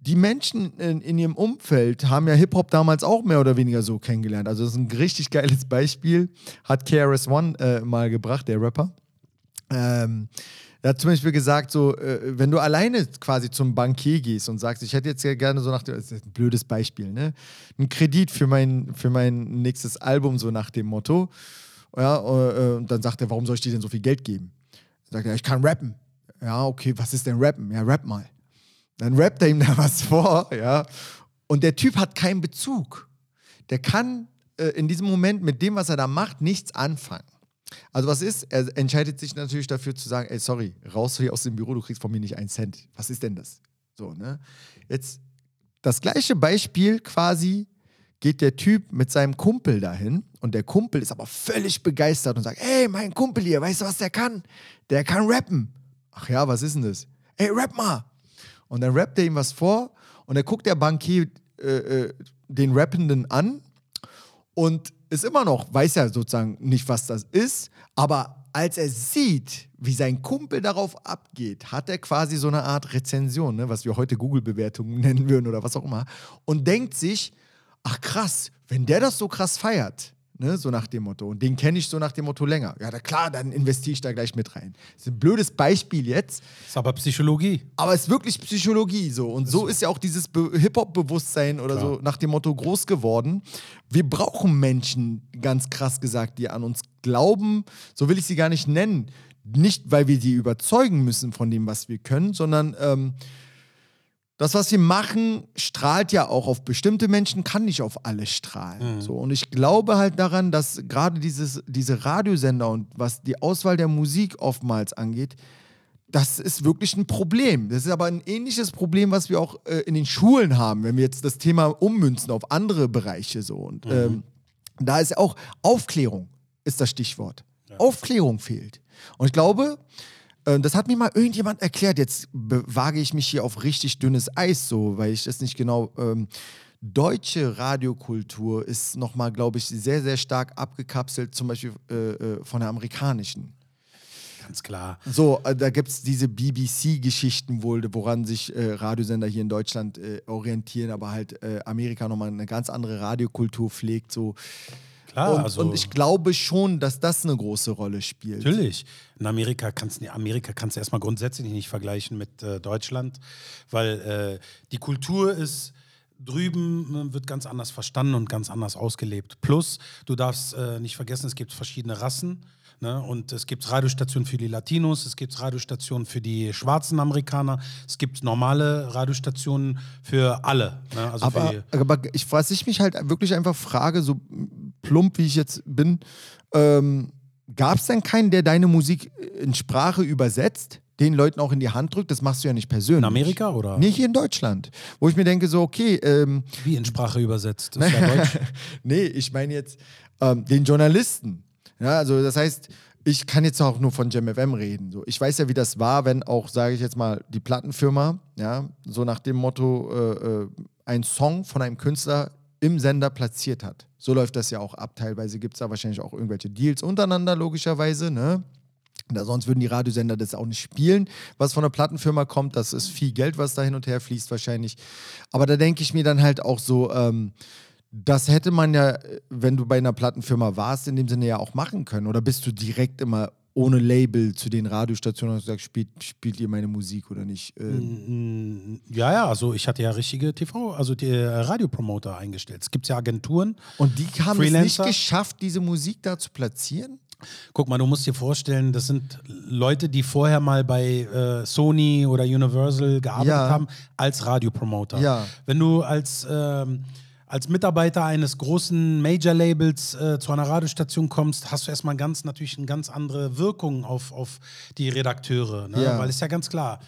die Menschen in, in ihrem Umfeld haben ja Hip-Hop damals auch mehr oder weniger so kennengelernt. Also das ist ein richtig geiles Beispiel, hat KRS-One äh, mal gebracht, der Rapper. Ähm, er hat zum Beispiel gesagt, so, äh, wenn du alleine quasi zum Bankier gehst und sagst, ich hätte jetzt ja gerne so nach dem, das ist ein blödes Beispiel, ne? Einen Kredit für mein, für mein nächstes Album, so nach dem Motto. Ja, äh, und dann sagt er, warum soll ich dir denn so viel Geld geben? Dann sagt er, ich kann rappen. Ja, okay, was ist denn rappen? Ja, rap mal. Dann rappt er ihm da was vor, ja. Und der Typ hat keinen Bezug. Der kann äh, in diesem Moment mit dem, was er da macht, nichts anfangen. Also was ist? Er entscheidet sich natürlich dafür zu sagen, ey, sorry, raus hier aus dem Büro, du kriegst von mir nicht einen Cent. Was ist denn das? So, ne? Jetzt das gleiche Beispiel quasi geht der Typ mit seinem Kumpel dahin und der Kumpel ist aber völlig begeistert und sagt, ey, mein Kumpel hier, weißt du, was der kann? Der kann rappen. Ach ja, was ist denn das? Ey, rap mal. Und dann rappt er ihm was vor und dann guckt der Bankier äh, äh, den Rappenden an und ist immer noch, weiß ja sozusagen nicht, was das ist, aber als er sieht, wie sein Kumpel darauf abgeht, hat er quasi so eine Art Rezension, ne, was wir heute Google-Bewertungen nennen würden oder was auch immer, und denkt sich, ach krass, wenn der das so krass feiert, Ne, so nach dem Motto. Und den kenne ich so nach dem Motto länger. Ja, da, klar, dann investiere ich da gleich mit rein. Das ist ein blödes Beispiel jetzt. Ist aber Psychologie. Aber es ist wirklich Psychologie so. Und so, ist ja auch dieses Be Hip-Hop-Bewusstsein oder klar. so nach dem Motto groß geworden. Wir brauchen Menschen, ganz krass gesagt, die an uns glauben. So will ich sie gar nicht nennen. Nicht, weil wir die überzeugen müssen von dem, was wir können, sondern ähm, das, was wir machen, strahlt ja auch auf bestimmte Menschen, kann nicht auf alle strahlen. Mhm. So, und ich glaube halt daran, dass gerade dieses, diese Radiosender und was die Auswahl der Musik oftmals angeht, das ist wirklich ein Problem. Das ist aber ein ähnliches Problem, was wir auch äh, in den Schulen haben, wenn wir jetzt das Thema ummünzen auf andere Bereiche so. Und mhm. ähm, da ist auch Aufklärung ist das Stichwort. Ja. Aufklärung fehlt. Und ich glaube, das hat mir mal irgendjemand erklärt. Jetzt wage ich mich hier auf richtig dünnes Eis, so, weil ich das nicht genau. Ähm, deutsche Radiokultur ist nochmal, glaube ich, sehr, sehr stark abgekapselt, zum Beispiel äh, äh von der amerikanischen. Ganz klar. So, äh, da gibt es diese BBC-Geschichten wohl, woran sich äh, Radiosender hier in Deutschland äh, orientieren, aber halt äh, Amerika nochmal eine ganz andere Radiokultur pflegt. So Klar, und, also und ich glaube schon, dass das eine große Rolle spielt. Natürlich. In Amerika kannst du Amerika kannst du erstmal grundsätzlich nicht vergleichen mit äh, Deutschland, weil äh, die Kultur ist drüben äh, wird ganz anders verstanden und ganz anders ausgelebt. Plus, du darfst äh, nicht vergessen, es gibt verschiedene Rassen. Ne? Und es gibt Radiostationen für die Latinos, es gibt Radiostationen für die schwarzen Amerikaner, es gibt normale Radiostationen für alle. Ne? Also aber, für aber ich, was ich mich halt wirklich einfach frage, so plump wie ich jetzt bin, ähm, gab es denn keinen, der deine Musik in Sprache übersetzt? den Leuten auch in die Hand drückt, das machst du ja nicht persönlich. In Amerika oder? Nee, hier in Deutschland. Wo ich mir denke, so, okay. Ähm, Wie in Sprache übersetzt? Ist ja Deutsch. nee, ich meine jetzt ähm, den Journalisten. Ja, also das heißt, ich kann jetzt auch nur von JamFM reden. So, ich weiß ja, wie das war, wenn auch, sage ich jetzt mal, die Plattenfirma, ja, so nach dem Motto, äh, äh, ein Song von einem Künstler im Sender platziert hat. So läuft das ja auch ab. Teilweise gibt es da wahrscheinlich auch irgendwelche Deals untereinander, logischerweise, ne? Sonst würden die Radiosender das auch nicht spielen, was von der Plattenfirma kommt. Das ist viel Geld, was da hin und her fließt, wahrscheinlich. Aber da denke ich mir dann halt auch so, ähm, das hätte man ja, wenn du bei einer Plattenfirma warst, in dem Sinne ja auch machen können. Oder bist du direkt immer ohne Label zu den Radiostationen und sagst, spielt, spielt ihr meine Musik oder nicht? Ähm. Mm, ja, ja, also ich hatte ja richtige TV, also die äh, Radiopromoter eingestellt. Es gibt ja Agenturen. Und die haben Freelancer. es nicht geschafft, diese Musik da zu platzieren? Guck mal, du musst dir vorstellen, das sind Leute, die vorher mal bei äh, Sony oder Universal gearbeitet ja. haben als Radiopromoter. Ja. Wenn du als ähm, als Mitarbeiter eines großen Major-Labels äh, zu einer Radiostation kommst, hast du erstmal ganz natürlich eine ganz andere Wirkung auf, auf die Redakteure. Ne? Ja. Weil ist ja ganz klar,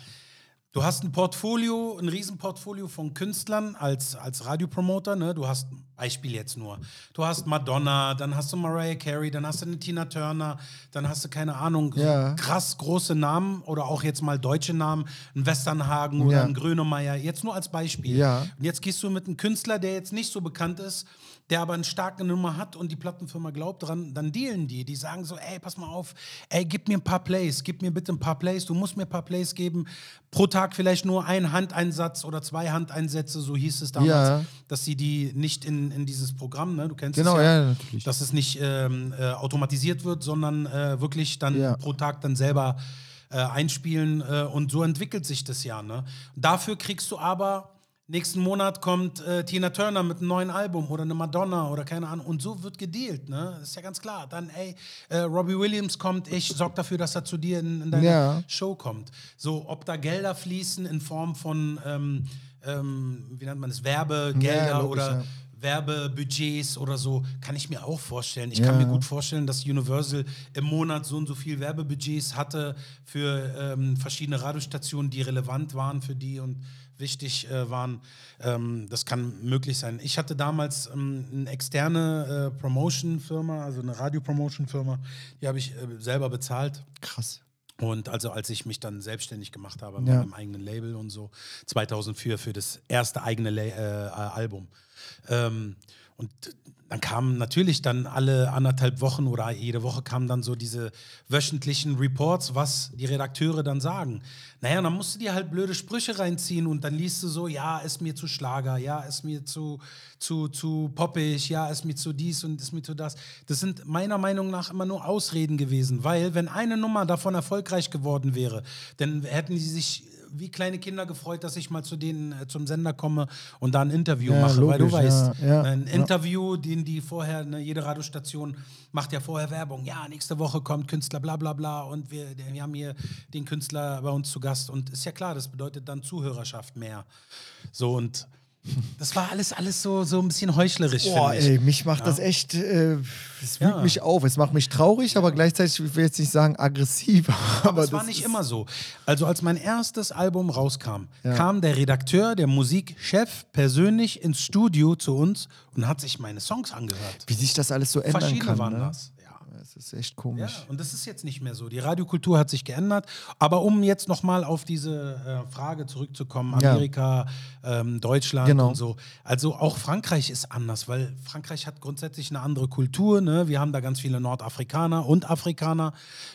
Du hast ein Portfolio, ein Riesenportfolio von Künstlern als, als Radiopromoter. Ne? Du hast, Beispiel jetzt nur, du hast Madonna, dann hast du Mariah Carey, dann hast du eine Tina Turner, dann hast du, keine Ahnung, ja. krass große Namen oder auch jetzt mal deutsche Namen, ein Westernhagen oder ja. ein Grönemeyer, jetzt nur als Beispiel. Ja. Und jetzt gehst du mit einem Künstler, der jetzt nicht so bekannt ist, der aber eine starke Nummer hat und die Plattenfirma glaubt dran, dann dealen die. Die sagen so, ey, pass mal auf, ey, gib mir ein paar Plays, gib mir bitte ein paar Plays, du musst mir ein paar Plays geben. Pro Tag vielleicht nur ein Handeinsatz oder zwei Handeinsätze, so hieß es damals, ja. dass sie die nicht in, in dieses Programm, ne, du kennst genau, es ja, ja natürlich. dass es nicht ähm, äh, automatisiert wird, sondern äh, wirklich dann ja. pro Tag dann selber äh, einspielen äh, und so entwickelt sich das ja. Ne? Dafür kriegst du aber Nächsten Monat kommt äh, Tina Turner mit einem neuen Album oder eine Madonna oder keine Ahnung. Und so wird gedealt, ne? Das ist ja ganz klar. Dann, ey, äh, Robbie Williams kommt, ich sorge dafür, dass er zu dir in, in deine ja. Show kommt. So, ob da Gelder fließen in Form von, ähm, ähm, wie nennt man das, Werbegelder ja, logisch, oder ja. Werbebudgets oder so, kann ich mir auch vorstellen. Ich ja. kann mir gut vorstellen, dass Universal im Monat so und so viel Werbebudgets hatte für ähm, verschiedene Radiostationen, die relevant waren für die und wichtig äh, waren. Ähm, das kann möglich sein. Ich hatte damals ähm, eine externe äh, Promotion-Firma, also eine Radio-Promotion-Firma, die habe ich äh, selber bezahlt. Krass. Und also als ich mich dann selbstständig gemacht habe mit ja. meinem eigenen Label und so, 2004 für das erste eigene La äh, Album. Ähm, und dann kamen natürlich dann alle anderthalb Wochen oder jede Woche kamen dann so diese wöchentlichen Reports, was die Redakteure dann sagen. Naja, dann musst du dir halt blöde Sprüche reinziehen und dann liest du so, ja, ist mir zu Schlager, ja, ist mir zu, zu, zu poppig, ja, ist mir zu dies und ist mir zu das. Das sind meiner Meinung nach immer nur Ausreden gewesen, weil wenn eine Nummer davon erfolgreich geworden wäre, dann hätten sie sich wie kleine Kinder gefreut, dass ich mal zu denen äh, zum Sender komme und da ein Interview Ja, mache, weil du logisch, weißt, ja, ja, ein. Interview, den die vorher, ne, jede Radiostation macht ja vorher Werbung. Ja, nächste Woche kommt Künstler, bla bla bla und wir, wir haben hier den Künstler bei uns zu Gast und ist ja klar, das bedeutet dann Zuhörerschaft mehr. So und das war alles, alles so, so ein bisschen heuchlerisch, Boah, ey, mich macht das echt, äh, es wühlt Ja. mich auf. Es macht mich traurig, aber gleichzeitig, ich will jetzt nicht sagen aggressiv. Aber, Aber es war das nicht immer so. Also als mein erstes Album rauskam, kam der Redakteur, der Musikchef persönlich ins Studio zu uns und hat sich meine Songs angehört. Wie sich das alles so ändern Verschiedene kann. waren ne? das. Ja. Das ist echt Ja, komisch. und das ist jetzt nicht mehr so. Die Radiokultur hat sich geändert. Aber um jetzt nochmal auf diese äh, Frage zurückzukommen, Ja. Amerika, ähm, Deutschland Genau. und so. Also auch Frankreich ist anders, weil Frankreich hat grundsätzlich eine andere Kultur. Ne? Wir haben da ganz viele Nordafrikaner und Afrikaner.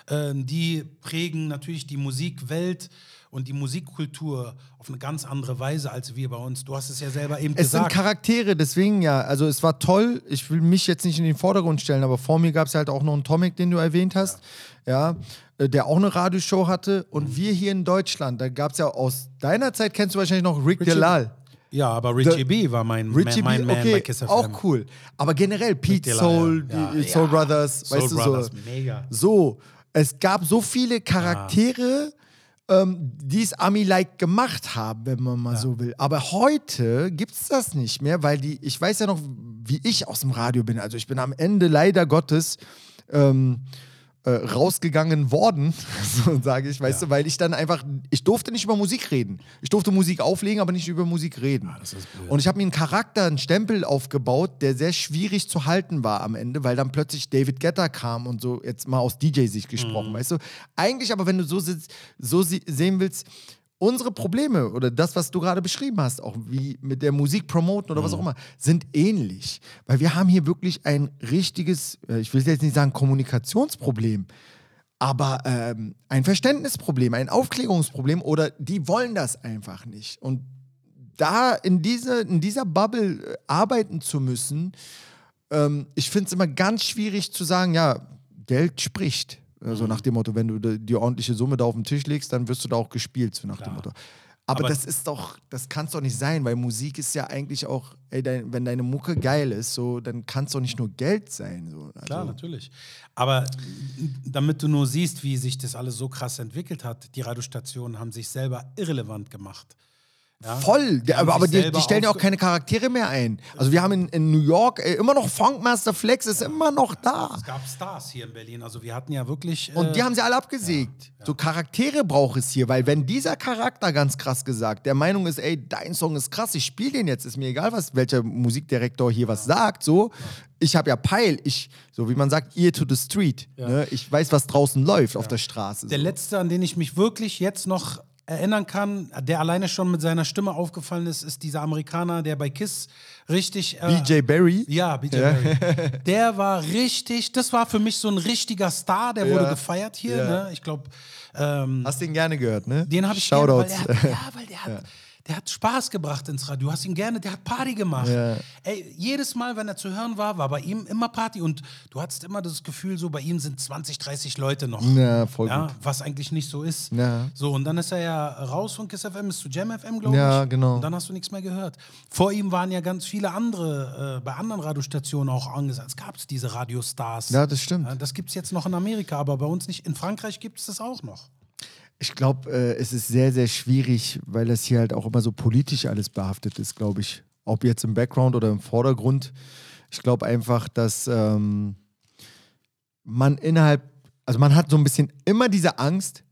ähm, die prägen natürlich die Musikwelt und die Musikkultur auf eine ganz andere Weise als wir bei uns. Du hast es ja selber eben Es sind gesagt. Charaktere, deswegen ja. Also es war toll. Ich will mich jetzt nicht in den Vordergrund stellen, aber vor mir gab es halt auch noch einen Tomic, den du erwähnt hast, ja, äh, der auch eine Radioshow hatte. Und wir hier in Deutschland, da gab es ja aus deiner Zeit kennst du wahrscheinlich noch Rick Richie- Delal. ja, aber Richie B war mein, Richie mein, B, mein Man okay, bei Kiss FM. auch cool. Aber generell Pete Soul, ja. Ja, Soul ja. Brothers, Soul weißt Brothers, du so. mega. So, es gab so viele Charaktere, ähm, die es Ami-like gemacht haben, wenn man mal so will. Aber heute gibt es das nicht mehr, weil die, ich weiß ja noch, wie ich aus dem Radio bin. Also ich bin am Ende leider Gottes ähm, äh, rausgegangen worden, so sage ich, weißt du, weil ich dann einfach, ich durfte nicht über Musik reden. Ich durfte Musik auflegen, aber nicht über Musik reden. blöd. Und ich habe mir einen Charakter, einen Stempel aufgebaut, der sehr schwierig zu halten war am Ende, weil dann plötzlich David Guetta kam und so, jetzt mal aus DJ-Sicht gesprochen, weißt du? Eigentlich aber, wenn du so, sitzt, so sie- sehen willst, unsere Probleme oder das, was du gerade beschrieben hast, auch wie mit der Musik promoten oder was auch immer, sind ähnlich. Weil wir haben hier wirklich ein richtiges, äh, ich will jetzt nicht sagen Kommunikationsproblem, aber ähm, ein Verständnisproblem, ein Aufklärungsproblem oder die wollen das einfach nicht. Und da in, diese, in dieser Bubble äh, arbeiten zu müssen, ähm, ich finde es immer ganz schwierig zu sagen, ja, Geld spricht. Also Mhm. nach dem Motto, wenn du die, ordentliche Summe da auf den Tisch legst, dann wirst du da auch gespielt, so nach dem Motto. Aber, Aber- das ist doch, das kann es doch nicht sein, weil Musik ist ja eigentlich auch, ey, dein, wenn deine Mucke geil ist, so, dann kann es doch nicht nur Geld sein. So. Also, Klar, natürlich. Aber damit du nur siehst, wie sich das alles so krass entwickelt hat, die Radiostationen haben sich selber irrelevant gemacht. Ja? Voll, Die ja, aber, aber die, die stellen ja auch keine Charaktere mehr ein. Also wir haben in, in New York ey, immer noch Funkmaster Flex, ist immer noch da. Es gab Stars hier in Berlin. Also wir hatten ja wirklich. Und äh, die haben sie alle abgesägt. So Charaktere braucht es hier, weil wenn dieser Charakter ganz krass gesagt der Meinung ist, ey, dein Song ist krass, ich spiele den jetzt, ist mir egal, was welcher Musikdirektor hier was sagt, so. Ich habe ja Peil, ich, so wie man sagt, ear to the street. Ne? Ich weiß, was draußen läuft auf der Straße. Der so. letzte, an den ich mich wirklich jetzt noch erinnern kann, der alleine schon mit seiner Stimme aufgefallen ist, ist dieser Amerikaner, der bei Kiss richtig. Äh, BJ Barry. Ja, BJ Barry. Der war richtig, das war für mich so ein richtiger Star, der wurde Ja. gefeiert hier. Ja. Ne? Ich glaube, ähm, Hast den gerne gehört, ne? den habe ich gerne, weil Shoutouts. der hat, ja, weil der hat, der hat Spaß gebracht ins Radio. Du hast ihn gerne, der hat Party gemacht. Ja. Ey, jedes Mal, wenn er zu hören war, war bei ihm immer Party und du hattest immer das Gefühl, so bei ihm sind 20, 30 Leute noch. Ja, voll Ja, gut. was eigentlich nicht so ist. Ja. So, und dann ist er ja raus von Kiss FM, ist zu Jam FM, glaube Ja, ich. genau. Und dann hast du nichts mehr gehört. Vor ihm waren ja ganz viele andere, äh, bei anderen Radiostationen auch angesagt. Es gab diese Radiostars. Ja, das stimmt. Ja, das gibt es jetzt noch in Amerika, aber bei uns nicht. In Frankreich gibt es das auch noch. Ich glaube, äh, es ist sehr, sehr schwierig, weil das hier halt auch immer so politisch alles behaftet ist, glaube ich. Ob jetzt im Background oder im Vordergrund. Ich glaube einfach, dass ähm, man innerhalb, also man hat so ein bisschen immer diese Angst,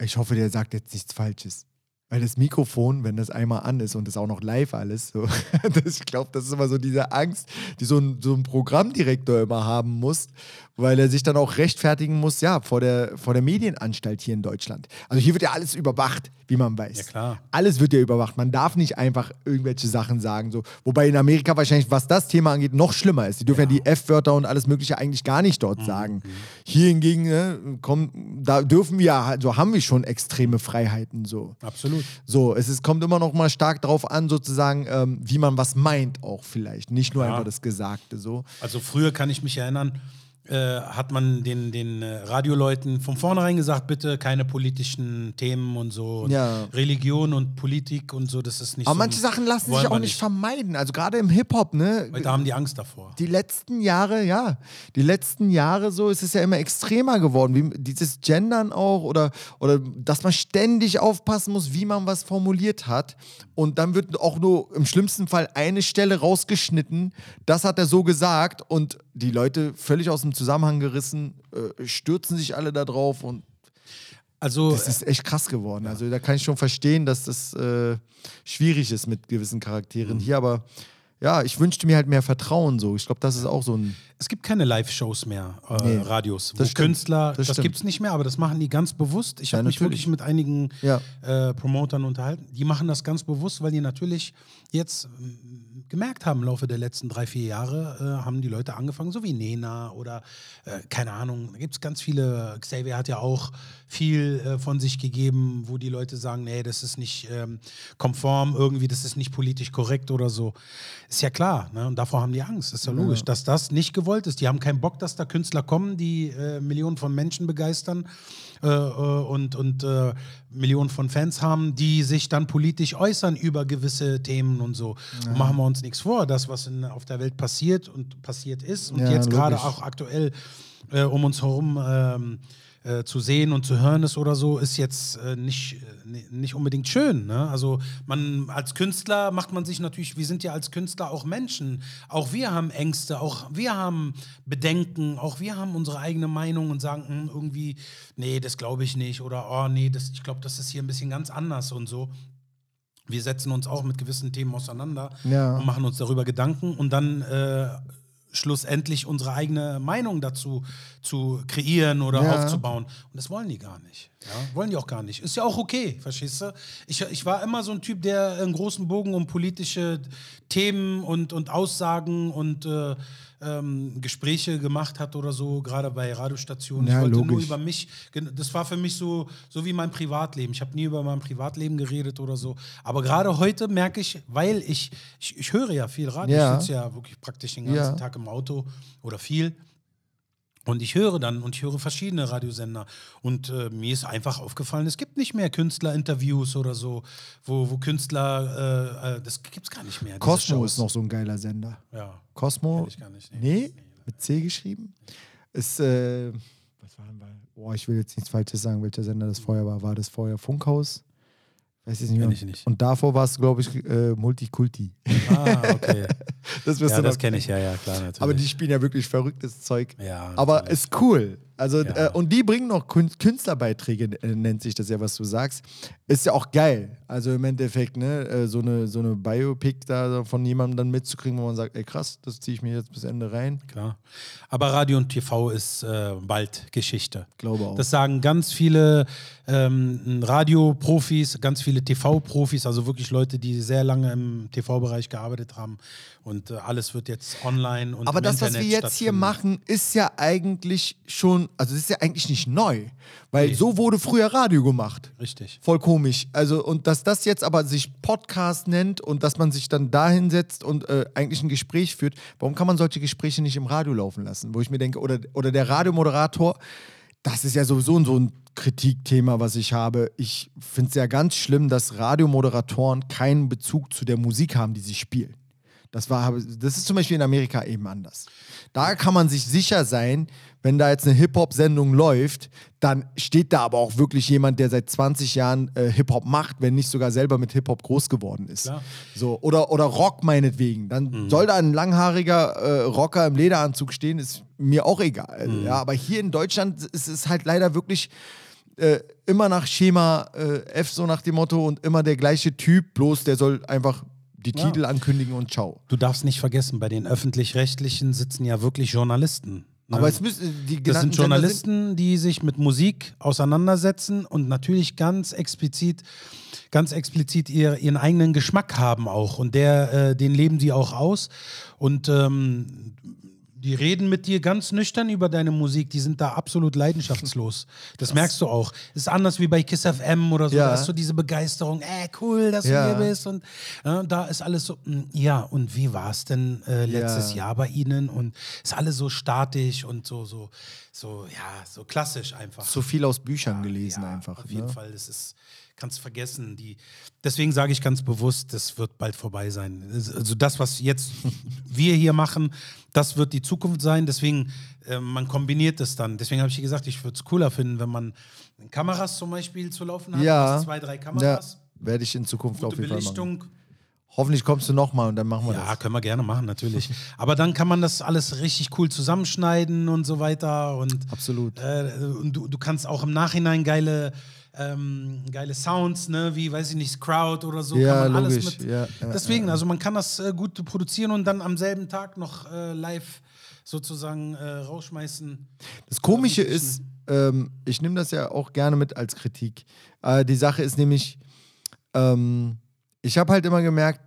ich hoffe, der sagt jetzt nichts Falsches. Weil das Mikrofon, wenn das einmal an ist und das auch noch live alles, so, das, ich glaube, das ist immer so diese Angst, die so ein, so ein Programmdirektor immer haben muss, weil er sich dann auch rechtfertigen muss, ja, vor der, vor der Medienanstalt hier in Deutschland. Also hier wird ja alles überwacht, wie man weiß. Ja, klar. Alles wird ja überwacht. Man darf nicht einfach irgendwelche Sachen sagen. So. Wobei in Amerika wahrscheinlich, was das Thema angeht, noch schlimmer ist. Die dürfen ja, die F-Wörter und alles Mögliche eigentlich gar nicht dort sagen. Hier hingegen, ne, komm, da dürfen wir, also haben wir schon extreme Freiheiten. So. Absolut. So, es ist, kommt immer noch mal stark darauf an, sozusagen, ähm, wie man was meint auch vielleicht. Nicht nur Ja. einfach das Gesagte. So. Also früher kann ich mich erinnern, äh, hat man den, den äh, Radioleuten von vornherein gesagt, bitte keine politischen Themen und so. Und Ja. Religion und Politik und so, das ist nicht Aber so. manche Sachen lassen sich auch nicht vermeiden. Also gerade im Hip-Hop, ne? Heute haben die Angst davor. die letzten Jahre, ja, die letzten Jahre so ist es ja immer extremer geworden. Wie, dieses Gendern auch oder, oder dass man ständig aufpassen muss, wie man was formuliert hat. Und dann wird auch nur im schlimmsten Fall eine Stelle rausgeschnitten. Das hat er so gesagt und die Leute völlig aus dem Zusammenhang gerissen, äh, stürzen sich alle da drauf und Also, das ist echt krass geworden. Also da kann ich schon verstehen, dass das äh, schwierig ist mit gewissen Charakteren hier, aber ja, ich wünschte mir halt mehr Vertrauen so. Ich glaube, das ist auch so ein es gibt keine Live-Shows mehr, äh, Nee, Radios, wo stimmt, Künstler, das das, gibt es nicht mehr, aber das machen die ganz bewusst. Ich Ja, habe mich wirklich mit einigen Ja. äh, Promotern unterhalten. Die machen das ganz bewusst, weil die natürlich jetzt ähm, gemerkt haben, im Laufe der letzten drei, vier Jahre äh, haben die Leute angefangen, so wie Nena oder äh, keine Ahnung, da gibt es ganz viele. Xavier hat ja auch viel äh, von sich gegeben, wo die Leute sagen, nee, das ist nicht ähm, konform irgendwie, das ist nicht politisch korrekt oder so. Ist ja klar, ne? und davor haben die Angst, ist ja logisch, dass das nicht gewollt ist. Die haben keinen Bock, dass da Künstler kommen, die äh, Millionen von Menschen begeistern äh, äh, und, und äh, Millionen von Fans haben, die sich dann politisch äußern über gewisse Themen und so. Und machen wir uns nichts vor, das, was in, auf der Welt passiert und passiert ist und Ja, jetzt gerade auch aktuell äh, um uns herum ähm, äh, zu sehen und zu hören ist oder so, ist jetzt äh, nicht, äh, ni- nicht unbedingt schön. Ne? Also man als Künstler macht man sich natürlich, wir sind ja als Künstler auch Menschen. Auch wir haben Ängste, auch wir haben Bedenken, auch wir haben unsere eigene Meinung und sagen hm, irgendwie, nee, das glaube ich nicht oder oh nee, das, ich glaube, das ist hier ein bisschen ganz anders und so. Wir setzen uns auch mit gewissen Themen auseinander Ja. und machen uns darüber Gedanken und dann äh, schlussendlich unsere eigene Meinung dazu zu kreieren oder Ja. aufzubauen. Und das wollen die gar nicht. Ja? Wollen die auch gar nicht. Ist ja auch okay, verstehst du? Ich, ich war immer so ein Typ, der einen großen Bogen um politische Themen und, und Aussagen und äh, ähm, Gespräche gemacht hat oder so, gerade bei Radiostationen. Ja, ich wollte nur logisch. über mich, das war für mich so, so wie mein Privatleben. Ich habe nie über mein Privatleben geredet oder so. Aber gerade heute merke ich, weil ich, ich, ich höre ja viel Radio, Ja. ich sitze ja wirklich praktisch den ganzen Ja. Tag im Auto oder viel. Und ich höre dann und ich höre verschiedene Radiosender. Und äh, mir ist einfach aufgefallen, es gibt nicht mehr Künstlerinterviews oder so, wo, wo Künstler, äh, äh, das gibt es gar nicht mehr. Cosmo ist noch so ein geiler Sender. Ja. Cosmo? Ich gar nicht, nee. Nee, mit C geschrieben. Ist, äh, was war denn bei, boah, ich will jetzt nichts Falsches sagen, welcher Sender das vorher war. War das vorher Funkhaus? Weiß ich nicht mehr. ich nicht. Und davor war es, glaube ich, äh, Multikulti. Ah, okay. Das wirst ja, du das kenne ich, ja, ja, klar, natürlich. Aber die spielen ja wirklich verrücktes Zeug. Ja, Aber natürlich. ist cool. Also, Ja. äh, und die bringen noch Kün Künstlerbeiträge, äh, nennt sich das ja, was du sagst. Ist ja auch geil. Also im Endeffekt, ne, äh, so eine, so eine Biopic da von jemandem dann mitzukriegen, wo man sagt, ey krass, das ziehe ich mir jetzt bis Ende rein. Klar. Aber Radio und TV ist äh, bald Geschichte. Glaube auch. Das sagen ganz viele ähm, Radioprofis, ganz viele TV-Profis, also wirklich Leute, die sehr lange im TV-Bereich gearbeitet haben. Und äh, alles wird jetzt online und Aber das, was Internet wir jetzt hier machen, ist ja eigentlich schon, also das ist ja eigentlich nicht neu. Weil so wurde früher Radio gemacht. Richtig. Voll komisch. Also, und dass das jetzt aber sich Podcast nennt und dass man sich dann da hinsetzt und äh, eigentlich ein Gespräch führt, warum kann man solche Gespräche nicht im Radio laufen lassen? Wo ich mir denke, oder, oder der Radiomoderator, das ist ja sowieso so ein Kritikthema, was ich habe. Ich finde es ja ganz schlimm, dass Radiomoderatoren keinen Bezug zu der Musik haben, die sie spielen. Das, war, das ist zum Beispiel in Amerika eben anders. Da kann man sich sicher sein, wenn da jetzt eine Hip-Hop-Sendung läuft, dann steht da aber auch wirklich jemand, der seit 20 Jahren äh, Hip-Hop macht, wenn nicht sogar selber mit Hip-Hop groß geworden ist. So, oder, oder Rock meinetwegen. Dann soll da ein langhaariger äh, Rocker im Lederanzug stehen, ist mir auch egal. Ja, aber hier in Deutschland ist es halt leider wirklich äh, immer nach Schema äh, F, so nach dem Motto, und immer der gleiche Typ, bloß der soll einfach die Ja. Titel ankündigen und ciao. Du darfst nicht vergessen, bei den öffentlich-rechtlichen sitzen ja wirklich Journalisten. ne? Aber es müssen die das sind Journalisten, die sich mit Musik auseinandersetzen und natürlich ganz explizit, ganz explizit ihr, ihren eigenen Geschmack haben auch. Und der, äh, den leben die auch aus. Und ähm, die reden mit dir ganz nüchtern über deine Musik. Die sind da absolut leidenschaftslos. Das merkst du auch. Ist anders wie bei Kiss FM oder so. Ja. Da hast du diese Begeisterung. Äh, cool, dass Ja. du hier bist. Und äh, da ist alles so, mh, ja, und wie war es denn äh, letztes Ja. Jahr bei Ihnen? Und ist alles so statisch und so, so, so, ja, so klassisch einfach. so viel aus Büchern gelesen ja, einfach. Auf jeden ne? Fall, das ist, kannst vergessen. Die, deswegen sage ich ganz bewusst, das wird bald vorbei sein. Also das, was jetzt wir hier machen, das wird die Zukunft sein. Deswegen, äh, man kombiniert es dann. Deswegen habe ich gesagt, ich würde es cooler finden, wenn man Kameras zum Beispiel zu laufen hat. Ja. also zwei, drei Kameras. Ja, werde ich in Zukunft Gute auf jeden Fall machen. Belichtung. Hoffentlich kommst du nochmal und dann machen wir Ja, das. können wir gerne machen, natürlich. Aber dann kann man das alles richtig cool zusammenschneiden und so weiter. Und, Absolut. Äh, und du, du kannst auch im Nachhinein geile, ähm, geile Sounds, ne, wie, weiß ich nicht, Crowd oder so. Ja, kann man logisch. alles mit. Ja, ja, Deswegen, also man kann das äh, gut produzieren und dann am selben Tag noch äh, live sozusagen äh, rausschmeißen. Das Komische ist, ähm, ich nehme das ja auch gerne mit als Kritik. Äh, die Sache ist nämlich, ähm, ich habe halt immer gemerkt,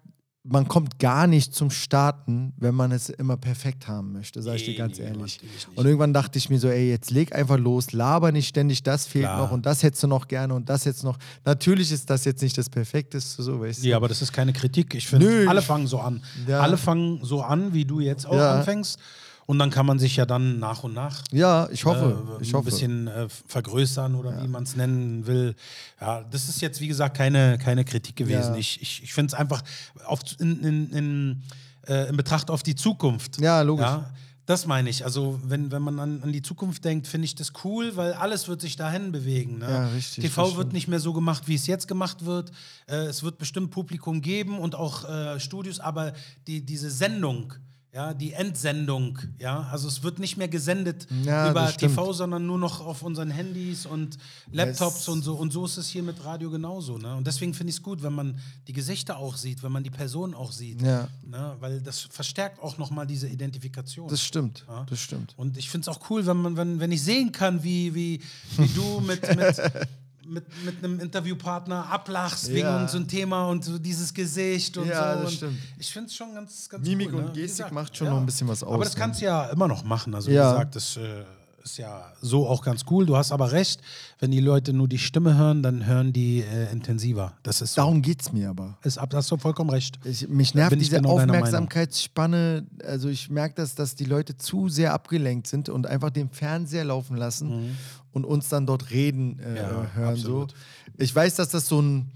man kommt gar nicht zum Starten, wenn man es immer perfekt haben möchte, sage ich dir ganz nee, ehrlich. Und irgendwann dachte ich mir so, ey, jetzt leg einfach los, laber nicht ständig, das fehlt Klar. noch und das hättest du noch gerne und das jetzt noch. Natürlich ist das jetzt nicht das Perfekteste, so weißt du. Ja, aber das ist keine Kritik. Ich finde, alle fangen so an. Ja. Alle fangen so an, wie du jetzt auch Ja. anfängst. Und dann kann man sich ja dann nach und nach Ja, ich hoffe, äh, ich ein hoffe. bisschen äh, vergrößern oder wie man es nennen will. Ja, das ist jetzt, wie gesagt, keine, keine Kritik gewesen. Ja. Ich, ich, ich finde es einfach auf, in, in, in, äh, in Betracht auf die Zukunft. Ja, logisch. Ja, das meine ich. Also, wenn, wenn man an, an die Zukunft denkt, finde ich das cool, weil alles wird sich dahin bewegen. Ne? Ja, richtig, TV das wird nicht mehr so gemacht, wie es jetzt gemacht wird. Äh, es wird bestimmt Publikum geben und auch äh, Studios, aber die, diese Sendung, ja, die Endsendung, ja, also es wird nicht mehr gesendet Ja, über. TV, sondern nur noch auf unseren Handys und Laptops Es- und so. Und so ist es hier mit Radio genauso. Ne? Und deswegen finde ich es gut, wenn man die Gesichter auch sieht, wenn man die Person auch sieht. Ja. Ne? Weil das verstärkt auch nochmal diese Identifikation. Das stimmt, Ja. das stimmt. Und ich finde es auch cool, wenn, man, wenn, wenn ich sehen kann, wie, wie, wie du mit, mit, mit, mit einem Interviewpartner ablachst wegen Ja. so ein Thema und so dieses Gesicht und Ja, so. das stimmt. Ich finde es schon ganz, ganz Mimik cool. und ne? Gestik gesagt, macht schon noch ein bisschen was aus, Aber das ne? kannst du ja immer noch machen. Also Ja. wie gesagt, das äh, ist ja so auch ganz cool. Du hast aber recht, wenn die Leute nur die Stimme hören, dann hören die äh, intensiver. Das ist so. Darum geht es mir aber. Ist, ab- hast du vollkommen recht. Ich, mich nervt ich diese genau. Aufmerksamkeitsspanne. Also ich merke das, dass die Leute zu sehr abgelenkt sind und einfach den Fernseher laufen lassen und uns dann dort reden äh. Ja, hören. absolut. So. Ich weiß, dass das so ein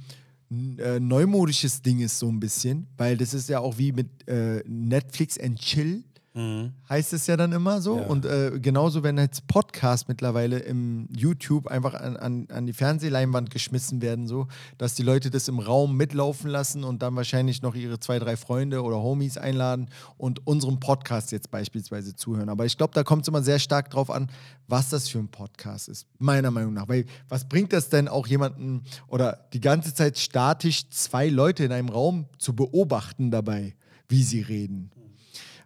äh, neumodisches Ding ist, so ein bisschen, weil das ist ja auch wie mit äh, Netflix and Chill. Heißt es ja dann immer so. Ja. Und äh, genauso, wenn jetzt Podcasts mittlerweile im YouTube einfach an, an, an die Fernsehleinwand geschmissen werden, so, dass die Leute das im Raum mitlaufen lassen und dann wahrscheinlich noch ihre zwei, drei Freunde oder Homies einladen und unserem Podcast jetzt beispielsweise zuhören. Aber ich glaube, da kommt es immer sehr stark drauf an, was das für ein Podcast ist, meiner Meinung nach. Weil was bringt das denn auch jemanden oder die ganze Zeit statisch zwei Leute in einem Raum zu beobachten dabei, wie sie reden?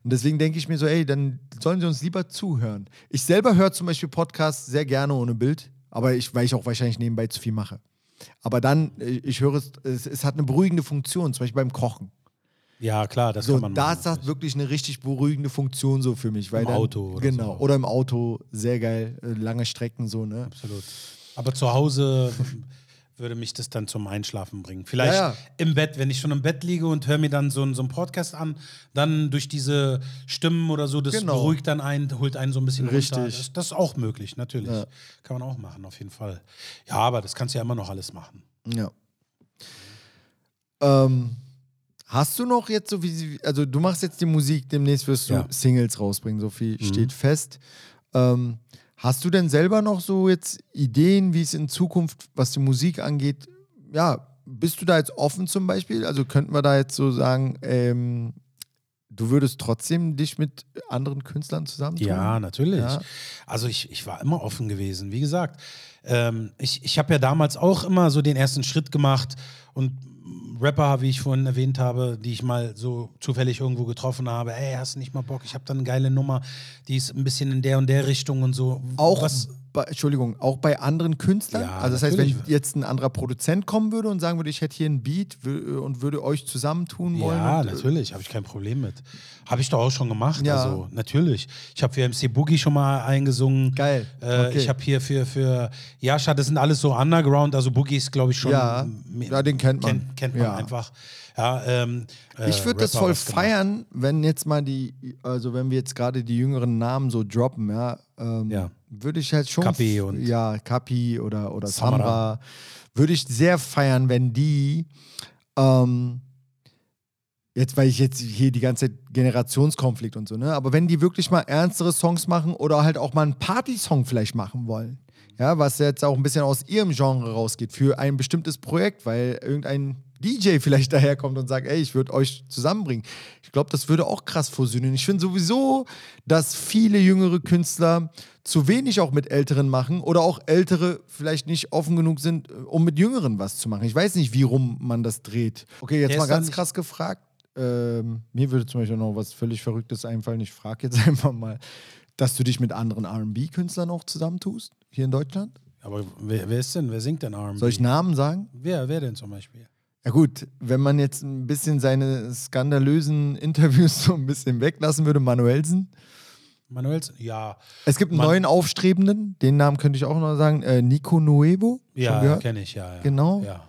Und deswegen denke ich mir so, ey, dann sollen sie uns lieber zuhören. Ich selber höre zum Beispiel Podcasts sehr gerne ohne Bild, aber ich, weil ich auch wahrscheinlich nebenbei zu viel mache. Aber dann, äh, ich höre es, es, es hat eine beruhigende Funktion, zum Beispiel beim Kochen. Ja, klar, das So, kann man da machen. ist das wirklich eine richtig beruhigende Funktion so für mich. Weil Im dann, Auto oder Genau, so. oder im Auto, sehr geil, äh, lange Strecken so, ne? Absolut. Aber zu Hause würde mich das dann zum Einschlafen bringen. Vielleicht Ja, ja. im Bett, wenn ich schon im Bett liege und höre mir dann so, so einen Podcast an, dann durch diese Stimmen oder so, das Genau. beruhigt dann einen, holt einen so ein bisschen Richtig. runter. Das, das ist auch möglich, natürlich. Ja. Kann man auch machen, auf jeden Fall. Ja, aber das kannst du ja immer noch alles machen. Ja. Ähm, hast du noch jetzt so wie, also du machst jetzt die Musik, demnächst wirst du. Singles rausbringen, so viel Mhm. steht fest. Ähm, hast du denn selber noch so jetzt Ideen, wie es in Zukunft, was die Musik angeht, ja, bist du da jetzt offen zum Beispiel? Also könnten wir da jetzt so sagen, ähm, du würdest trotzdem dich mit anderen Künstlern zusammentun? Ja, natürlich. Ja. Also ich, ich war immer offen gewesen. Wie gesagt, ähm, ich, ich habe ja damals auch immer so den ersten Schritt gemacht und Rapper, wie ich vorhin erwähnt habe, die ich mal so zufällig irgendwo getroffen habe, ey, hast du nicht mal Bock? Ich habe da eine geile Nummer, die ist ein bisschen in der und der Richtung und so. Auch Was, bei, Entschuldigung, auch bei anderen Künstlern? Ja, also das heißt, wenn natürlich. jetzt ein anderer Produzent kommen würde und sagen würde, ich hätte hier ein Beat wü- und würde euch zusammentun wollen. Ja, äh, natürlich, habe ich kein Problem mit. Habe ich doch auch schon gemacht. Ja. Also, natürlich. Ich habe für MC Boogie schon mal eingesungen. Geil, Äh, okay. Ich habe hier für, für Jascha, das sind alles so Underground. Also Boogie ist, glaube ich, schon. Ja, ja, den kennt man. Kennt, kennt man Ja. einfach. Ja, ähm, äh, Ich würde das voll feiern, wenn jetzt mal die, also wenn wir jetzt gerade die jüngeren Namen so droppen, ja, ähm, Ja. Würde ich halt schon. Kapi und- Ja, Kapi oder, oder Samra. Samra. Würde ich sehr feiern, wenn die, ähm, jetzt, weil ich jetzt hier die ganze Zeit Generationskonflikt und so, ne, aber wenn die wirklich mal ernstere Songs machen oder halt auch mal einen Party-Song vielleicht machen wollen. Ja, was jetzt auch ein bisschen aus ihrem Genre rausgeht für ein bestimmtes Projekt, weil irgendein DJ vielleicht daherkommt und sagt, ey, ich würde euch zusammenbringen. Ich glaube, das würde auch krass fusionieren. Ich finde sowieso, dass viele jüngere Künstler zu wenig auch mit Älteren machen oder auch Ältere vielleicht nicht offen genug sind, äh, um mit Jüngeren was zu machen. Ich weiß nicht, wie rum man das dreht. Okay, jetzt Der mal ganz krass gefragt. Ähm, mir würde zum Beispiel noch was völlig Verrücktes einfallen. Ich frage jetzt einfach mal, dass du dich mit anderen RB-Künstlern auch zusammentust, hier in Deutschland? Aber wer, wer ist denn? Wer singt denn R&B? Soll ich Namen sagen? Wer, wer denn zum Beispiel? Ja gut, wenn man jetzt ein bisschen seine skandalösen Interviews so ein bisschen weglassen würde, Manuelsen. Manuels? Ja. Es gibt einen Man- neuen Aufstrebenden, den Namen könnte ich auch noch sagen, äh, Nico Nuevo. Ja, kenne ich, ja, ja. Genau. Ja.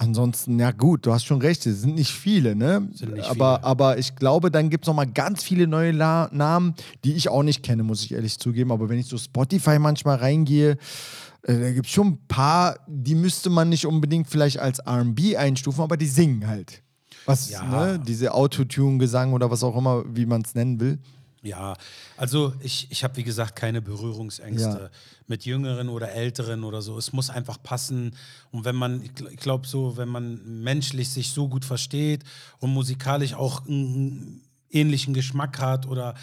Ansonsten, ja gut, du hast schon recht, es sind nicht viele, ne? Sind nicht aber, viele. aber ich glaube, dann gibt es nochmal ganz viele neue La Namen, die ich auch nicht kenne, muss ich ehrlich zugeben. Aber wenn ich so Spotify manchmal reingehe, äh, da gibt es schon ein paar, die müsste man nicht unbedingt vielleicht als RB einstufen, aber die singen halt. Was, Ja. ne? Diese Autotune-Gesang oder was auch immer, wie man es nennen will. Ja, also ich, ich habe wie gesagt keine Berührungsängste Ja. mit Jüngeren oder Älteren oder so. Es muss einfach passen. Und wenn man, ich gl- ich glaube so, wenn man menschlich sich so gut versteht und musikalisch auch einen ähnlichen Geschmack hat oder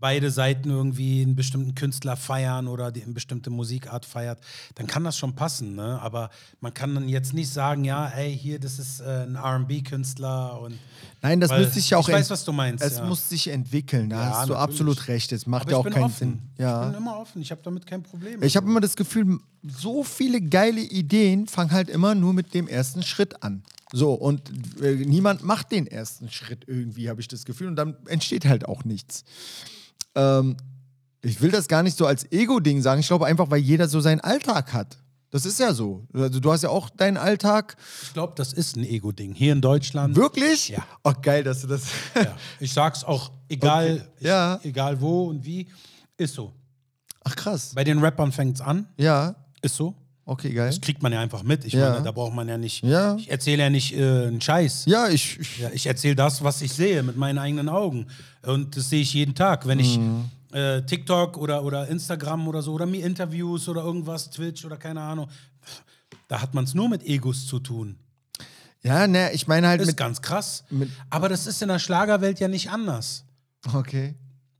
beide Seiten irgendwie einen bestimmten Künstler feiern oder die eine bestimmte Musikart feiert, dann kann das schon passen. Ne? Aber man kann dann jetzt nicht sagen, ja, ey, hier, das ist äh, ein R&B-Künstler und Nein, das müsste sich ja auch. ich weiß, was du meinst, Es ja. muss sich entwickeln, da Ja, hast du natürlich. absolut recht. Es macht Aber ja auch keinen offen. Sinn. Ja. Ich bin immer offen. Ich habe damit kein Problem. Ich habe immer das Gefühl, so viele geile Ideen fangen halt immer nur mit dem ersten Schritt an. So, und äh, niemand macht den ersten Schritt irgendwie, habe ich das Gefühl. Und dann entsteht halt auch nichts. Ähm, ich will das gar nicht so als Ego-Ding sagen. Ich glaube einfach, weil jeder so seinen Alltag hat. Das ist ja so. Also, du hast ja auch deinen Alltag. Ich glaube, das ist ein Ego-Ding. Hier in Deutschland. Wirklich? Ja. Oh, geil, dass du das. Ja. Ich sag's auch, egal, Okay. Ja. ich, egal wo und wie, ist so. Ach, krass. Bei den Rappern fängt's an, Ja, ist so. Okay, geil. Das kriegt man ja einfach mit. Ich Ja. meine, da braucht man ja nicht. Ja. Ich erzähle ja nicht äh, einen Scheiß. Ja, ich. ich Ja, ich erzähle das, was ich sehe mit meinen eigenen Augen. Und das sehe ich jeden Tag. Wenn ich Mhm. äh, TikTok oder, oder Instagram oder so oder mir Interviews oder irgendwas, Twitch oder keine Ahnung, da hat man es nur mit Egos zu tun. ja, ne, ich meine halt Ist mit. ganz krass. Aber das ist in der Schlagerwelt ja nicht anders. Okay.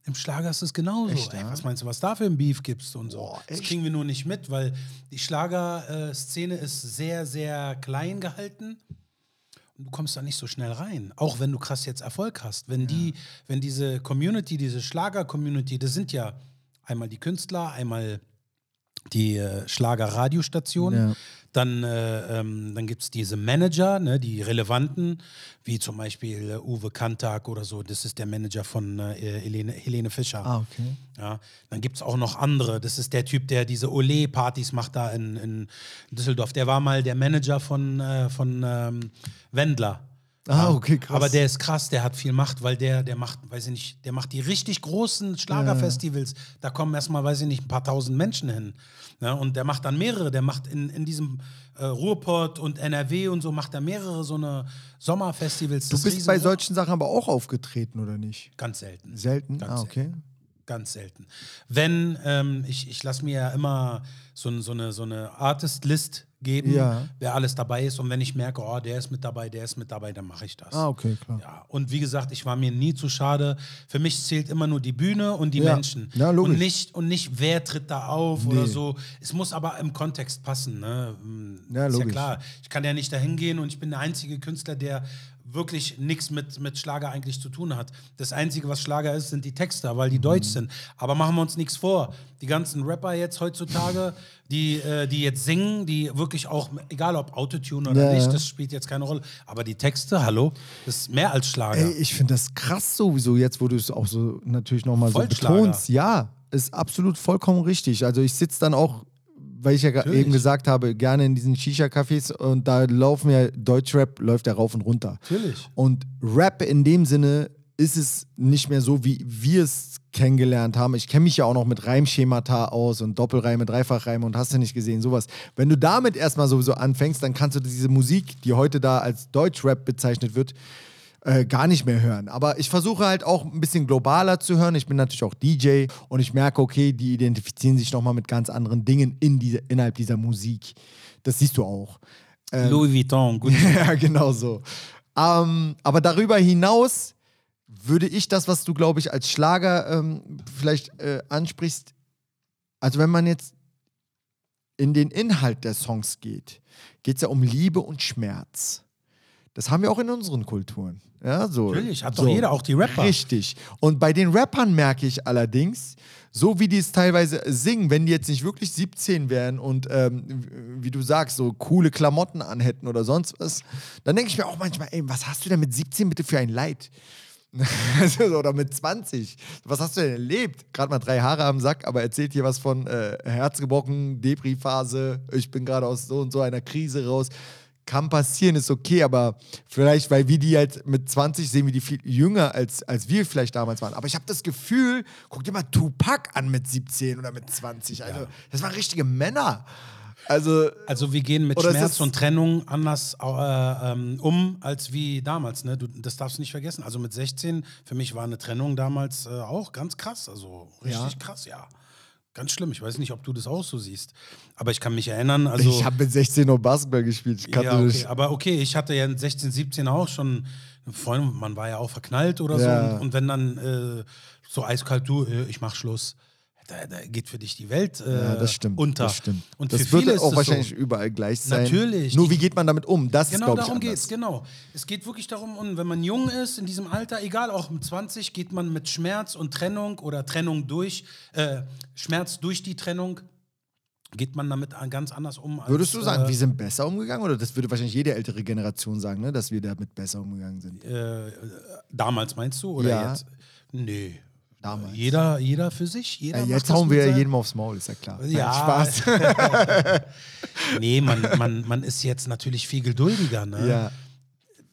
Im Schlager ist es genauso. Echt, Ey, ja? was meinst du, was da für ein Beef gibst und so? Boah, das kriegen wir nur nicht mit, weil die Schlagerszene ist sehr, sehr klein gehalten. Und du kommst da nicht so schnell rein. Auch wenn du krass jetzt Erfolg hast. Wenn die, wenn diese Community, diese Schlager-Community, das sind ja einmal die Künstler, einmal die äh, Schlager-Radiostationen. Ja. Dann, äh, ähm, dann gibt es diese Manager, ne, die relevanten, wie zum Beispiel äh, Uwe Kantak oder so. Das ist der Manager von äh, Helene, Helene Fischer. Ah, okay. Ja, dann gibt es auch noch andere. Das ist der Typ, der diese Olé-Partys macht da in, in Düsseldorf. Der war mal der Manager von, äh, von ähm, Wendler. Ah, okay, krass. Aber der ist krass, der hat viel Macht, weil der, der macht, weiß ich nicht, der macht die richtig großen Schlagerfestivals. Da kommen erstmal, weiß ich nicht, ein paar tausend Menschen hin. Ja, und der macht dann mehrere, der macht in, in diesem äh, Ruhrpott und NRW und so, macht er mehrere so eine Sommerfestivals. Du Das bist riesen- bei solchen Sachen aber auch aufgetreten, oder nicht? Ganz selten. Selten? Ganz ah, okay. Ganz selten. Wenn, ähm, ich, ich lasse mir ja immer so, so eine, so eine Artist-List geben, Ja. wer alles dabei ist. Und wenn ich merke, oh, der ist mit dabei, der ist mit dabei, dann mache ich das. Ah, okay, klar. Ja, und wie gesagt, ich war mir nie zu schade. Für mich zählt immer nur die Bühne und die Ja. Menschen. Ja, logisch. Und nicht, und nicht, wer tritt da auf Nee. oder so. Es muss aber im Kontext passen. Ne? Ja, ist ja logisch. klar. Ich kann ja nicht dahin gehen und ich bin der einzige Künstler, der wirklich nichts mit, mit Schlager eigentlich zu tun hat. Das Einzige, was Schlager ist, sind die Texte, weil Mhm. die deutsch sind. Aber machen wir uns nichts vor. Die ganzen Rapper jetzt heutzutage, die, äh, die jetzt singen, die wirklich auch, egal ob Autotune oder Ja, nicht, das spielt jetzt keine Rolle. Aber die Texte, hallo, das ist mehr als Schlager. Ey, ich finde das krass sowieso jetzt, wo du es auch so natürlich nochmal so betonst. Ja, ist absolut vollkommen richtig. Also ich sitze dann auch, weil ich ja Natürlich. eben gesagt habe, gerne in diesen Shisha-Cafés und da laufen ja, Deutschrap läuft ja rauf und runter. Natürlich. Und Rap in dem Sinne ist es nicht mehr so, wie wir es kennengelernt haben. Ich kenne mich ja auch noch mit Reimschemata aus und Doppelreime, Dreifachreime und hast du nicht gesehen, sowas. Wenn du damit erstmal sowieso anfängst, dann kannst du diese Musik, die heute da als Deutschrap bezeichnet wird, äh, gar nicht mehr hören. Aber ich versuche halt auch ein bisschen globaler zu hören. Ich bin natürlich auch DJ und ich merke, okay, die identifizieren sich nochmal mit ganz anderen Dingen in diese, innerhalb dieser Musik. Das siehst du auch. Louis Vuitton, gut. ja, genau so. Ähm, aber darüber hinaus würde ich das, was du, glaube ich, als Schlager ähm, vielleicht äh, ansprichst, also wenn man jetzt in den Inhalt der Songs geht, geht es ja um Liebe und Schmerz. Das haben wir auch in unseren Kulturen. Ja, so, Natürlich, hat doch jeder, auch die Rapper. Richtig. Und bei den Rappern merke ich allerdings, so wie die es teilweise singen, wenn die jetzt nicht wirklich 17 wären und ähm, wie du sagst, so coole Klamotten anhätten oder sonst was, dann denke ich mir auch manchmal, ey, was hast du denn mit 17 bitte für ein Leid? Also, oder mit 20. Was hast du denn erlebt? Gerade mal drei Haare am Sack, aber erzählt hier was von äh, Herzgebrochen, Depri-Phase, ich bin gerade aus so und so einer Krise raus. Kann passieren, ist okay, aber vielleicht, weil wir die halt mit 20 sehen, wir die viel jünger, als, als wir vielleicht damals waren. Aber ich habe das Gefühl, guck dir mal Tupac an mit 17 oder mit 20. Also, das waren richtige Männer. Also, Also wir gehen mit Schmerz und Trennung anders äh, ähm, um als wie damals. Ne? Du, das darfst du nicht vergessen. Also mit 16, für mich war eine Trennung damals äh, auch ganz krass. Also richtig Ja. krass, ja. Ganz schlimm. Ich weiß nicht, ob du das auch so siehst. Aber ich kann mich erinnern. Also, ich habe mit 16 noch Basketball gespielt. Ich kannte ja, okay. Aber okay, ich hatte ja in 16, 17 auch schon eine Freundin, man war ja auch verknallt oder Ja. so. Und, und wenn dann äh, so eiskalt, du, äh, ich mach Schluss. Da, da geht für dich die Welt äh, Ja, das stimmt. unter. Das stimmt. Und das wird ist auch es wahrscheinlich so. überall gleich sein. Natürlich. Nur wie geht man damit um? Das ist, Genau glaube ich, darum anders. geht's, genau. Es geht wirklich darum, und wenn man jung ist, in diesem Alter, egal, auch mit 20, geht man mit Schmerz und Trennung oder Trennung durch, äh, Schmerz durch die Trennung, geht man damit an- ganz anders um. Als, Würdest du sagen, äh, wir sind besser umgegangen? Oder das würde wahrscheinlich jede ältere Generation sagen, ne? dass wir damit besser umgegangen sind? äh, damals meinst du? Oder Ja. jetzt? Nee. Damals. Jeder, jeder für sich. Jeder Ja, jetzt hauen wir sein- jedem aufs Maul, ist ja klar. Nein, Ja. Spaß. Nee, man, man, man ist jetzt natürlich viel geduldiger. Ne? ja.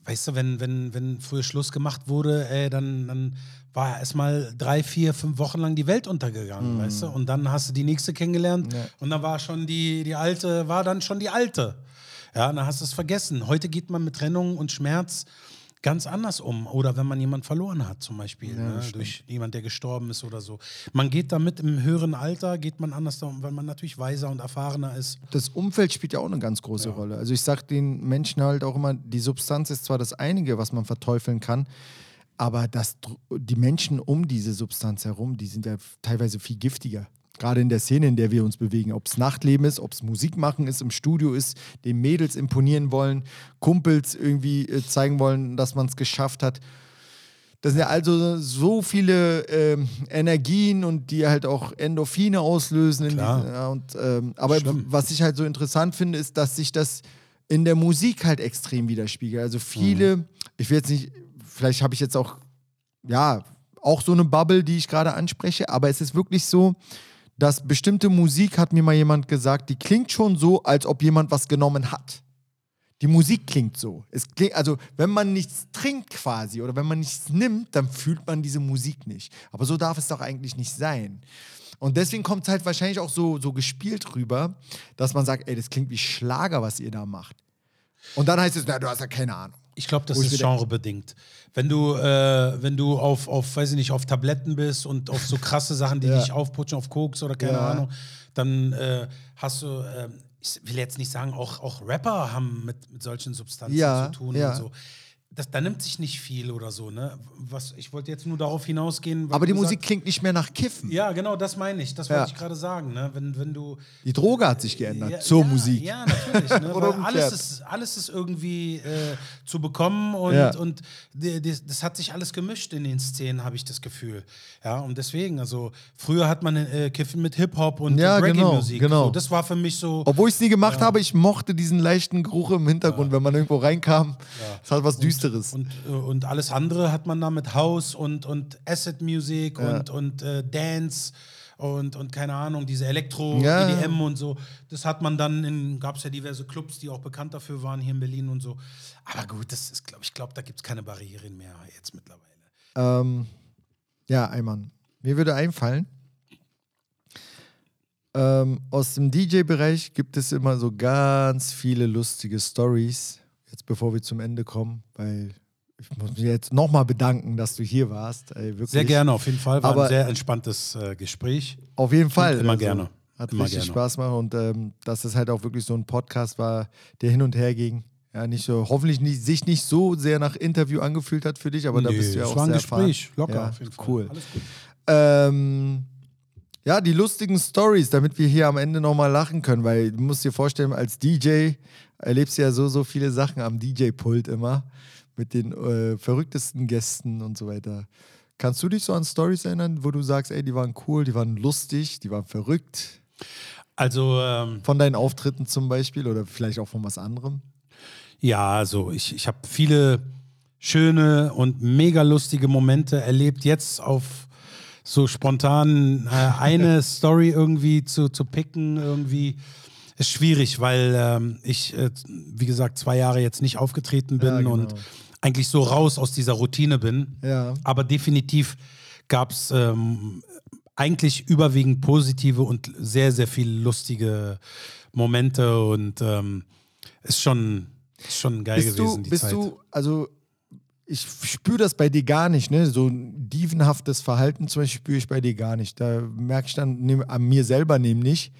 Weißt du, wenn, wenn, wenn früher Schluss gemacht wurde, ey, dann, dann war erstmal drei, vier, fünf Wochen lang die Welt untergegangen, weißt du? Und dann hast du die nächste kennengelernt Ja. und dann war schon die, die alte, war dann schon die alte. Ja, dann hast du es vergessen. Heute geht man mit Trennung und Schmerz ganz anders um. Oder wenn man jemanden verloren hat, zum Beispiel, ne? durch jemand, der gestorben ist oder so. Man geht damit im höheren Alter, geht man anders um, weil man natürlich weiser und erfahrener ist. Das Umfeld spielt ja auch eine ganz große Rolle. Also ich sage den Menschen halt auch immer, die Substanz ist zwar das Einige, was man verteufeln kann, aber das, die Menschen um diese Substanz herum, die sind ja teilweise viel giftiger. Gerade in der Szene, in der wir uns bewegen. Ob es Nachtleben ist, ob es Musik machen ist, im Studio ist, den Mädels imponieren wollen, Kumpels irgendwie äh, zeigen wollen, dass man es geschafft hat. Das sind ja also so viele ähm, Energien und die halt auch Endorphine auslösen. Diesen, ja, und, ähm, aber Schlimm. was ich halt so interessant finde, ist, dass sich das in der Musik halt extrem widerspiegelt. Also viele, ich will jetzt nicht, vielleicht habe ich jetzt auch, ja, auch so eine Bubble, die ich gerade anspreche, aber es ist wirklich so, dass bestimmte Musik, hat mir mal jemand gesagt, die klingt schon so, als ob jemand was genommen hat. Die Musik klingt so. Es klingt, also, wenn man nichts trinkt quasi oder wenn man nichts nimmt, dann fühlt man diese Musik nicht. Aber so darf es doch eigentlich nicht sein. Und deswegen kommt es halt wahrscheinlich auch so, so gespielt rüber, dass man sagt, ey, das klingt wie Schlager, was ihr da macht. Und dann heißt es, na, du hast ja keine Ahnung. Ich glaube, das Wo ist genrebedingt. Wenn du, äh, wenn du auf, auf, weiß ich nicht, auf Tabletten bist und auf so krasse Sachen, die Ja. dich aufputschen, auf Koks oder keine Ja. Ahnung, dann äh, hast du, äh, ich will jetzt nicht sagen, auch, auch Rapper haben mit, mit solchen Substanzen Ja, zu tun und so. Das, da nimmt sich nicht viel oder so, ne? Was, ich wollte jetzt nur darauf hinausgehen. Aber die Musik sagst- klingt nicht mehr nach Kiffen. Ja, genau, das meine ich. Das Ja. wollte ich gerade sagen, ne? Wenn, wenn du. Die Droge hat sich geändert Ja, zur ja, Musik. Ja, natürlich. Ne? Alles, ist, alles ist irgendwie äh, zu bekommen und, und die, die, das hat sich alles gemischt in den Szenen, habe ich das Gefühl. Ja, und deswegen, also früher hat man äh, Kiffen mit Hip-Hop und Ja, genau, Reggae-Musik. genau. So, das war für mich so. Obwohl ich es nie gemacht habe, ich mochte diesen leichten Geruch im Hintergrund, wenn man irgendwo reinkam. Es hat was Düsteres. Und, äh, und alles andere hat man da mit House und, und Acid Music und, und äh, Dance und, und keine Ahnung, diese Elektro, Ja. EDM und so. Das hat man dann in, gab es ja diverse Clubs, die auch bekannt dafür waren hier in Berlin und so. Aber gut, das ist, glaube ich, glaube, da gibt es keine Barrieren mehr jetzt mittlerweile. Ähm, ja, Ayman. Mir würde einfallen, ähm, aus dem DJ-Bereich gibt es immer so ganz viele lustige Stories. Jetzt bevor wir zum Ende kommen, weil ich muss mich jetzt nochmal bedanken, dass du hier warst. Ey. Sehr gerne, auf jeden Fall. War Aber- ein sehr entspanntes äh, Gespräch. Auf jeden Fall. Also, immer gerne. Hat Immer richtig gerne. Spaß gemacht und ähm, dass es halt auch wirklich so ein Podcast war, der hin und her ging. Ja, nicht so, hoffentlich nicht, sich nicht so sehr nach Interview angefühlt hat für dich, aber da Nee, bist du ja auch war ein sehr Gespräch, erfahren. locker ja, auf jeden Fall. Cool. Ähm, ja, die lustigen Stories, damit wir hier am Ende nochmal lachen können, weil du musst dir vorstellen, als DJ erlebst du ja so, so viele Sachen am DJ-Pult immer mit den äh, verrücktesten Gästen und so weiter. Kannst du dich so an Stories erinnern, wo du sagst, ey, die waren cool, die waren lustig, die waren verrückt? Also, ähm, Von deinen Auftritten zum Beispiel oder vielleicht auch von was anderem? Ja, also ich, ich habe viele schöne und mega lustige Momente erlebt. Jetzt auf so spontan äh, eine Story irgendwie zu, zu picken, irgendwie ist schwierig, weil ähm, ich, äh, wie gesagt, zwei Jahre jetzt nicht aufgetreten bin Ja, genau. und eigentlich so raus aus dieser Routine bin. Ja. Aber definitiv gab es ähm, eigentlich überwiegend positive und sehr, sehr viel lustige Momente und ähm, ist schon, ist schon geil Bist gewesen, du, die bist Zeit. du, also ich spüre das bei dir gar nicht, ne? So ein dievenhaftes Verhalten zum Beispiel spüre ich bei dir gar nicht. Da merke ich dann nehm, an mir selber nämlich,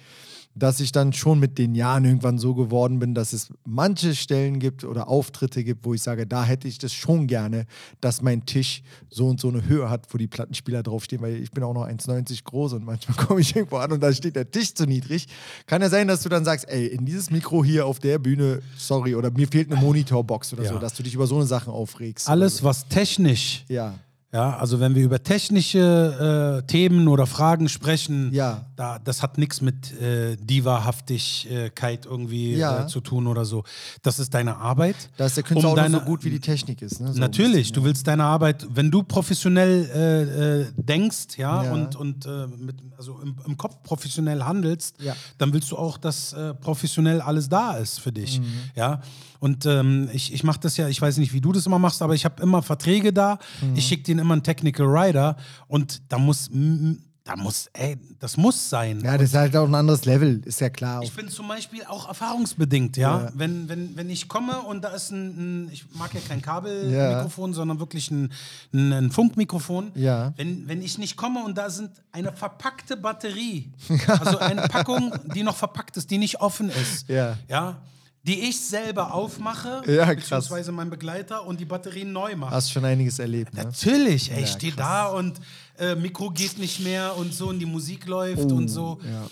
dass ich dann schon mit den Jahren irgendwann so geworden bin, dass es manche Stellen gibt oder Auftritte gibt, wo ich sage, da hätte ich das schon gerne, dass mein Tisch so und so eine Höhe hat, wo die Plattenspieler draufstehen, weil ich bin auch noch 1,90 groß und manchmal komme ich irgendwo an und da steht der Tisch zu niedrig. Kann ja sein, dass du dann sagst, ey, in dieses Mikro hier auf der Bühne, sorry, oder mir fehlt eine Monitorbox oder Ja. so, dass du dich über so eine Sachen aufregst. Alles, was technisch, Ja. ja, also wenn wir über technische äh, Themen oder Fragen sprechen, Ja. Da, das hat nichts mit äh, Diva-Haftigkeit irgendwie Ja. äh, zu tun oder so. Das ist deine Arbeit. Da ist der Künstler Um deine- so gut, wie die Technik ist. Ne? So Natürlich, bisschen, du willst deine Arbeit, wenn du professionell äh, äh, denkst, ja, Ja. und, und äh, mit, also im, im Kopf professionell handelst, Ja. dann willst du auch, dass äh, professionell alles da ist für dich, Mhm. ja. Und ähm, ich, ich mache das ja, ich weiß nicht, wie du das immer machst, aber ich habe immer Verträge da, Mhm. ich schicke denen immer einen Technical Rider und da muss, da muss, ey, das muss sein. Ja, das ist halt auch ein anderes Level, ist ja klar. Ich bin zum Beispiel auch erfahrungsbedingt, ja. Ja. Wenn, wenn, wenn ich komme und da ist ein, ein ich mag ja kein Ja. Kabelmikrofon, sondern wirklich ein, ein, ein Funkmikrofon. Ja. Wenn, wenn ich nicht komme und da sind eine verpackte Batterie, also eine Packung, die noch verpackt ist, die nicht offen ist, Ja. ja die ich selber aufmache, Ja, beziehungsweise mein Begleiter und die Batterien neu mache. Hast schon einiges erlebt, ne? Natürlich, ey, ich Ja, stehe da und äh, Mikro geht nicht mehr und so und die Musik läuft und so. Oh, ja.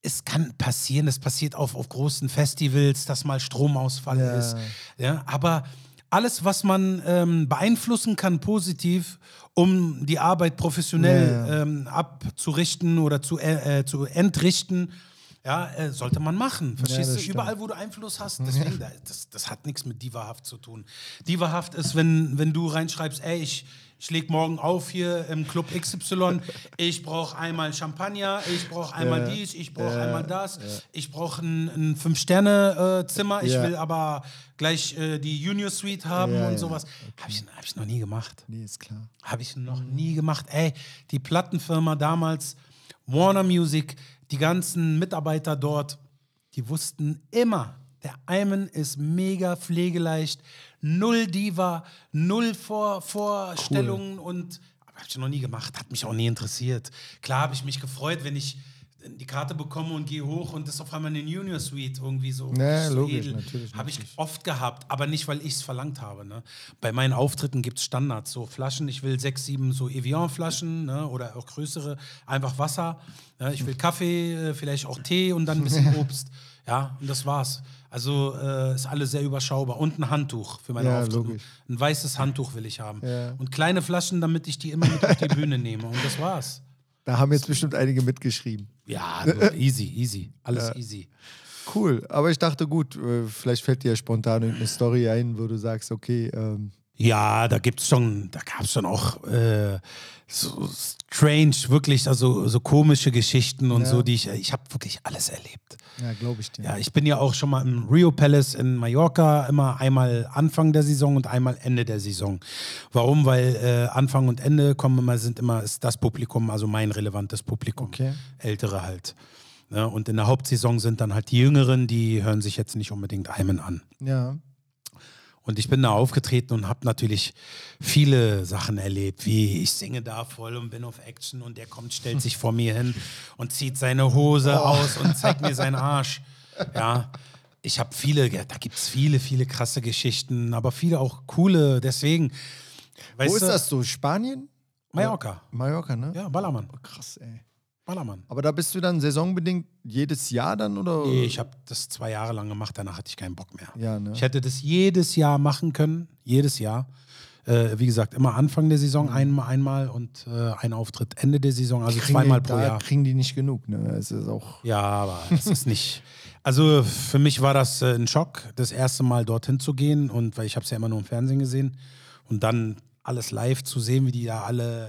Es kann passieren, es passiert auf, auf großen Festivals, dass mal Stromausfall Ja. ist. Ja, aber alles, was man ähm, beeinflussen kann, positiv, um die Arbeit professionell. Ähm, abzurichten oder zu, äh, äh, zu entrichten, ja, äh, sollte man machen. Verstehst das du? stimmt. Überall, wo du Einfluss hast. Deswegen, da- das, das hat nichts mit Divahaft zu tun. Divahaft ist, wenn, wenn du reinschreibst, ey, ich, ich leg morgen auf hier im Club XY, ich brauche einmal Champagner, ich brauche einmal Ja. dies, ich brauche Ja, einmal das, ich brauche ein, ein Fünf-Sterne-Zimmer, ich Ja. will aber gleich äh, die Junior Suite haben Ja, und ja. sowas. Habe ich, hab ich noch nie gemacht. Nee, ist klar. Habe ich noch nie gemacht. Ey, die Plattenfirma damals, Warner Music, die ganzen Mitarbeiter dort, die wussten immer, Der Ayman ist mega pflegeleicht, null Diva, null Vor Vorstellungen und aber hab ich noch nie gemacht, hat mich auch nie interessiert. Klar habe ich mich gefreut, wenn ich die Karte bekomme und gehe hoch und das ist auf einmal eine Junior Suite irgendwie so. Ja, so logisch, natürlich, Habe ich natürlich. oft gehabt, aber nicht, weil ich es verlangt habe. Ne? Bei meinen Auftritten gibt es Standards, so Flaschen. Ich will sechs, sieben so Evian-Flaschen ne? oder auch größere, einfach Wasser. Ne? Ich will Kaffee, äh, vielleicht auch Tee und dann ein bisschen Obst. Ja, und das war's. Also äh, ist alles sehr überschaubar. Und ein Handtuch für meine Ja, Auftritte. logisch. Ein weißes Handtuch will ich haben. Ja. Und kleine Flaschen, damit ich die immer mit auf die Bühne nehme. Und das war's. Da haben jetzt bestimmt einige mitgeschrieben. Ja, easy, easy. Alles easy. Cool, aber ich dachte, gut, äh, vielleicht fällt dir spontan irgendeine Story ein, wo du sagst, okay, ähm, Ja, da gibt's schon, da gab's schon auch äh, so strange, wirklich, also so komische Geschichten und Ja. so, die ich, ich habe wirklich alles erlebt. ja, glaube ich dir. Ja, ich bin ja auch schon mal im Rio Palace in Mallorca, immer einmal Anfang der Saison und einmal Ende der Saison. Warum? Weil äh, Anfang und Ende kommen immer, sind immer, ist das Publikum, also mein relevantes Publikum. Okay. Ältere halt. Ja, und in der Hauptsaison sind dann halt die Jüngeren, die hören sich jetzt nicht unbedingt Eimen an. Ja, Und ich bin da aufgetreten und habe natürlich viele Sachen erlebt, wie ich singe da voll und bin auf Action und der kommt, stellt sich vor mir hin und zieht seine Hose aus und zeigt mir seinen Arsch. Ja, ich habe viele, da gibt es viele, viele krasse Geschichten, aber viele auch coole. Deswegen, wo ist du, das so? Spanien? Mallorca. Mallorca, ne? Ja, Ballermann. Oh, krass, ey. Ballermann. Aber da bist du dann saisonbedingt jedes Jahr dann oder? Nee, ich habe das zwei Jahre lang gemacht, danach hatte ich keinen Bock mehr. Ja, ne? Ich hätte das jedes Jahr machen können, jedes Jahr. Äh, wie gesagt, immer Anfang der Saison einmal, einmal und äh, ein Auftritt Ende der Saison, also Kriegen zweimal die, pro da Jahr. kriegen die nicht genug, ne? Es ist auch. Ja, aber es ist nicht. Also für mich war das äh, ein Schock, das erste Mal dorthin zu gehen und weil ich habe es ja immer nur im Fernsehen gesehen und dann alles live zu sehen, wie die da alle äh,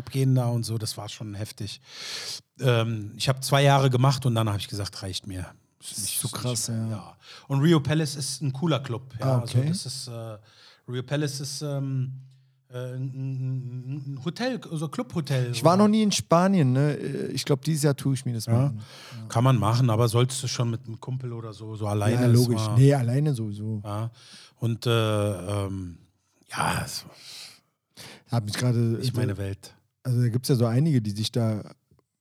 abgehen da und so, das war schon heftig. Ähm, ich habe zwei Jahre gemacht und dann habe ich gesagt, reicht mir. Ist nicht- zu ist nicht krass, mehr. ja. Und Rio Palace ist ein cooler Club. Ja, Ah, okay. also das ist äh, Rio Palace ist ähm, äh, ein, Hotel, also Clubhotel. Ich war noch nie in Spanien, ne? Ich glaube, dieses Jahr tue ich mir das mal. Ja, an. kann man machen, aber sollst du schon mit einem Kumpel oder so, so alleine. Ja, logisch. mal- Nee, alleine sowieso. Ja. Und äh, ähm, ja, es Hab mich gerade. ist meine Welt. Also da gibt es ja so einige, die sich da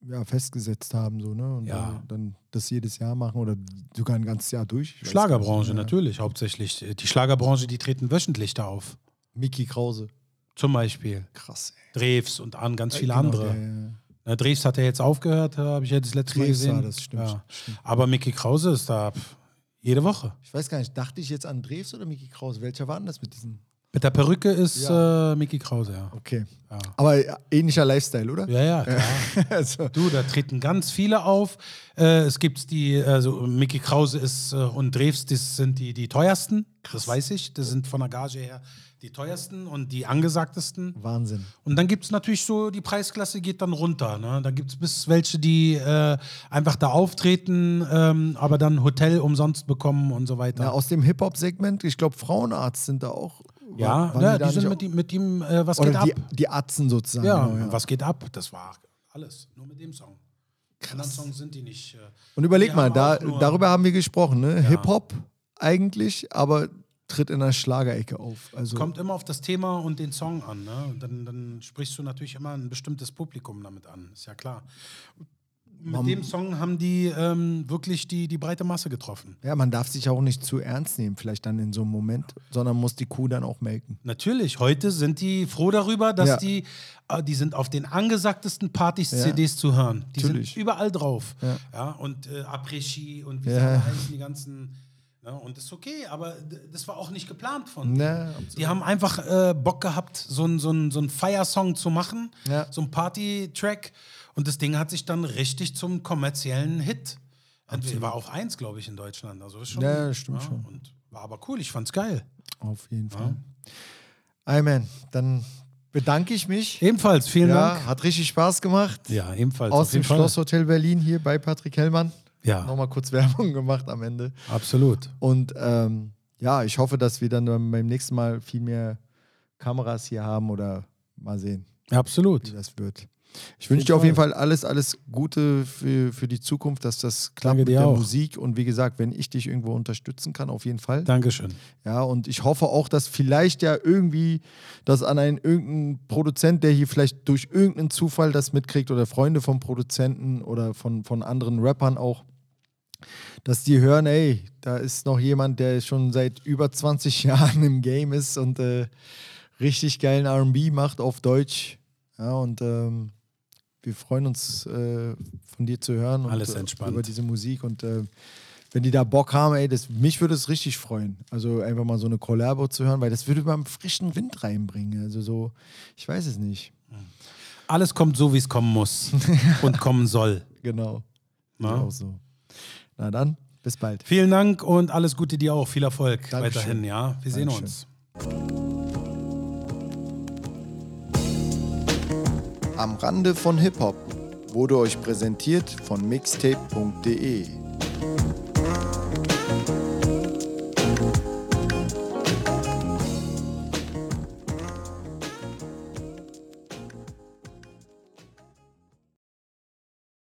ja, festgesetzt haben, so, ne? Und Ja. äh, dann das jedes Jahr machen oder sogar ein ganzes Jahr durch. Schlagerbranche. Ja. natürlich, hauptsächlich. Die Schlagerbranche, die treten wöchentlich da auf. Mickey Krause. Zum Beispiel Krass, ey. Drews und an ganz viele Genau, andere. der, ja. Na, Drews hat ja jetzt aufgehört, habe ich ja das letzte Mal Drews, gesehen. ja, das stimmt, Ja. stimmt. Aber Mickey Krause ist da pf, jede Woche. Ich weiß gar nicht, dachte ich jetzt an Drews oder Mickey Krause? Welcher war denn das mit diesen? Mit der Perücke ist Ja. äh, Mickey Krause, ja. Okay. Ja. Aber ähnlicher Lifestyle, oder? Ja, ja, klar. also, Du, da treten ganz viele auf. Äh, es gibt die, also Mickey Krause ist äh, und Drews, das sind die, die teuersten. Das weiß ich. Das sind von der Gage her die teuersten und die angesagtesten. Wahnsinn. Und dann gibt es natürlich so, die Preisklasse geht dann runter. Ne? Da gibt es bis welche, die äh, einfach da auftreten, ähm, aber dann Hotel umsonst bekommen und so weiter. Ja, aus dem Hip-Hop-Segment, ich glaube, Frauenarzt sind da auch. Ja, ja da die sind mit, ihm- mit ihm, äh, was auch, geht Oder ab? die, die Atzen sozusagen. ja, genau, ja. was geht ab? Das war alles. Nur mit dem Song. Anderen Songs sind die nicht. Äh, Und überleg die mal, da, darüber haben wir gesprochen, ne? Hip-Hop eigentlich, aber tritt in der Schlagerecke auf. Also, Kommt immer auf das Thema und den Song an. Ne? Dann, dann sprichst du natürlich immer ein bestimmtes Publikum damit an. Ist ja klar. Mit dem Song haben die ähm, wirklich die, die breite Masse getroffen. ja, man darf sich auch nicht zu ernst nehmen, vielleicht dann in so einem Moment, sondern muss die Kuh dann auch melken. Natürlich, heute sind die froh darüber, dass Ja. die, äh, die sind auf den angesagtesten Partys Ja. CDs zu hören. Die Natürlich. sind überall drauf. Ja. Ja. und äh, Après-Ski und wie Ja. heißen, die ganzen. Ne? Und das ist okay, aber das war auch nicht geplant von Ne, denen. absolut. Die haben einfach äh, Bock gehabt, so einen so so ein Fire-Song zu machen, Ja. so ein Party-Track. Und das Ding hat sich dann richtig zum kommerziellen Hit. Entweder war auf eins, glaube ich, in Deutschland. Also ist schon, Ja, stimmt schon. Und war aber cool, ich fand's geil. Auf jeden Fall. Amen. Dann bedanke ich mich. Ebenfalls, vielen Ja, Dank. hat richtig Spaß gemacht. Ja, ebenfalls. Aus dem. Schlosshotel Berlin hier bei Patrick Hellmann. Ja. Nochmal kurz Werbung gemacht am Ende. Absolut. Und ähm, ja, ich hoffe, dass wir dann beim nächsten Mal viel mehr Kameras hier haben oder mal sehen, Absolut. wie das wird. Ich wünsche dir auf jeden Fall alles, alles Gute für, für die Zukunft, dass das klappt Danke mit der auch. Musik. Und wie gesagt, wenn ich dich irgendwo unterstützen kann, auf jeden Fall. Dankeschön. Ja, und ich hoffe auch, dass vielleicht ja irgendwie das an einen irgendeinen Produzent, der hier vielleicht durch irgendeinen Zufall das mitkriegt oder Freunde vom Produzenten oder von, von anderen Rappern auch, dass die hören, ey, da ist noch jemand, der schon seit über 20 Jahren im Game ist und äh, richtig geilen RB macht auf Deutsch. Ja, und ähm, wir freuen uns, äh, von dir zu hören und Alles äh, entspannt. über diese Musik. Und äh, wenn die da Bock haben, ey, das, mich würde es richtig freuen. Also einfach mal so eine Collabo zu hören, weil das würde mal einen frischen Wind reinbringen. Also so, ich weiß es nicht. Alles kommt so, wie es kommen muss und kommen soll. Genau. Na? Auch so. Na dann, bis bald. Vielen Dank und alles Gute dir auch. Viel Erfolg Dankeschön. weiterhin, ja. Wir sehen Dankeschön. uns. Am Rande von Hip-Hop wurde euch präsentiert von mixtape.de.